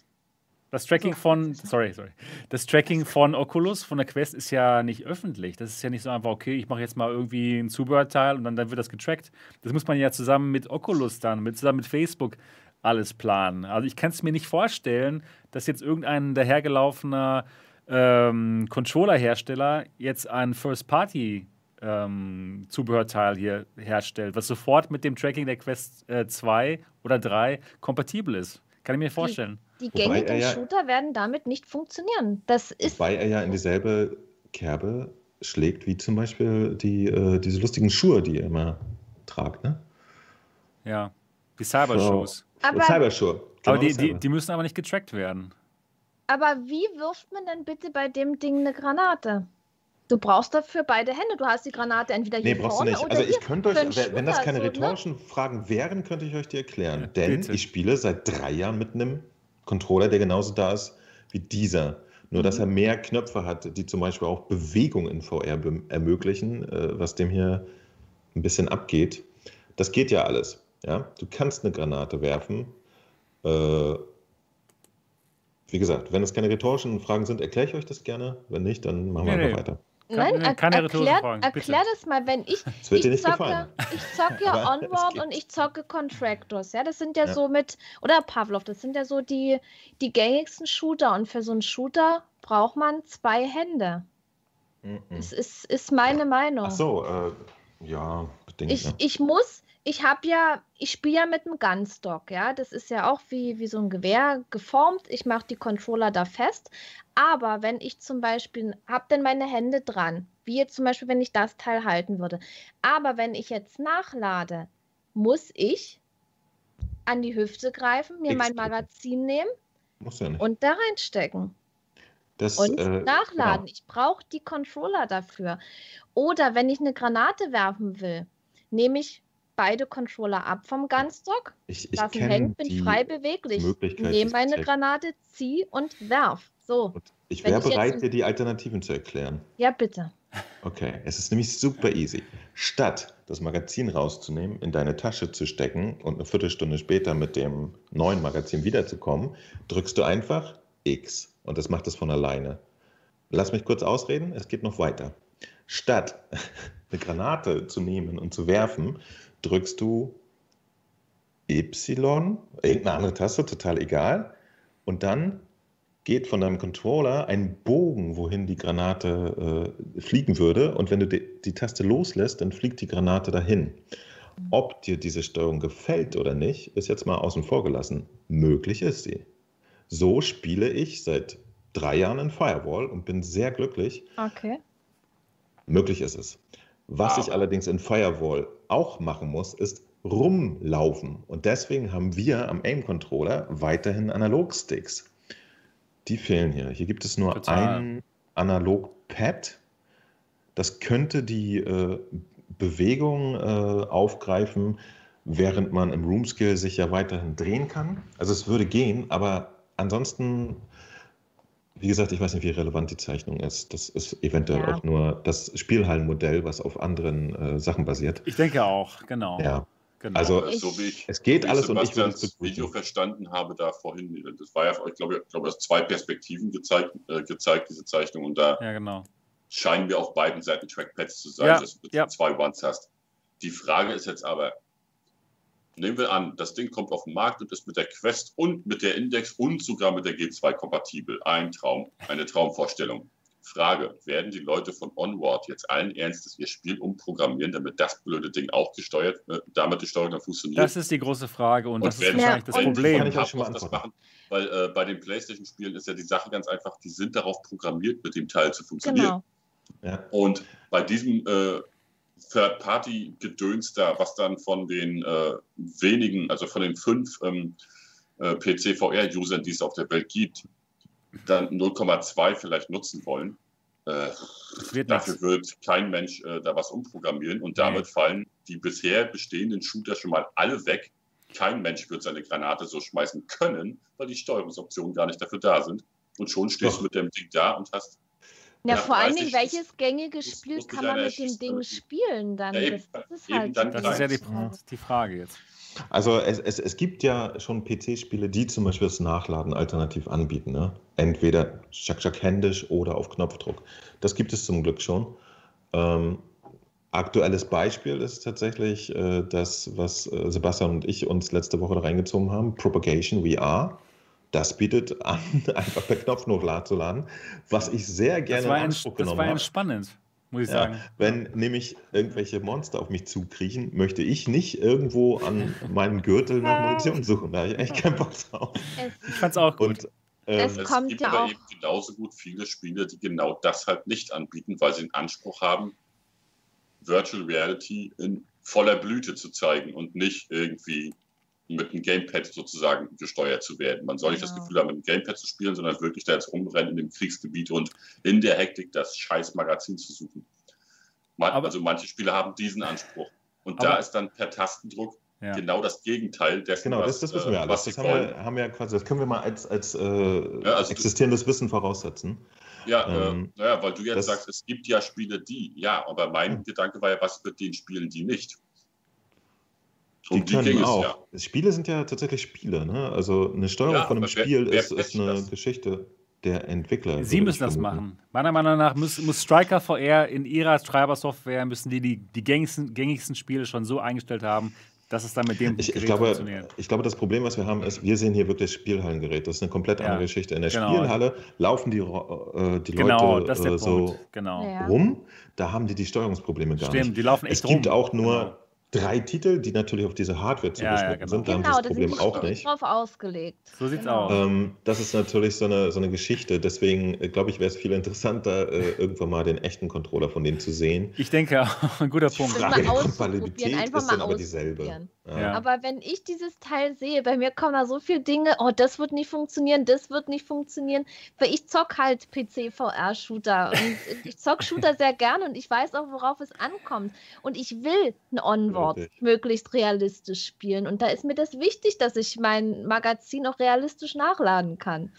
Das Tracking So. von, sorry, sorry, das Tracking von Oculus, von der Quest ist ja nicht öffentlich. Das ist ja nicht so einfach, okay, ich mache jetzt mal irgendwie ein Zubehörteil und dann, dann wird das getrackt. Das muss man ja zusammen mit Oculus dann, mit, zusammen mit Facebook alles planen. Also ich kann es mir nicht vorstellen, dass jetzt irgendein dahergelaufener ähm, Controller-Hersteller jetzt ein First-Party ähm, Zubehörteil hier herstellt, was sofort mit dem Tracking der Quest äh, 2 oder 3 kompatibel ist. Kann ich mir vorstellen. Die Wobei gängigen ja- Shooter werden damit nicht funktionieren. Das ist. Wobei er ja in dieselbe Kerbe schlägt wie zum Beispiel die, äh, diese lustigen Schuhe, die ihr immer tragt, ne? Ja. Die Cyber-Shows. Aber, Cyberschuhe. Aber Genau, die, die, Cyber. die müssen aber nicht getrackt werden. aber wie wirft man denn bitte bei dem Ding eine Granate? Du brauchst dafür beide Hände. Du hast die Granate entweder hier nee, brauchst vorne du nicht. oder Also ich hier könnte euch, wenn das Shooter, keine ne? rhetorischen Fragen wären, könnte ich euch die erklären. Ja, Denn bitte. ich spiele seit drei Jahren mit einem Controller, der genauso da ist wie dieser. Nur, dass Mhm. er mehr Knöpfe hat, die zum Beispiel auch Bewegung in VR ermöglichen, äh, was dem hier ein bisschen abgeht. Das geht ja alles. Ja? Du kannst eine Granate werfen. Äh, wie gesagt, wenn es keine rhetorischen Fragen sind, erkläre ich euch das gerne. Wenn nicht, dann machen wir Nee, einfach nee. weiter. Nein, er, keine erklär, Fragen, erklär das mal, wenn ich, *laughs* ich zocke, *laughs* ich zocke es Onward und ich zocke Contractors, ja, das sind ja, Ja. so mit, oder Pavlov, das sind ja so die, die gängigsten Shooter und für so einen Shooter braucht man zwei Hände. Mhm. Das ist, ist meine Meinung. Ach so, äh, ja, bedingt. Ich, ja. ich muss, ich habe ja, ich spiele ja mit einem Gunstock, ja. Das ist ja auch wie, wie so ein Gewehr geformt. Ich mache die Controller da fest. Aber wenn ich zum Beispiel, habe dann meine Hände dran, wie jetzt zum Beispiel, wenn ich das Teil halten würde. Aber wenn ich jetzt nachlade, muss ich an die Hüfte greifen, mir mein. Magazin nehmen ja und da reinstecken das, und äh, nachladen. genau. Ich brauche die Controller dafür. Oder wenn ich eine Granate werfen will, nehme ich beide Controller ab vom Gunstock, Ich, ich lasse kenne hängen, bin frei beweglich, nehme meine Checks. Granate, zieh und werf. So, Und ich wäre jetzt bereit, dir die Alternativen zu erklären. ja bitte. Okay, es ist nämlich super easy. Statt das Magazin rauszunehmen, in deine Tasche zu stecken und eine Viertelstunde später mit dem neuen Magazin wiederzukommen, drückst du einfach X und das macht es von alleine. Lass mich kurz ausreden, es geht noch weiter. Statt *laughs* eine Granate zu nehmen und zu werfen, drückst du Y, irgendeine andere Taste, total egal. Und dann geht von deinem Controller ein Bogen, wohin die Granate äh, fliegen würde. Und wenn du die, die Taste loslässt, dann fliegt die Granate dahin. Ob dir diese Steuerung gefällt oder nicht, ist jetzt mal außen vor gelassen. Möglich ist sie. So spiele ich seit drei Jahren in Firewall und bin sehr glücklich. Okay. Möglich ist es. Was ich Aber- allerdings in Firewall auch machen muss, ist rumlaufen. Und deswegen haben wir am Aim-Controller weiterhin Analogsticks. Die fehlen hier. Hier gibt es nur Total. ein Analog-Pad. Das könnte die äh, Bewegung äh, aufgreifen, während man im Roomskill sich ja weiterhin drehen kann. Also es würde gehen, aber ansonsten, wie gesagt, ich weiß nicht, wie relevant die Zeichnung ist. Das ist eventuell Ja. auch nur das Spielhallenmodell, was auf anderen äh, Sachen basiert. Ich denke auch, genau. Ja, genau. also Äh, so wie ich, es geht wie ich alles und ich würde Sebastians Video verstanden habe da vorhin, das war ja, ich glaube, ich glaube, das zwei Perspektiven gezeigt, äh, gezeigt, diese Zeichnung, und da ja, genau. scheinen wir auf beiden Seiten Trackpads zu sein, Ja, dass du ja. zwei Ones hast. Die Frage ist jetzt aber, nehmen wir an, das Ding kommt auf den Markt und ist mit der Quest und mit der Index und sogar mit der G2 kompatibel. Ein Traum, eine Traumvorstellung. Frage, werden die Leute von Onward jetzt allen Ernstes ihr Spiel umprogrammieren, damit das blöde Ding auch gesteuert, äh, damit die Steuerung dann funktioniert? Das ist die große Frage und, das ist wahrscheinlich das und- Problem. Kann ich Hab schon mal auch das machen, weil äh, bei den PlayStation-Spielen ist ja die Sache ganz einfach, die sind darauf programmiert, mit dem Teil zu funktionieren. Genau. Ja. Und bei diesem äh, Third-Party-Gedöns da, was dann von den äh, wenigen, also von den fünf ähm, äh, PC-VR-Usern, die es auf der Welt gibt, dann 0,2 vielleicht nutzen wollen, äh, wird dafür nichts. wird kein Mensch äh, da was umprogrammieren und damit fallen die bisher bestehenden Shooter schon mal alle weg. Kein Mensch wird seine Granate so schmeißen können, weil die Steuerungsoptionen gar nicht dafür da sind. Und schon stehst Doch. du mit dem Ding da und hast Ja, Ja, vor allen 30 Dingen, welches gängige Spiel kann man mit dem Ding spielen dann? Ja, eben. das, das ist halt dann die Das ist ja die, Frage. die Frage jetzt. Also es, es, es gibt ja schon PC-Spiele, die zum Beispiel das Nachladen alternativ anbieten. Ne? Entweder schack, schack händisch oder auf Knopfdruck. Das gibt es zum Glück schon. Ähm, aktuelles Beispiel ist tatsächlich äh, das, was äh, Sebastian und ich uns letzte Woche da reingezogen haben, Propagation VR. Das bietet an, *laughs* einfach per Knopfdruck zu laden, was ich sehr gerne Das war, in Anspruch das genommen war habe. entspannend, muss ich Ja, sagen. wenn nämlich irgendwelche Monster auf mich zukriechen, möchte ich nicht irgendwo an meinem Gürtel nach Munition suchen. Da habe ich echt keinen Bock drauf. Es, Ich fand's auch gut. Und ähm, Es Es gibt ja aber auch- eben genauso gut viele Spiele, die genau das halt nicht anbieten, weil sie den Anspruch haben, Virtual Reality in voller Blüte zu zeigen und nicht irgendwie mit einem Gamepad sozusagen gesteuert zu werden. Man soll nicht ja. das Gefühl haben, mit einem Gamepad zu spielen, sondern wirklich da jetzt rumrennen in dem Kriegsgebiet und in der Hektik das scheiß Magazin zu suchen. Man, aber, also manche Spiele haben diesen Anspruch. Und da ist dann per Tastendruck ja. genau das Gegenteil dessen, Genau, das, das wissen wir äh, alles. Das haben wir, haben wir, quasi, das können wir mal als, als äh, ja, also existierendes du, Wissen voraussetzen. Ja, äh, ähm, äh, naja, weil du jetzt das, sagst, es gibt ja Spiele, die. Ja, aber mein ja. Gedanke war ja, was mit den Spielen, die nicht? Die, die können auch. Es, ja. Spiele sind ja tatsächlich Spiele. Ne? Also eine Steuerung von einem Spiel wer, wer ist, ist eine das? Geschichte der Entwickler. Sie müssen das machen. Meiner Meinung nach muss, muss Striker VR in ihrer Treibersoftware müssen die, die die gängigsten, gängigsten Spiele schon so eingestellt haben, dass es dann mit dem ich, ich glaube, funktioniert. Ich glaube, das Problem, was wir haben, ist, wir sehen hier wirklich Spielhallengerät. Das ist eine komplett andere ja, Geschichte. In der genau. Spielhalle laufen die, äh, die genau, Leute äh, so genau. rum. Da haben die die Steuerungsprobleme gar Stimmt, nicht. Stimmt, die laufen echt es rum. Es gibt auch nur genau drei Titel, die natürlich auf diese Hardware zugeschnitten ja, ja, genau. sind. Da genau, haben das Problem auch nicht. drauf ausgelegt. So sieht's genau. aus. Ähm, das ist natürlich so eine, so eine Geschichte. Deswegen äh, glaube ich, wäre es viel interessanter, äh, irgendwann mal den echten Controller von denen zu sehen. Ich denke, *laughs* ein guter Punkt. Die Frage der Kompatibilität ist dann aber dieselbe. Ja. Aber wenn ich dieses Teil sehe, bei mir kommen da so viele Dinge, oh, das wird nicht funktionieren, das wird nicht funktionieren, weil ich zock halt PC-VR-Shooter und *laughs* ich zock Shooter sehr gerne und ich weiß auch, worauf es ankommt. Und ich will ein Onboard möglichst möglichst realistisch spielen. Und da ist mir das wichtig, dass ich mein Magazin auch realistisch nachladen kann.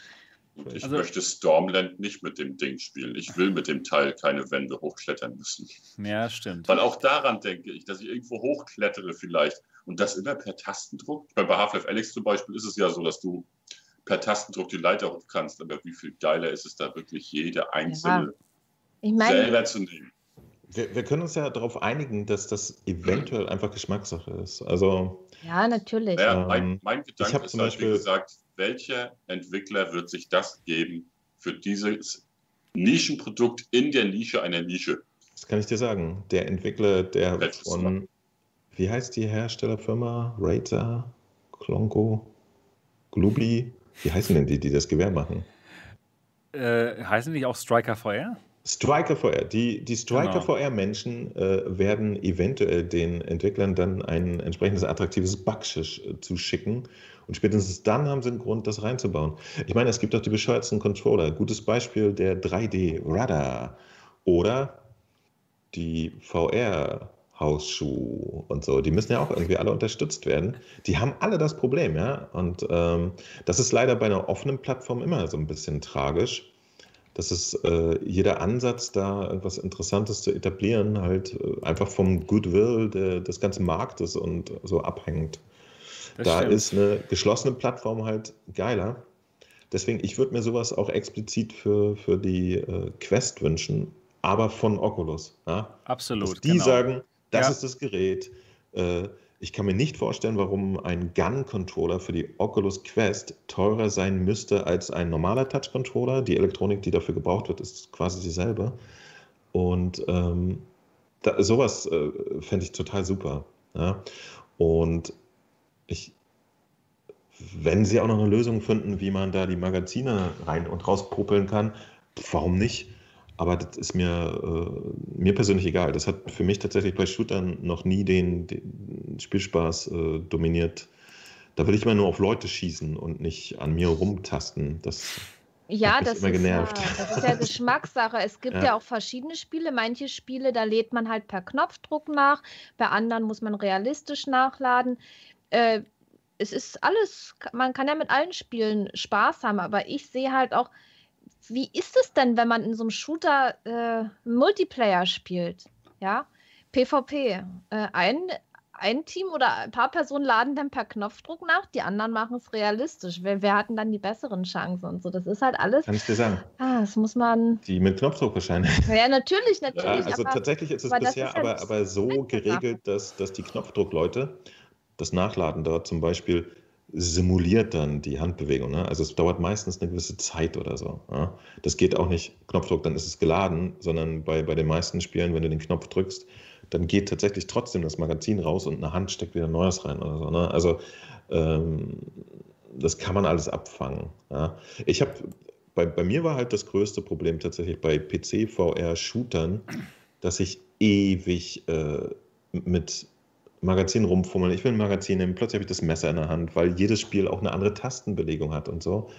Ich also, möchte Stormland nicht mit dem Ding spielen. Ich will mit dem Teil keine Wände hochklettern müssen. Ja, stimmt. Weil auch daran denke ich, dass ich irgendwo hochklettere vielleicht. Und das immer per Tastendruck. Bei Half-Life Alex zum Beispiel ist es ja so, dass du per Tastendruck die Leiter hoch kannst. Aber wie viel geiler ist es da wirklich, jede einzelne ja. ich mein, selber zu nehmen? Wir, wir, können uns ja darauf einigen, dass das eventuell einfach Geschmackssache ist. Also, ja, natürlich. Naja, mein, ähm, mein Gedanke ist zum halt, Beispiel, wie gesagt, welcher Entwickler wird sich das geben für dieses Nischenprodukt in der Nische einer Nische? Das kann ich dir sagen. Der Entwickler, der Letztes von, Mal. Wie heißt die Herstellerfirma? Razer, Klonko, Glubli? Wie heißen denn die, die das Gewehr machen? Äh, heißen die auch Striker VR? Striker VR. Die, die Striker genau. VR-Menschen äh, werden eventuell den Entwicklern dann ein entsprechendes attraktives Backschisch äh, zuschicken. Und spätestens dann haben sie einen Grund, das reinzubauen. Ich meine, es gibt auch die bescheuertsten Controller. Gutes Beispiel der 3D Radar oder die VR Hausschuh und so, die müssen ja auch irgendwie alle unterstützt werden. Die haben alle das Problem, ja. Und ähm, das ist leider bei einer offenen Plattform immer so ein bisschen tragisch dass es äh, jeder Ansatz, da irgendwas Interessantes zu etablieren, halt äh, einfach vom Goodwill de, des ganzen Marktes und so abhängt. Das da stimmt. ist eine geschlossene Plattform halt geiler. Deswegen, ich würde mir sowas auch explizit für, für die äh, Quest wünschen, aber von Oculus. Ja? Absolut. Dass die genau. sagen, das ja. ist das Gerät. Äh, ich kann mir nicht vorstellen, warum ein Gun-Controller für die Oculus Quest teurer sein müsste als ein normaler Touch-Controller. Die Elektronik, die dafür gebraucht wird, ist quasi dieselbe. Und ähm, da, sowas äh, fände ich total super. Ja? Und ich, wenn sie auch noch eine Lösung finden, wie man da die Magazine rein und raus popeln kann, warum nicht? Aber das ist mir, äh, mir persönlich egal. Das hat für mich tatsächlich bei Shootern noch nie den, den Spielspaß äh, dominiert. Da will ich immer nur auf Leute schießen und nicht an mir rumtasten. Das ja, das ist, ja, das ist ja *laughs* Geschmackssache. Es gibt ja. ja. auch verschiedene Spiele. Manche Spiele, da lädt man halt per Knopfdruck nach. Bei anderen muss man realistisch nachladen. Äh, es ist alles, man kann ja mit allen Spielen Spaß haben, aber ich sehe halt auch, wie ist es denn, wenn man in so einem Shooter äh, Multiplayer spielt? Ja, PvP. Äh, ein, ein Team oder ein paar Personen laden dann per Knopfdruck nach, die anderen machen es realistisch. Wer, wer hat denn dann die besseren Chancen und so? Das ist halt alles. Kann ich dir sagen. Ah, das muss man. Die mit Knopfdruck wahrscheinlich. *laughs* Ja, natürlich, natürlich. Ja, also aber, tatsächlich ist es bisher aber, aber so geregelt, dass, dass die Knopfdruckleute das Nachladen dort zum Beispiel simuliert dann die Handbewegung. Ne? Also es dauert meistens eine gewisse Zeit oder so. Ja? Das geht auch nicht Knopfdruck, dann ist es geladen, sondern bei, bei den meisten Spielen, wenn du den Knopf drückst, dann geht tatsächlich trotzdem das Magazin raus und eine Hand steckt wieder Neues rein oder so. Ne? Also ähm, das kann man alles abfangen. Ja? Ich habe bei, bei mir war halt das größte Problem tatsächlich bei PC-VR-Shootern, dass ich ewig äh, mit Magazin rumfummeln, ich will ein Magazin nehmen, plötzlich habe ich das Messer in der Hand, weil jedes Spiel auch eine andere Tastenbelegung hat und so.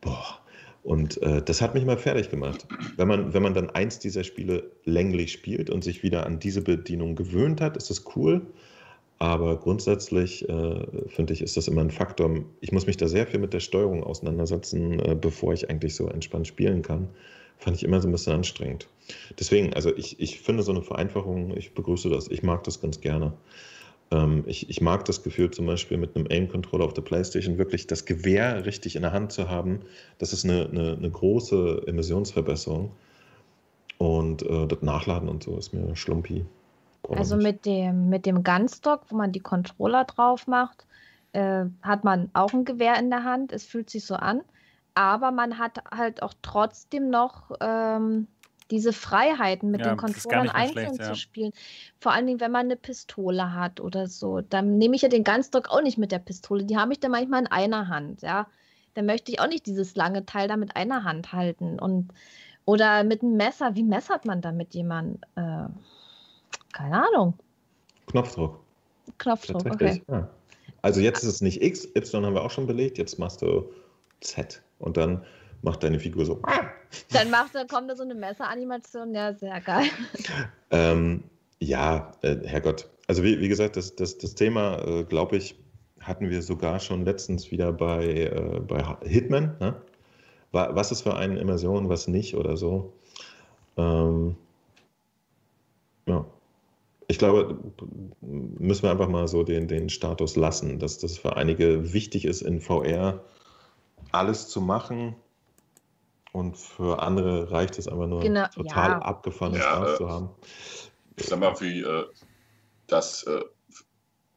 Boah. Und äh, das hat mich mal fertig gemacht. Wenn man, wenn man dann eins dieser Spiele länglich spielt und sich wieder an diese Bedienung gewöhnt hat, ist das cool. Aber grundsätzlich äh, finde ich, ist das immer ein Faktor. Ich muss mich da sehr viel mit der Steuerung auseinandersetzen, äh, bevor ich eigentlich so entspannt spielen kann. Fand ich immer so ein bisschen anstrengend. Deswegen, also ich, ich finde so eine Vereinfachung, ich begrüße das. Ich mag das ganz gerne. Ähm, ich, ich mag das Gefühl zum Beispiel mit einem Aim-Controller auf der Playstation wirklich das Gewehr richtig in der Hand zu haben. Das ist eine, eine, eine große Emissionsverbesserung. Und äh, das Nachladen und so ist mir schlumpi. Also mit dem, mit dem Gunstock, wo man die Controller drauf macht, äh, hat man auch ein Gewehr in der Hand. Es fühlt sich so an. Aber man hat halt auch trotzdem noch ähm, diese Freiheiten mit ja, den Controllern einzeln schlecht, ja. zu spielen. Vor allen Dingen, wenn man eine Pistole hat oder so. Dann nehme ich ja den Gunstock auch nicht mit der Pistole. Die habe ich dann manchmal in einer Hand, ja. Dann möchte ich auch nicht dieses lange Teil da mit einer Hand halten. Und, oder mit einem Messer. Wie messert man da mit jemandem? Äh, keine Ahnung. Knopfdruck. Knopfdruck, okay. Ja. Also jetzt ist es nicht X, Y haben wir auch schon belegt, jetzt machst du Z. Und dann macht deine Figur so. Dann macht, dann kommt da so eine Messeranimation, ja, sehr geil. Ähm, ja, äh, Herrgott. Also wie, wie gesagt, das, das, das Thema, äh, glaube ich, hatten wir sogar schon letztens wieder bei, äh, bei Hitman. Ne? Was ist für eine Immersion, was nicht oder so. Ähm, ja. Ich glaube, müssen wir einfach mal so den, den Status lassen, dass das für einige wichtig ist, in VR alles zu machen, und für andere reicht es einfach nur, genau, total ja. abgefahrenes ja, Spaß äh, zu haben. Ich sag mal, wie äh, das äh,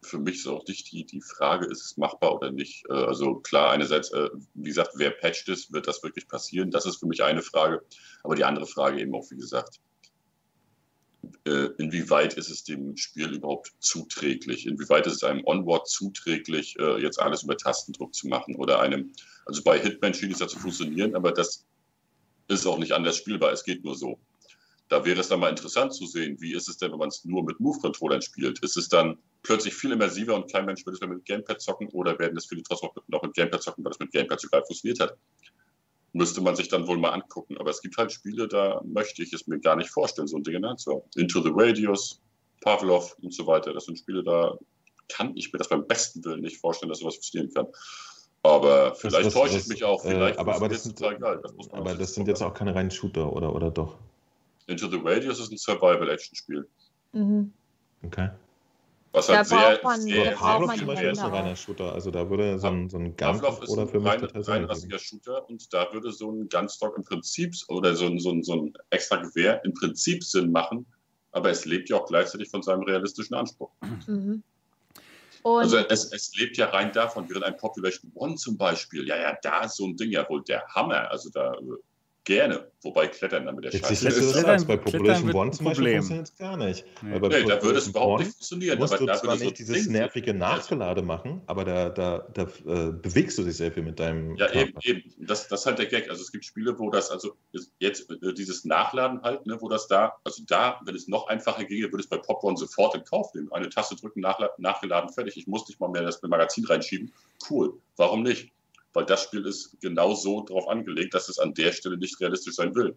für mich ist auch nicht die, die Frage, ist es machbar oder nicht. Äh, also klar, einerseits, äh, wie gesagt, wer patcht ist, wird das wirklich passieren? Das ist für mich eine Frage. Aber die andere Frage eben auch, wie gesagt, äh, inwieweit ist es dem Spiel überhaupt zuträglich? Inwieweit ist es einem Onboard zuträglich, jetzt alles über Tastendruck zu machen oder einem, also bei Hitman schien es ja zu funktionieren, aber das ist auch nicht anders spielbar, es geht nur so. Da wäre es dann mal interessant zu sehen, wie ist es denn, wenn man es nur mit Move-Controllern spielt? Ist es dann plötzlich viel immersiver und kein Mensch will es mehr mit Gamepad zocken oder werden es viele trotzdem noch mit Gamepad zocken, weil es mit Gamepad so geil funktioniert hat? Müsste man sich dann wohl mal angucken. Aber es gibt halt Spiele, da möchte ich es mir gar nicht vorstellen, so ein Ding. Ne? So Into the Radius, Pavlov und so weiter. Das sind Spiele, da kann ich mir das beim besten Willen nicht vorstellen, dass sowas funktionieren kann. Aber vielleicht das, täusche ich mich auch. Äh, vielleicht äh, aber, aber das, sind, geil. das, aber das sind jetzt auch keine reinen Shooter, oder, oder doch? Into the Radius ist ein Survival-Action-Spiel. Mhm. Okay. Was halt sehr, man, sehr, Pavlov zum Beispiel ist ein reiner Shooter. Also da würde so ein, so ein Gun oder für mich rein, reinrassiger Shooter und da würde so ein Gunstock im Prinzip oder so ein, so, ein, so ein extra Gewehr im Prinzip Sinn machen, aber es lebt ja auch gleichzeitig von seinem realistischen Anspruch. Mhm. Und also es, es, lebt ja rein davon, während ein Population One zum Beispiel, ja, ja, da ist so ein Ding ja wohl der Hammer. Also da gerne. Wobei Klettern dann mit der Scheiße ist. Das Klettern, bei Population One zum Beispiel funktioniert gar nicht. Nee, nee da würde es überhaupt nicht funktionieren. Musst aber du da zwar nicht so dieses Ding nervige Nachgelade machen, aber da, da, da äh, bewegst du dich sehr viel mit deinem Ja, Körper. eben, eben. Das, das ist halt der Gag. Also es gibt Spiele, wo das, also jetzt äh, dieses Nachladen halt, ne, wo das da, also da, wenn es noch einfacher ginge, würde es bei Popcorn sofort in Kauf nehmen. Eine Taste drücken, nachgeladen, fertig. Ich muss nicht mal mehr das Magazin reinschieben. Cool. Warum nicht? Weil das Spiel ist genau so darauf angelegt, dass es an der Stelle nicht realistisch sein will.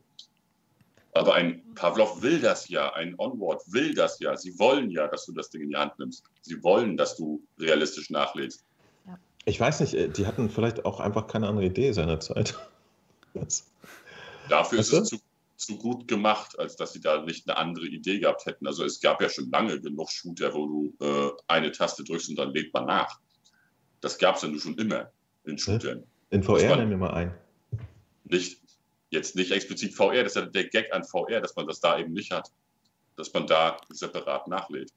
Aber ein Pavlov will das ja, ein Onward will das ja. Sie wollen ja, dass du das Ding in die Hand nimmst. Sie wollen, dass du realistisch nachlädst. Ich weiß nicht, äh, die hatten vielleicht auch einfach keine andere Idee seinerzeit. *laughs* Dafür weißt ist es zu, zu, gut gemacht, als dass sie da nicht eine andere Idee gehabt hätten. Also es gab ja schon lange genug Shooter, wo du äh, eine Taste drückst und dann lädt man nach. Das gab es ja nur schon immer in Shootern. In VR nehmen wir mal ein. Nicht, jetzt nicht explizit VR, das ist ja der Gag an VR, dass man das da eben nicht hat. Dass man da separat nachlädt.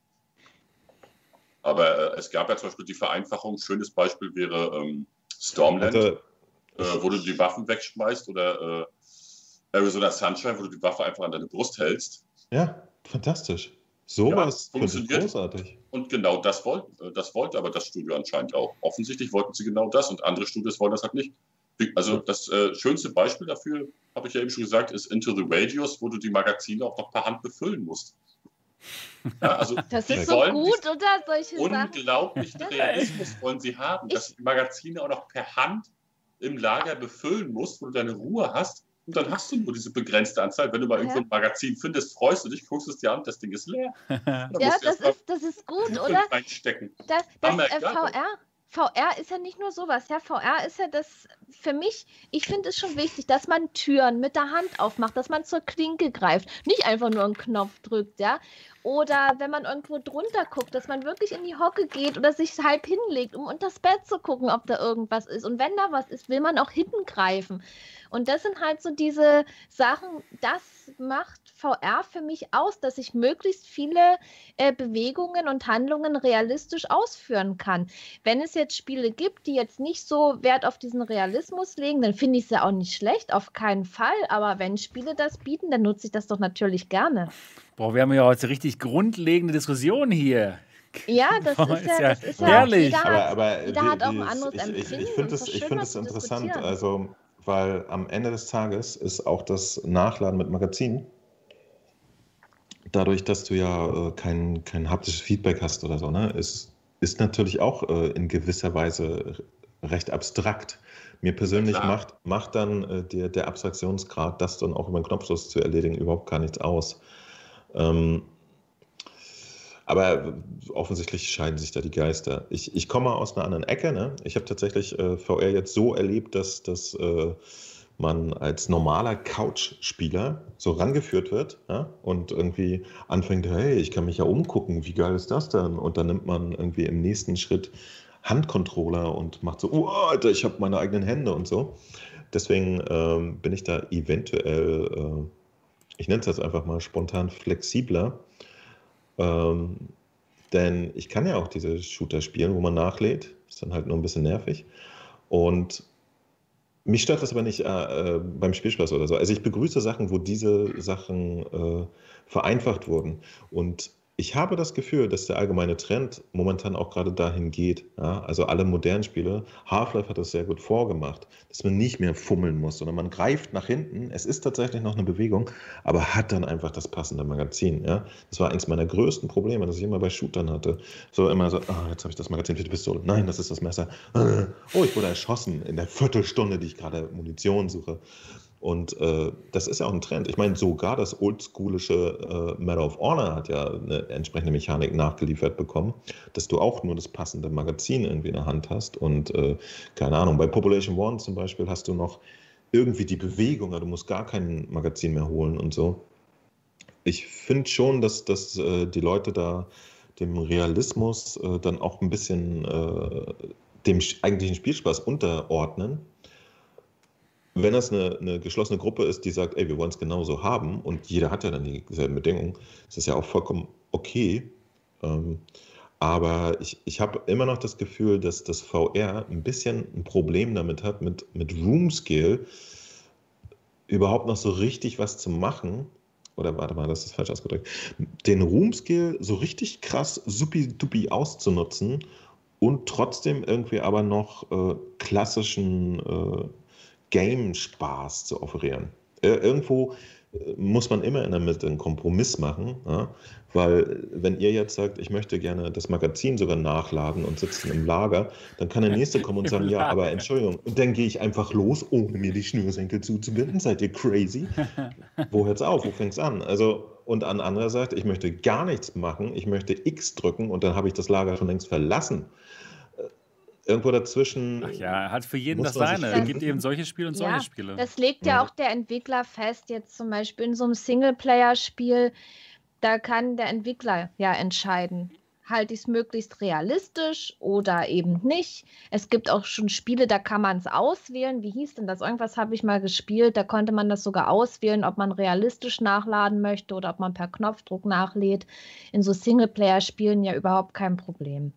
Aber äh, es gab ja zum Beispiel die Vereinfachung, schönes Beispiel wäre ähm, Stormland, also, äh, wo du die Waffen wegschmeißt oder äh, Arizona Sunshine, wo du die Waffe einfach an deine Brust hältst. Ja, fantastisch. Sowas ja, funktioniert großartig. Und genau das wollte, das wollte aber das Studio anscheinend auch. Offensichtlich wollten sie genau das und andere Studios wollen das halt nicht. Also das äh, schönste Beispiel dafür, habe ich ja eben schon gesagt, ist Into the Radius, wo du die Magazine auch noch per Hand befüllen musst. Ja, also *laughs* das ist so gut, oder? Solche unglaublichen Realismus wollen sie haben, dass du die Magazine auch noch per Hand im Lager befüllen musst, wo du deine Ruhe hast. Und dann hast du nur diese begrenzte Anzahl. Wenn du mal ja. irgendwo ein Magazin findest, freust du dich, guckst es dir an, das Ding ist leer. ja, das ist, das ist gut, oder? Das, das äh, VR, VR ist ja nicht nur sowas. Ja, VR ist ja das für mich, ich finde es schon wichtig, dass man Türen mit der Hand aufmacht, dass man zur Klinke greift, nicht einfach nur einen Knopf drückt, ja. Oder wenn man irgendwo drunter guckt, dass man wirklich in die Hocke geht oder sich halb hinlegt, um unter das Bett zu gucken, ob da irgendwas ist. Und wenn da was ist, will man auch hinten greifen. Und das sind halt so diese Sachen, das macht VR für mich aus, dass ich möglichst viele äh, Bewegungen und Handlungen realistisch ausführen kann. Wenn es jetzt Spiele gibt, die jetzt nicht so Wert auf diesen Realismus legen, dann finde ich es ja auch nicht schlecht, auf keinen Fall. Aber wenn Spiele das bieten, dann nutze ich das doch natürlich gerne. Boah, wir haben ja heute richtig grundlegende Diskussionen hier. Ja, *laughs* das Boah, ist, ja, ja, das ist ja herrlich. Jeder, aber, aber jeder die, hat auch ein anderes ich, Empfinden. Ich, ich finde es find interessant, also, weil am Ende des Tages ist auch das Nachladen mit Magazinen, dadurch, dass du ja äh, kein, kein haptisches Feedback hast oder so, ne, ist, ist natürlich auch äh, in gewisser Weise recht abstrakt. Mir persönlich ja, macht, macht dann äh, der, der Abstraktionsgrad, das dann auch über einen Knopfschluss zu erledigen, überhaupt gar nichts aus. Ähm, aber offensichtlich scheiden sich da die Geister. Ich, ich komme aus einer anderen Ecke. Ne? Ich habe tatsächlich äh, VR jetzt so erlebt, dass, dass äh, man als normaler Couch-Spieler so rangeführt wird ja? und irgendwie anfängt, hey, ich kann mich ja umgucken, wie geil ist das denn? Und dann nimmt man irgendwie im nächsten Schritt Handcontroller und macht so, oh, Alter, ich habe meine eigenen Hände und so. Deswegen ähm, bin ich da eventuell äh, ich nenne es jetzt einfach mal spontan flexibler. Ähm, denn ich kann ja auch diese Shooter spielen, wo man nachlädt. Ist dann halt nur ein bisschen nervig. Und mich stört das aber nicht äh, äh, beim Spielspaß oder so. Also ich begrüße Sachen, wo diese Sachen äh, vereinfacht wurden. Und ich habe das Gefühl, dass der allgemeine Trend momentan auch gerade dahin geht. Ja? Also alle modernen Spiele, Half-Life hat das sehr gut vorgemacht, dass man nicht mehr fummeln muss, sondern man greift nach hinten. Es ist tatsächlich noch eine Bewegung, aber hat dann einfach das passende Magazin. Ja? Das war eins meiner größten Probleme, das ich immer bei Shootern hatte. So immer so, ah, jetzt habe ich das Magazin für die Pistole. Nein, das ist das Messer. Oh, ich wurde erschossen in der Viertelstunde, die ich gerade Munition suche. Und äh, das ist ja auch ein Trend. Ich meine, sogar das oldschoolische äh, Medal of Honor hat ja eine entsprechende Mechanik nachgeliefert bekommen, dass du auch nur das passende Magazin irgendwie in der Hand hast. Und äh, keine Ahnung, bei Population One zum Beispiel hast du noch irgendwie die Bewegung, du musst gar kein Magazin mehr holen und so. Ich finde schon, dass, dass äh, die Leute da dem Realismus äh, dann auch ein bisschen äh, dem eigentlichen Spielspaß unterordnen wenn das eine, eine, geschlossene Gruppe ist, die sagt, ey, wir wollen es genauso haben und jeder hat ja dann dieselben Bedingungen, ist das ja auch vollkommen okay. Ähm, aber ich, ich habe immer noch das Gefühl, dass das VR ein bisschen ein Problem damit hat, mit, mit Room Scale überhaupt noch so richtig was zu machen. Oder warte mal, das ist falsch ausgedrückt. Den Room Scale so richtig krass supi-dupi auszunutzen und trotzdem irgendwie aber noch äh, klassischen äh, Game-Spaß zu offerieren. Irgendwo äh, muss man immer in der Mitte einen Kompromiss machen, ja? weil wenn ihr jetzt sagt, ich möchte gerne das Magazin sogar nachladen und sitzen im Lager, dann kann der Nächste kommen und *laughs* sagen, ja, aber Entschuldigung, und dann gehe ich einfach los, ohne mir die Schnürsenkel zuzubinden, seid ihr crazy? *laughs* Wo hört es auf, wo fängt es an? Also, und an anderer Seite, ich möchte gar nichts machen, ich möchte X drücken und dann habe ich das Lager schon längst verlassen irgendwo dazwischen. Ach ja, hat für jeden das seine. Es gibt eben solche Spiele und solche ja, Spiele. Das legt ja, ja auch der Entwickler fest, jetzt zum Beispiel in so einem Singleplayer-Spiel, da kann der Entwickler ja entscheiden. Halte ich es möglichst realistisch oder eben nicht. Es gibt auch schon Spiele, da kann man es auswählen. Wie hieß denn das? Irgendwas habe ich mal gespielt. Da konnte man das sogar auswählen, ob man realistisch nachladen möchte oder ob man per Knopfdruck nachlädt. In so Singleplayer-Spielen ja überhaupt kein Problem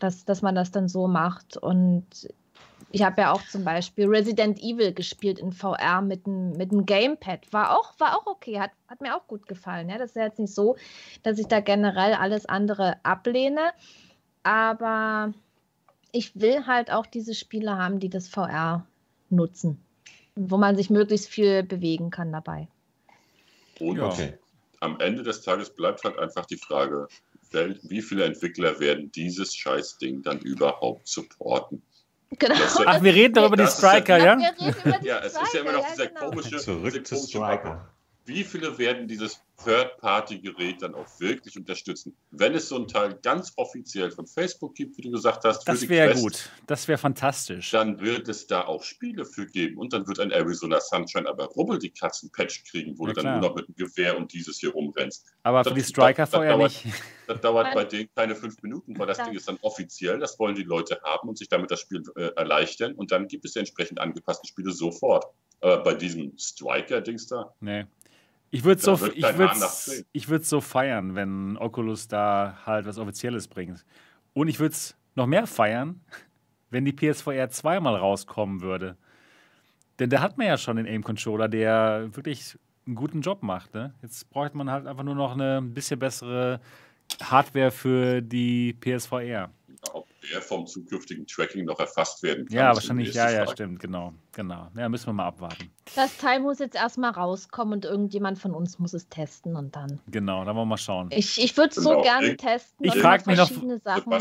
dass, dass man das dann so macht. Und ich habe ja auch zum Beispiel Resident Evil gespielt in VR mit einem mit Gamepad. War auch, war auch okay, hat, hat mir auch gut gefallen. Ja? Das ist ja jetzt nicht so, dass ich da generell alles andere ablehne. Aber ich will halt auch diese Spiele haben, die das VR nutzen. Wo man sich möglichst viel bewegen kann dabei. Und okay. am Ende des Tages bleibt halt einfach die Frage, wie viele Entwickler werden dieses Scheißding dann überhaupt supporten? Genau. Ach, wir reden doch über die Striker, ja? Ja, ja es ist ja immer noch dieser genau. komische, Zurück dieser zu komische Striker. Wie viele werden dieses Third-Party-Gerät dann auch wirklich unterstützen? Wenn es so ein Teil ganz offiziell von Facebook gibt, wie du gesagt hast, für Das wäre gut. Das wäre fantastisch. dann wird es da auch Spiele für geben. Und dann wird ein Arizona Sunshine aber rubbel die Katzen-Patch kriegen, wo Ja, du dann klar. nur noch mit dem Gewehr und dieses hier rumrennst. Aber für Das- die Striker das- das vorher dauert- nicht. *laughs* Das dauert bei denen keine fünf Minuten, weil das Das- Ding ist dann offiziell. Das wollen die Leute haben und sich damit das Spiel äh, erleichtern. Und dann gibt es die entsprechend angepassten Spiele sofort. Aber bei diesem Striker-Dings da, Nee. Ich würde so, ich würd's, ich würd's so feiern, wenn Oculus da halt was Offizielles bringt. Und ich würde es noch mehr feiern, wenn die PSVR 2 mal rauskommen würde. Denn da hat man ja schon den Aim-Controller, der wirklich einen guten Job macht. Ne? Jetzt bräuchte man halt einfach nur noch eine ein bisschen bessere Hardware für die PSVR. Ob der vom zukünftigen Tracking noch erfasst werden kann. Ja, wahrscheinlich, ja, ja, Frage. stimmt, genau, genau. Ja, müssen wir mal abwarten. Das Teil muss jetzt erstmal rauskommen und irgendjemand von uns muss es testen und dann. Genau, dann wollen wir mal schauen. Ich, ich würde es so Genau. gerne Ich- testen. ich und frag mich noch- verschiedene Sachen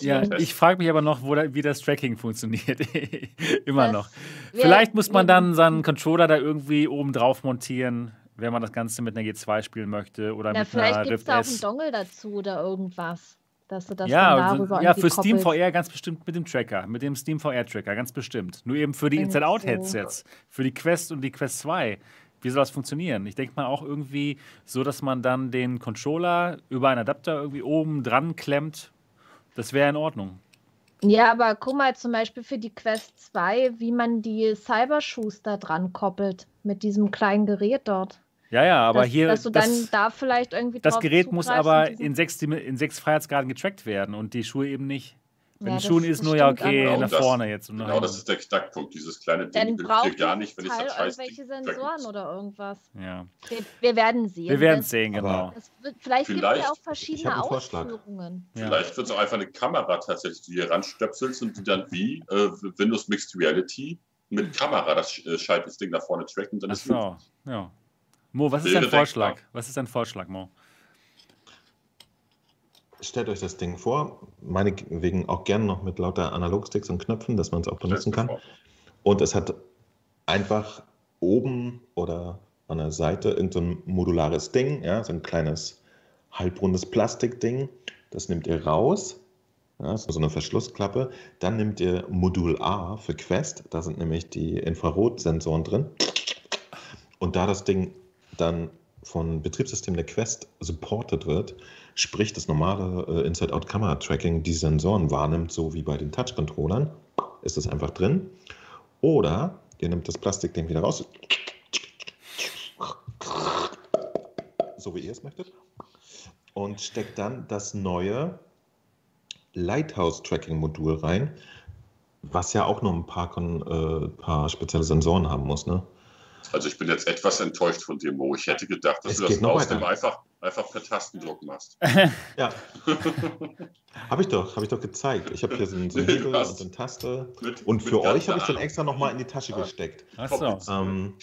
Ja, ich frage mich aber noch, wo da, wie das Tracking funktioniert. *laughs* Immer Das noch. Vielleicht muss man dann seinen Controller da irgendwie oben drauf montieren, wenn man das Ganze mit einer G2 spielen möchte oder Na, mit vielleicht einer gibt es Rift da auch einen S. Dongle dazu oder irgendwas. Dass du das Ja, dann also, darüber ja, für Steam koppelst. VR ganz bestimmt mit dem Tracker, mit dem Steam VR Tracker, ganz bestimmt. Nur eben für die. Inside-Out-Headsets, für die Quest und die Quest 2. Wie soll das funktionieren? Ich denke mal auch irgendwie so, dass man dann den Controller über einen Adapter irgendwie oben dran klemmt. Das wäre in Ordnung. Ja, aber guck mal zum Beispiel für die Quest 2, wie man die Cybershoes da dran koppelt mit diesem kleinen Gerät dort. Ja, ja, aber dass, hier. dass du das, dann da vielleicht irgendwie Das Gerät muss aber in sechs, in sechs Freiheitsgraden getrackt werden und die Schuhe eben nicht. Bei Ja, den das- Schuhen ist das nur ja okay aber. nach Genau, vorne jetzt. Und nach Genau, das ist der Knackpunkt. Dieses kleine dann Ding hilft braucht dir gar nicht, wenn ich das scheiß irgendwelche Sensoren tracken oder irgendwas. ja. Wir, wir werden sehen. Wir werden es Das- sehen, genau. Das wird, vielleicht gibt es Vielleicht- ja auch verschiedene. Ausführungen. Ja. Vielleicht wird es auch einfach eine Kamera tatsächlich, die hier ranstöpselst und die dann wie äh, Windows Mixed Reality mit Kamera das äh, das Ding nach vorne trackt und dann Ach ist gut. so, ja. Mo, was ist dein Vorschlag? Was ist dein Vorschlag, Mo? Stellt euch das Ding vor, meinetwegen auch gerne noch mit lauter Analogsticks und Knöpfen, dass man es auch benutzen kann. Und es hat einfach oben oder an der Seite irgendein so ein modulares Ding, ja, so ein kleines halbrundes Plastikding. Das nehmt ihr raus, ja, so eine Verschlussklappe. Dann nehmt ihr Modul A für Quest, da sind nämlich die Infrarotsensoren drin. Und da das Ding dann von Betriebssystem der Quest supported wird, sprich das normale äh, Inside-Out-Kamera-Tracking die Sensoren wahrnimmt, so wie bei den Touch-Controllern, ist es einfach drin. Oder ihr nehmt das Plastikding wieder raus, so wie ihr es möchtet, und steckt dann das neue Lighthouse-Tracking-Modul rein, was ja auch nur ein paar, äh, paar spezielle Sensoren haben muss. Ne? Also ich bin jetzt etwas enttäuscht von dir, Mo. Ich hätte gedacht, dass Es du das aus dem einfach, einfach per Tastendruck machst. *laughs* Ja. *laughs* habe ich doch, habe ich doch gezeigt. Ich habe hier so einen, so einen Nee, Hebel und eine Taste. Mit- Und für euch habe ich den Ahnung. extra nochmal in die Tasche gesteckt. Ach so. Ähm,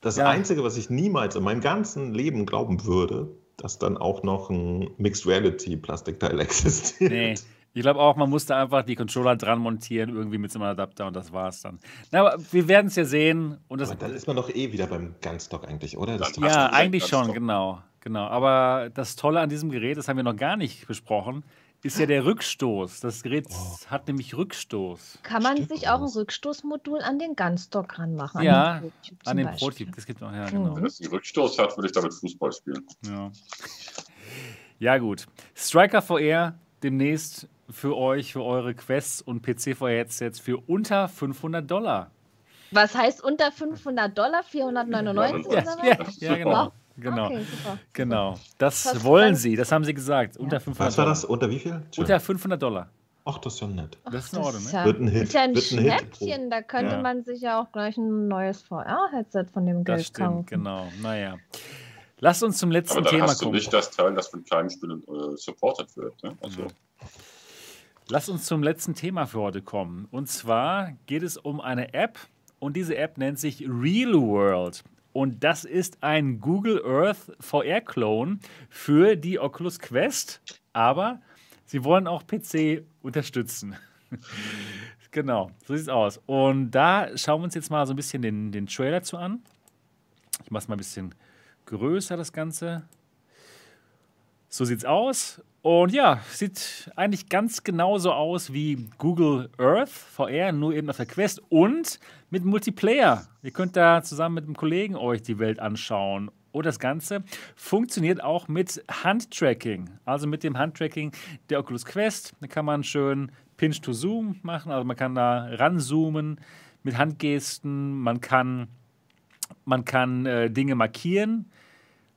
das Ja. Einzige, was ich niemals in meinem ganzen Leben glauben würde, dass dann auch noch ein Mixed Reality Plastikteil *laughs* existiert. Nee. Ich glaube auch, man musste einfach die Controller dran montieren, irgendwie mit so einem Adapter und das war's dann. Na, aber wir werden es ja sehen. Und das, Aber dann ist man doch eh wieder beim Ganzstock eigentlich, oder? Ja, eigentlich schon, genau, genau. Aber das Tolle an diesem Gerät, das haben wir noch gar nicht besprochen, ist ja der Rückstoß. Das Gerät Oh. hat nämlich Rückstoß. Kann man Stimmt sich auch ein. Rückstoßmodul an den Gunstock ranmachen? Ja, an den Prototyp An den. Prototyp, das gibt auch, ja, genau. Wenn es einen Rückstoß hat, würde ich damit Fußball spielen. Ja. ja, gut. Striker VR demnächst für euch, für eure Quests und PC-VR-Headsets für unter 500 Dollar. Was heißt unter 500 Dollar? 499 Ja, oder was? Ja, ja genau. Genau. Okay, super. Genau. Das Das wollen sie, das haben sie gesagt. Unter 500 Was war Dollar. das? Unter wie viel? Unter 500 Dollar. Ach, das ist ja nett. Das ist in Ach, Ordnung, ne? ja, Wird ein Hit. ist ja ein Wird ein Hit. Schnäppchen. Da könnte Ja. man sich ja auch gleich ein neues VR-Headset von dem Das Geld stimmt, kaufen. genau. Naja. Lasst uns zum letzten Aber dann Thema hast du kommen. nicht das Teil, das von kleinen Spielen äh, supported wird. Ne? Also, Mhm. Lass uns zum letzten Thema für heute kommen. Und zwar geht es um eine App und diese App nennt sich Real World. Und das ist ein Google Earth VR-Clone für die Oculus Quest. Aber sie wollen auch PC unterstützen. *laughs* genau, so sieht es aus. Und da schauen wir uns jetzt mal so ein bisschen den, den Trailer zu an. Ich mache es mal ein bisschen größer, das Ganze. So sieht es aus. Und ja, sieht eigentlich ganz genauso aus wie Google Earth VR, nur eben auf der Quest und mit Multiplayer. Ihr könnt da zusammen mit einem Kollegen euch die Welt anschauen. Und das Ganze funktioniert auch mit Handtracking, also mit dem Handtracking der Oculus Quest. Da kann man schön Pinch to Zoom machen, also man kann da ranzoomen mit Handgesten, man kann, man kann äh, Dinge markieren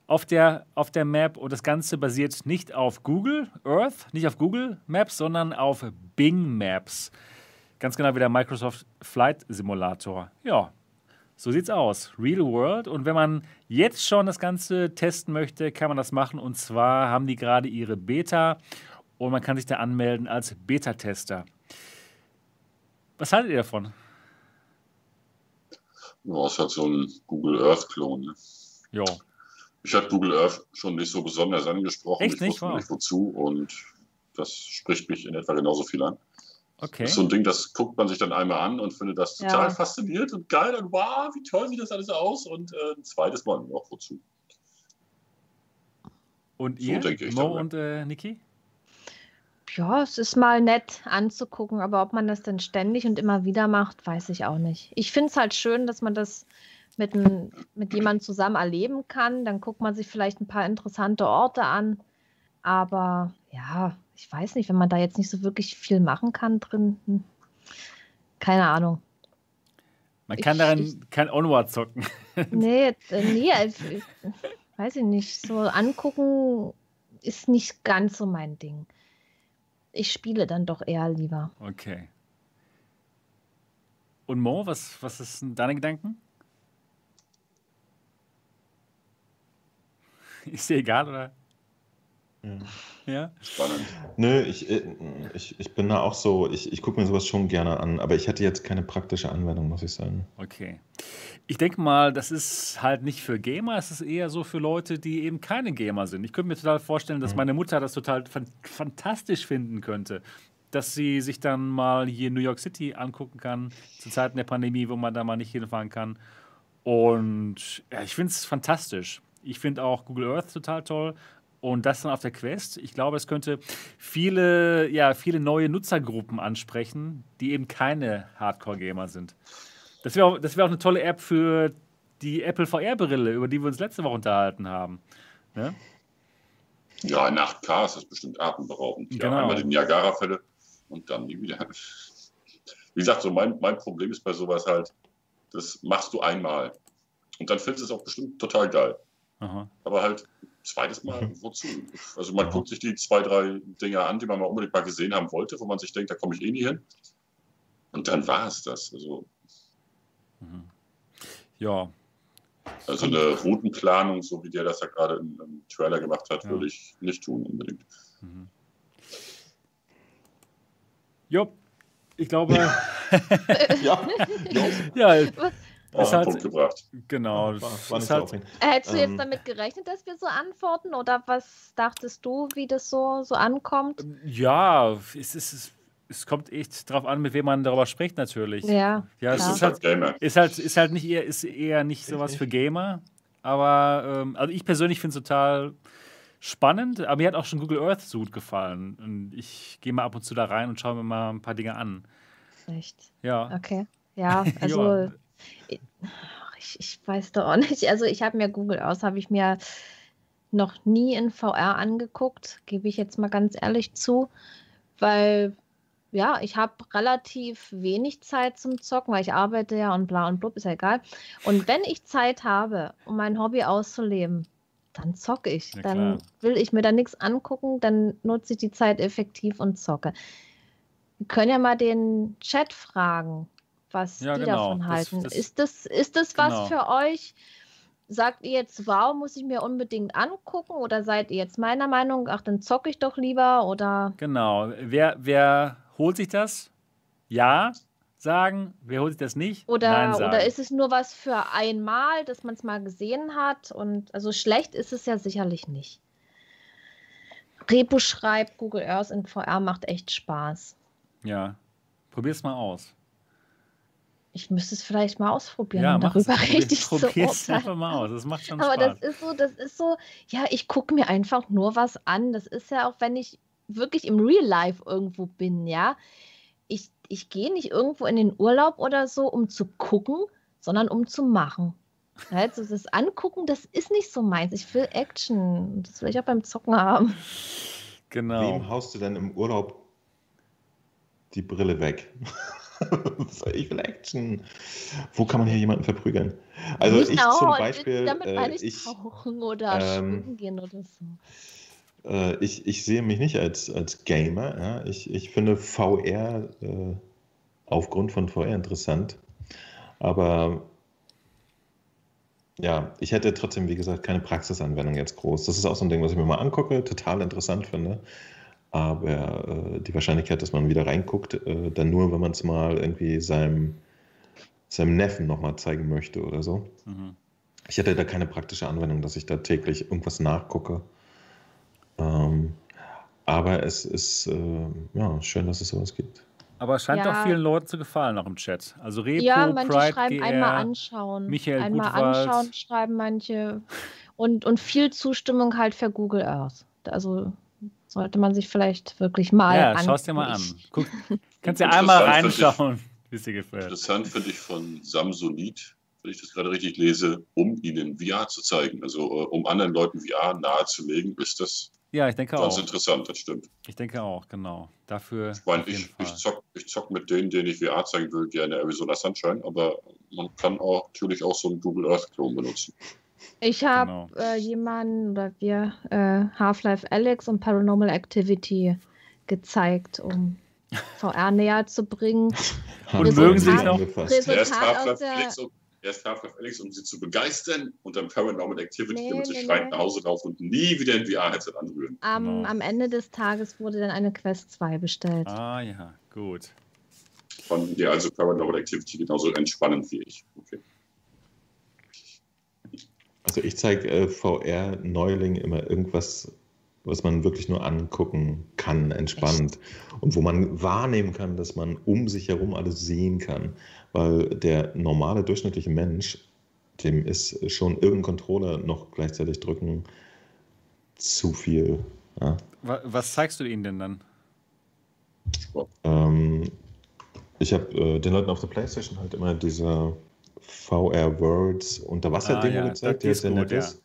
auf der, auf der Map und das Ganze basiert nicht auf Google Earth, nicht auf Google Maps, sondern auf Bing Maps. Ganz genau wie der Microsoft Flight Simulator. Ja, so sieht's aus. Real World. Und wenn man jetzt schon das Ganze testen möchte, kann man das machen. Und zwar haben die gerade ihre Beta und man kann sich da anmelden als Beta-Tester. Was haltet ihr davon? Ja, es hat so ein Google Earth-Klon. Ne? Ja. Ich hatte Google Earth schon nicht so besonders angesprochen. Echt ich nicht? wusste Wow. nicht wozu und das spricht mich in etwa genauso viel an. Okay. Das ist so ein Ding, das guckt man sich dann einmal an und findet das Ja. total faszinierend und geil und wow, wie toll sieht das alles aus und äh, ein zweites Mal noch wozu. Und So ihr, denke ich Mo und äh, Niki? Ja, es ist mal nett anzugucken, aber ob man das dann ständig und immer wieder macht, weiß ich auch nicht. Ich finde es halt schön, dass man das mit, ein, mit jemandem zusammen erleben kann. Dann guckt man sich vielleicht ein paar interessante Orte an. Aber ja, ich weiß nicht, wenn man da jetzt nicht so wirklich viel machen kann drin. hm, Keine Ahnung. Man kann Ich- daran ich- kein Onward zocken. *laughs* Nee, äh, nee, also, ich- *laughs* weiß ich nicht. So angucken ist nicht ganz so mein Ding. Ich spiele dann doch eher lieber. Okay. Und Mo, was, was ist denn deine Gedanken? *laughs* Ist dir egal, oder? Ja. Ja. Spannend. Nö, ich, äh, ich, ich bin da auch so, ich, ich gucke mir sowas schon gerne an, aber ich hatte jetzt keine praktische Anwendung, muss ich sagen. Okay. Ich denke mal, das ist halt nicht für Gamer, es ist eher so für Leute, die eben keine Gamer sind. Ich könnte mir total vorstellen, dass meine Mutter das total fan fantastisch finden könnte, dass sie sich dann mal hier in New York City angucken kann, zu Zeiten der Pandemie, wo man da mal nicht hinfahren kann. Und ja, ich finde es fantastisch. Ich finde auch Google Earth total toll. Und das dann auf der Quest. Ich glaube, es könnte viele, ja, viele neue Nutzergruppen ansprechen, die eben keine Hardcore-Gamer sind. Das wäre auch, das wär auch eine tolle App für die Apple VR-Brille, über die wir uns letzte Woche unterhalten haben. Ne? Ja, in 8K ist das bestimmt atemberaubend. Ja, Genau. einmal die Niagara-Fälle und dann nie wieder. Wie gesagt, so mein, mein Problem ist bei sowas halt, das machst du einmal. Und dann findest du es auch bestimmt total geil. Aha. Aber halt zweites Mal, Mhm. *laughs* wozu? Also man guckt sich die zwei, drei Dinger an, die man mal unbedingt mal gesehen haben wollte, wo man sich denkt, da komme ich eh nie hin. Und dann war es das. Also, Ja, also eine Routenplanung, so wie der das ja gerade im, im Trailer gemacht hat, Ja. würde ich nicht tun unbedingt. jo, ich glaube, *laughs* Ja, ja, Auf Es den hat- Punkt gebracht. genau. war, war es so halt, aufregend. Hättest du Ähm. jetzt damit gerechnet, dass wir so antworten? Oder was dachtest du, wie das so, so ankommt? ja, es, ist, es, es kommt echt drauf an, mit wem man darüber spricht, natürlich. Ja, Ja, es ist halt, Gamer. ist halt, ist halt nicht eher, ist eher nicht sowas für Gamer. Aber ähm, also ich persönlich finde es total spannend, aber mir hat auch schon Google Earth so gut gefallen. Und ich gehe mal ab und zu da rein und schaue mir mal ein paar Dinge an. echt. Ja. Okay. Ja, *laughs* also ich, ich weiß doch auch nicht. Also ich habe mir Google aus, habe ich mir noch nie in VR angeguckt, gebe ich jetzt mal ganz ehrlich zu, weil ja, ich habe relativ wenig Zeit zum Zocken, weil ich arbeite ja und bla und blub, ist ja egal. Und wenn ich Zeit habe, um mein Hobby auszuleben, dann zocke ich. Ja, dann klar. will ich mir da nichts angucken, dann nutze ich die Zeit effektiv und zocke. Wir können ja mal den Chat fragen, was Ja, die genau. davon Das- halten. das- ist, das, ist das was genau. für euch? Sagt ihr jetzt, wow, muss ich mir unbedingt angucken? Oder seid ihr jetzt meiner Meinung, ach, dann zocke ich doch lieber? Oder Genau. Wer, wer holt sich das? Ja, sagen, wer holt sich das nicht? Oder, Nein sagen. oder ist es nur was für einmal, dass man es mal gesehen hat? Und also schlecht ist es ja sicherlich nicht. Repo schreibt, Google Earth in VR macht echt Spaß. Ja, probier's mal aus. Ich müsste es vielleicht mal ausprobieren, Ja, um mach's. darüber Probier- richtig zu urteilen. einfach mal aus. Das macht schon Aber Spaß. das ist so, das ist so, ja, ich gucke mir einfach nur was an. Das ist ja auch, wenn ich wirklich im Real Life irgendwo bin, ja. Ich, ich gehe nicht irgendwo in den Urlaub oder so, um zu gucken, sondern um zu machen. Also das Angucken, das ist nicht so meins. Ich will Action. Das will ich auch beim Zocken haben. genau. Wem haust du denn im Urlaub die Brille weg? *laughs* ich will Action. Wo kann man hier jemanden verprügeln? Also ich Genau, zum Beispiel, Damit äh, meine ich, ich, tauchen oder ähm, schwimmen gehen oder so. äh, ich, ich sehe mich nicht als, als Gamer. Ja? Ich, ich finde VR äh, aufgrund von VR interessant. Aber ja, ich hätte trotzdem, wie gesagt, keine Praxisanwendung jetzt groß. Das ist auch so ein Ding, was ich mir mal angucke, total interessant finde. Aber äh, die Wahrscheinlichkeit, dass man wieder reinguckt, äh, dann nur, wenn man es mal irgendwie seinem, seinem Neffen nochmal zeigen möchte oder so. Mhm. Ich hätte da keine praktische Anwendung, dass ich da täglich irgendwas nachgucke. Ähm, aber es ist äh, ja, schön, dass es sowas gibt. Aber es scheint Ja. auch vielen Leuten zu gefallen, auch im Chat. Also Repo, Ja, manche Pride, schreiben GR, einmal anschauen. Michael einmal Gutwald. anschauen, schreiben manche. Und, und viel Zustimmung halt für Google Earth. Also sollte man sich vielleicht wirklich mal Ja, an. schau es dir mal an. Guck, *laughs* kannst dir Interessant einmal reinschauen, wie es dir gefällt. Interessant finde ich von Samsonit, wenn ich das gerade richtig lese, um ihnen VR zu zeigen. Also äh, um anderen Leuten VR nahezulegen, ist das Ja, ich denke ganz auch. interessant, das stimmt. Ich denke auch, genau. Dafür Ich meine, ich, ich, zock, ich zock mit denen, denen ich VR zeigen will, gerne Arizona Sunshine, aber man kann auch natürlich auch so einen Google Earth Klon benutzen. Ich habe Genau. äh, jemanden oder wir äh, Half-Life Alex und Paranormal Activity gezeigt, um *laughs* VR näher zu bringen. Und mögen Sie noch? Erst Half-Life Felix, um, erst Half-Life Felix, um sie zu begeistern und dann Paranormal Activity, Nee, damit sie nee, schreiend nee. nach Hause laufen und nie wieder ein VR-Headset anrühren. Am, Genau. am Ende des Tages wurde dann eine Quest 2 bestellt. Ah ja, gut. Fanden die also Paranormal Activity genauso entspannend wie ich. Okay. Also ich zeige äh, VR-Neuling immer irgendwas, was man wirklich nur angucken kann, entspannt. Und wo man wahrnehmen kann, dass man um sich herum alles sehen kann. Weil der normale, durchschnittliche Mensch, dem ist schon irgendein Controller noch gleichzeitig drücken zu viel. Ja? Wa- Was zeigst du ihnen denn dann? Ähm, ich habe äh, den Leuten auf der Playstation halt immer diese VR Worlds Unterwasser-Demo Ah, ja, gezeigt, jetzt sehr nett ist.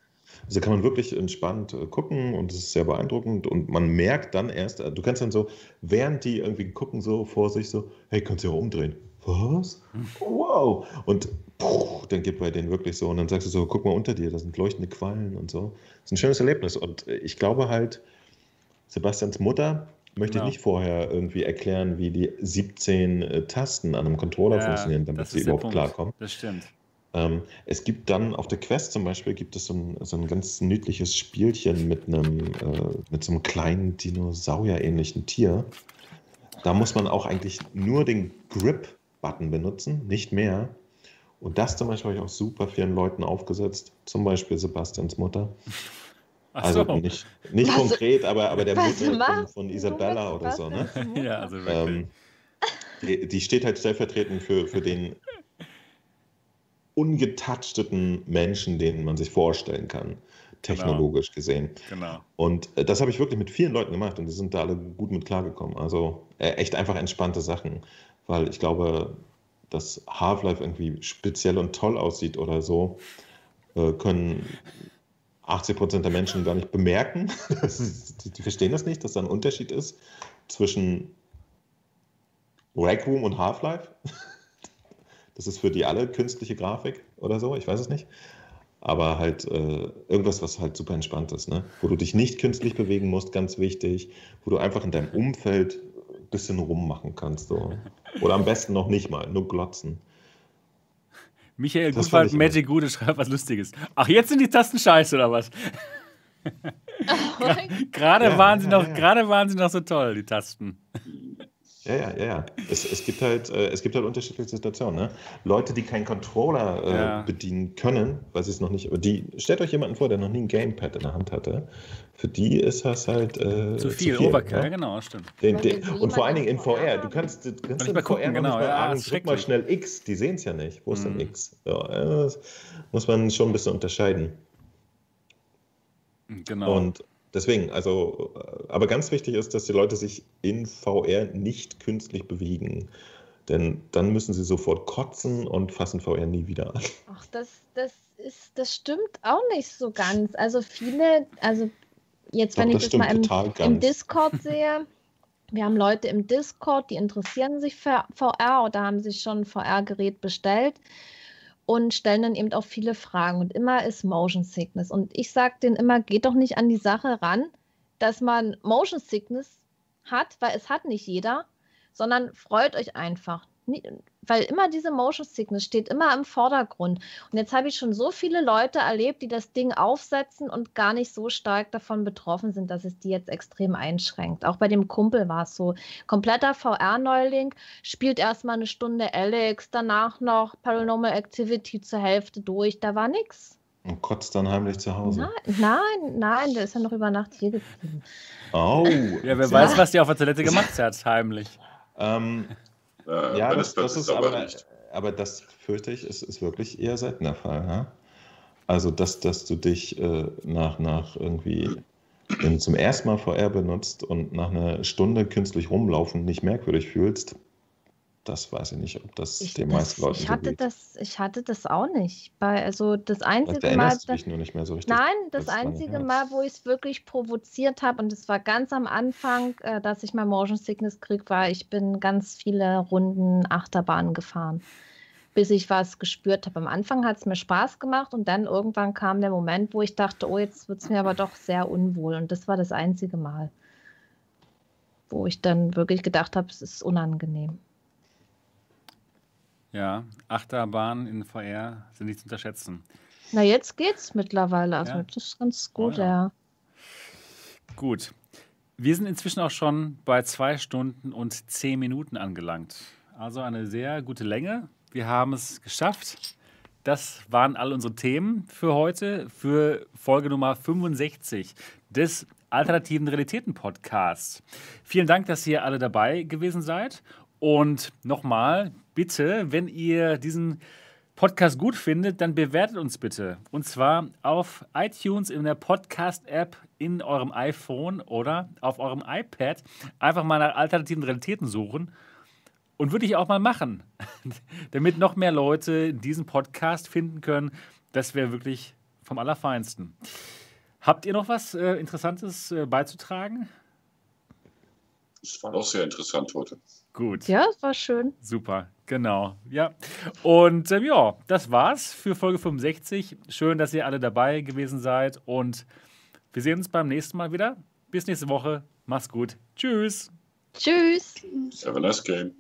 Also kann man wirklich entspannt äh, gucken und es ist sehr beeindruckend und man merkt dann erst, äh, du kannst dann so, während die irgendwie gucken, so vor sich so, hey, kannst du ja umdrehen. Was? Hm. Wow! Und puh, dann geht bei denen wirklich so und dann sagst du so, guck mal unter dir, da sind leuchtende Quallen und so. Das ist ein schönes Erlebnis und äh, ich glaube halt, Sebastians Mutter möchte Genau. ich nicht vorher irgendwie erklären, wie die 17 äh, Tasten an einem Controller Ja, funktionieren, damit sie überhaupt Punkt. klarkommen. Das stimmt. Ähm, es gibt dann auf der Quest zum Beispiel gibt es so ein, so ein ganz niedliches Spielchen mit einem, äh, mit so einem kleinen Dinosaurier-ähnlichen Tier. Da muss man auch eigentlich nur den Grip-Button benutzen, nicht mehr. Und das zum Beispiel habe ich auch super vielen Leuten aufgesetzt, zum Beispiel Sebastians Mutter. Ach Also so. nicht, nicht Was- konkret, aber, aber der Mutter von, von Isabella oder so, ne? Ja, also wirklich. Ähm, die, die steht halt stellvertretend für, für den ungetouchteten Menschen, den man sich vorstellen kann, technologisch gesehen. genau. Und äh, das habe ich wirklich mit vielen Leuten gemacht und die sind da alle gut mit klargekommen. Also äh, echt einfach entspannte Sachen, weil ich glaube, dass Half-Life irgendwie speziell und toll aussieht oder so, äh, können 80% der Menschen gar nicht bemerken. *laughs* Die verstehen das nicht, dass da ein Unterschied ist zwischen Rec Room und Half-Life. *laughs* Das ist für die alle künstliche Grafik oder so, ich weiß es nicht. Aber halt äh, irgendwas, was halt super entspannt ist, ne? Wo du dich nicht künstlich bewegen musst, ganz wichtig, wo du einfach in deinem Umfeld ein bisschen rummachen kannst. So. Oder am besten noch nicht mal, nur glotzen. Michael Das Gutwald, Magic Gute schreibt was Lustiges. Ach, jetzt sind die Tasten scheiße oder was? *laughs* Gerade Ja, waren sie ja, noch, ja. gerade waren sie noch so toll, die Tasten. Ja, ja, ja, ja. Es, es, gibt halt, äh, es gibt halt unterschiedliche Situationen. Ne? Leute, die keinen Controller äh, ja. bedienen können, weil sie es noch nicht, die, stellt euch jemanden vor, der noch nie ein Gamepad in der Hand hatte. Für die ist das halt äh, zu viel, zu viel Overkill, ja? genau, stimmt. Den, den, und vor allen Dingen in VR. Du kannst, du kannst in VR gucken, genau, mal ja, sagen, drück mal schnell X. Die sehen es ja nicht. Wo ist mhm. denn X? Ja, muss man schon ein bisschen unterscheiden. Genau. Und deswegen, also, äh, aber ganz wichtig ist, dass die Leute sich in VR nicht künstlich bewegen. Denn dann müssen sie sofort kotzen und fassen VR nie wieder an. Ach, das, das, ist, das stimmt auch nicht so ganz. Also viele, also jetzt, Doch, wenn ich das mal im, im Discord sehe, wir haben Leute im Discord, die interessieren sich für VR oder haben sich schon ein VR-Gerät bestellt und stellen dann eben auch viele Fragen. Und immer ist Motion Sickness. Und ich sage denen immer, geht doch nicht an die Sache ran, dass man Motion Sickness hat, weil es hat nicht jeder, sondern freut euch einfach weil immer diese Motion Sickness steht immer im Vordergrund. Und jetzt habe ich schon so viele Leute erlebt, die das Ding aufsetzen und gar nicht so stark davon betroffen sind, dass es die jetzt extrem einschränkt. Auch bei dem Kumpel war es so. Kompletter VR-Neuling, spielt erstmal eine Stunde Alex, danach noch Paranormal Activity zur Hälfte durch. Da war nichts. Und kotzt dann heimlich zu Hause. Nein, nein, nein, der ist ja noch über Nacht hier geblieben. Oh. Ja, wer weiß, was die auf der Toilette gemacht hat, heimlich. Ähm, äh, ja, das, das ist aber, aber das fürchte ich, ist, ist wirklich eher seltener Fall. Ja? Also, dass, dass du dich äh, nach, nach irgendwie wenn du zum ersten Mal VR benutzt und nach einer Stunde künstlich rumlaufen nicht merkwürdig fühlst, das weiß ich nicht, ob das ich, den meisten Leuten ich hatte so das, Ich hatte das auch nicht. Bei, also das einzige Vielleicht Mal. Dich nur nicht mehr so richtig, nein, das, das einzige Mal, wo ich es wirklich provoziert habe, und es war ganz am Anfang, äh, dass ich mal Motion Sickness krieg, war, ich bin ganz viele Runden Achterbahnen gefahren, bis ich was gespürt habe. Am Anfang hat es mir Spaß gemacht und dann irgendwann kam der Moment, wo ich dachte, oh, jetzt wird es mir aber doch sehr unwohl. Und das war das einzige Mal, wo ich dann wirklich gedacht habe, es ist unangenehm. Ja, Achterbahnen in VR sind nicht zu unterschätzen. Na, jetzt geht's mittlerweile. Also, ja. das ist ganz gut, oh, ja. ja. Gut. Wir sind inzwischen auch schon bei zwei Stunden und zehn Minuten angelangt. Also eine sehr gute Länge. Wir haben es geschafft. Das waren all unsere Themen für heute, für Folge Nummer 65 des Alternativen Realitäten Podcasts. Vielen Dank, dass ihr alle dabei gewesen seid. Und nochmal, bitte, wenn ihr diesen Podcast gut findet, dann bewertet uns bitte. Und zwar auf iTunes in der Podcast-App in eurem iPhone oder auf eurem iPad. Einfach mal nach alternativen Realitäten suchen. Und würde ich auch mal machen, *laughs* damit noch mehr Leute diesen Podcast finden können. Das wäre wirklich vom Allerfeinsten. Habt ihr noch was äh, Interessantes äh, beizutragen? Es war auch sehr interessant heute. Gut. Ja, es war schön. Super, genau. Ja. Und ähm, ja, das war's für Folge 65. Schön, dass ihr alle dabei gewesen seid. Und wir sehen uns beim nächsten Mal wieder. Bis nächste Woche. Mach's gut. Tschüss. Tschüss. Have a nice game.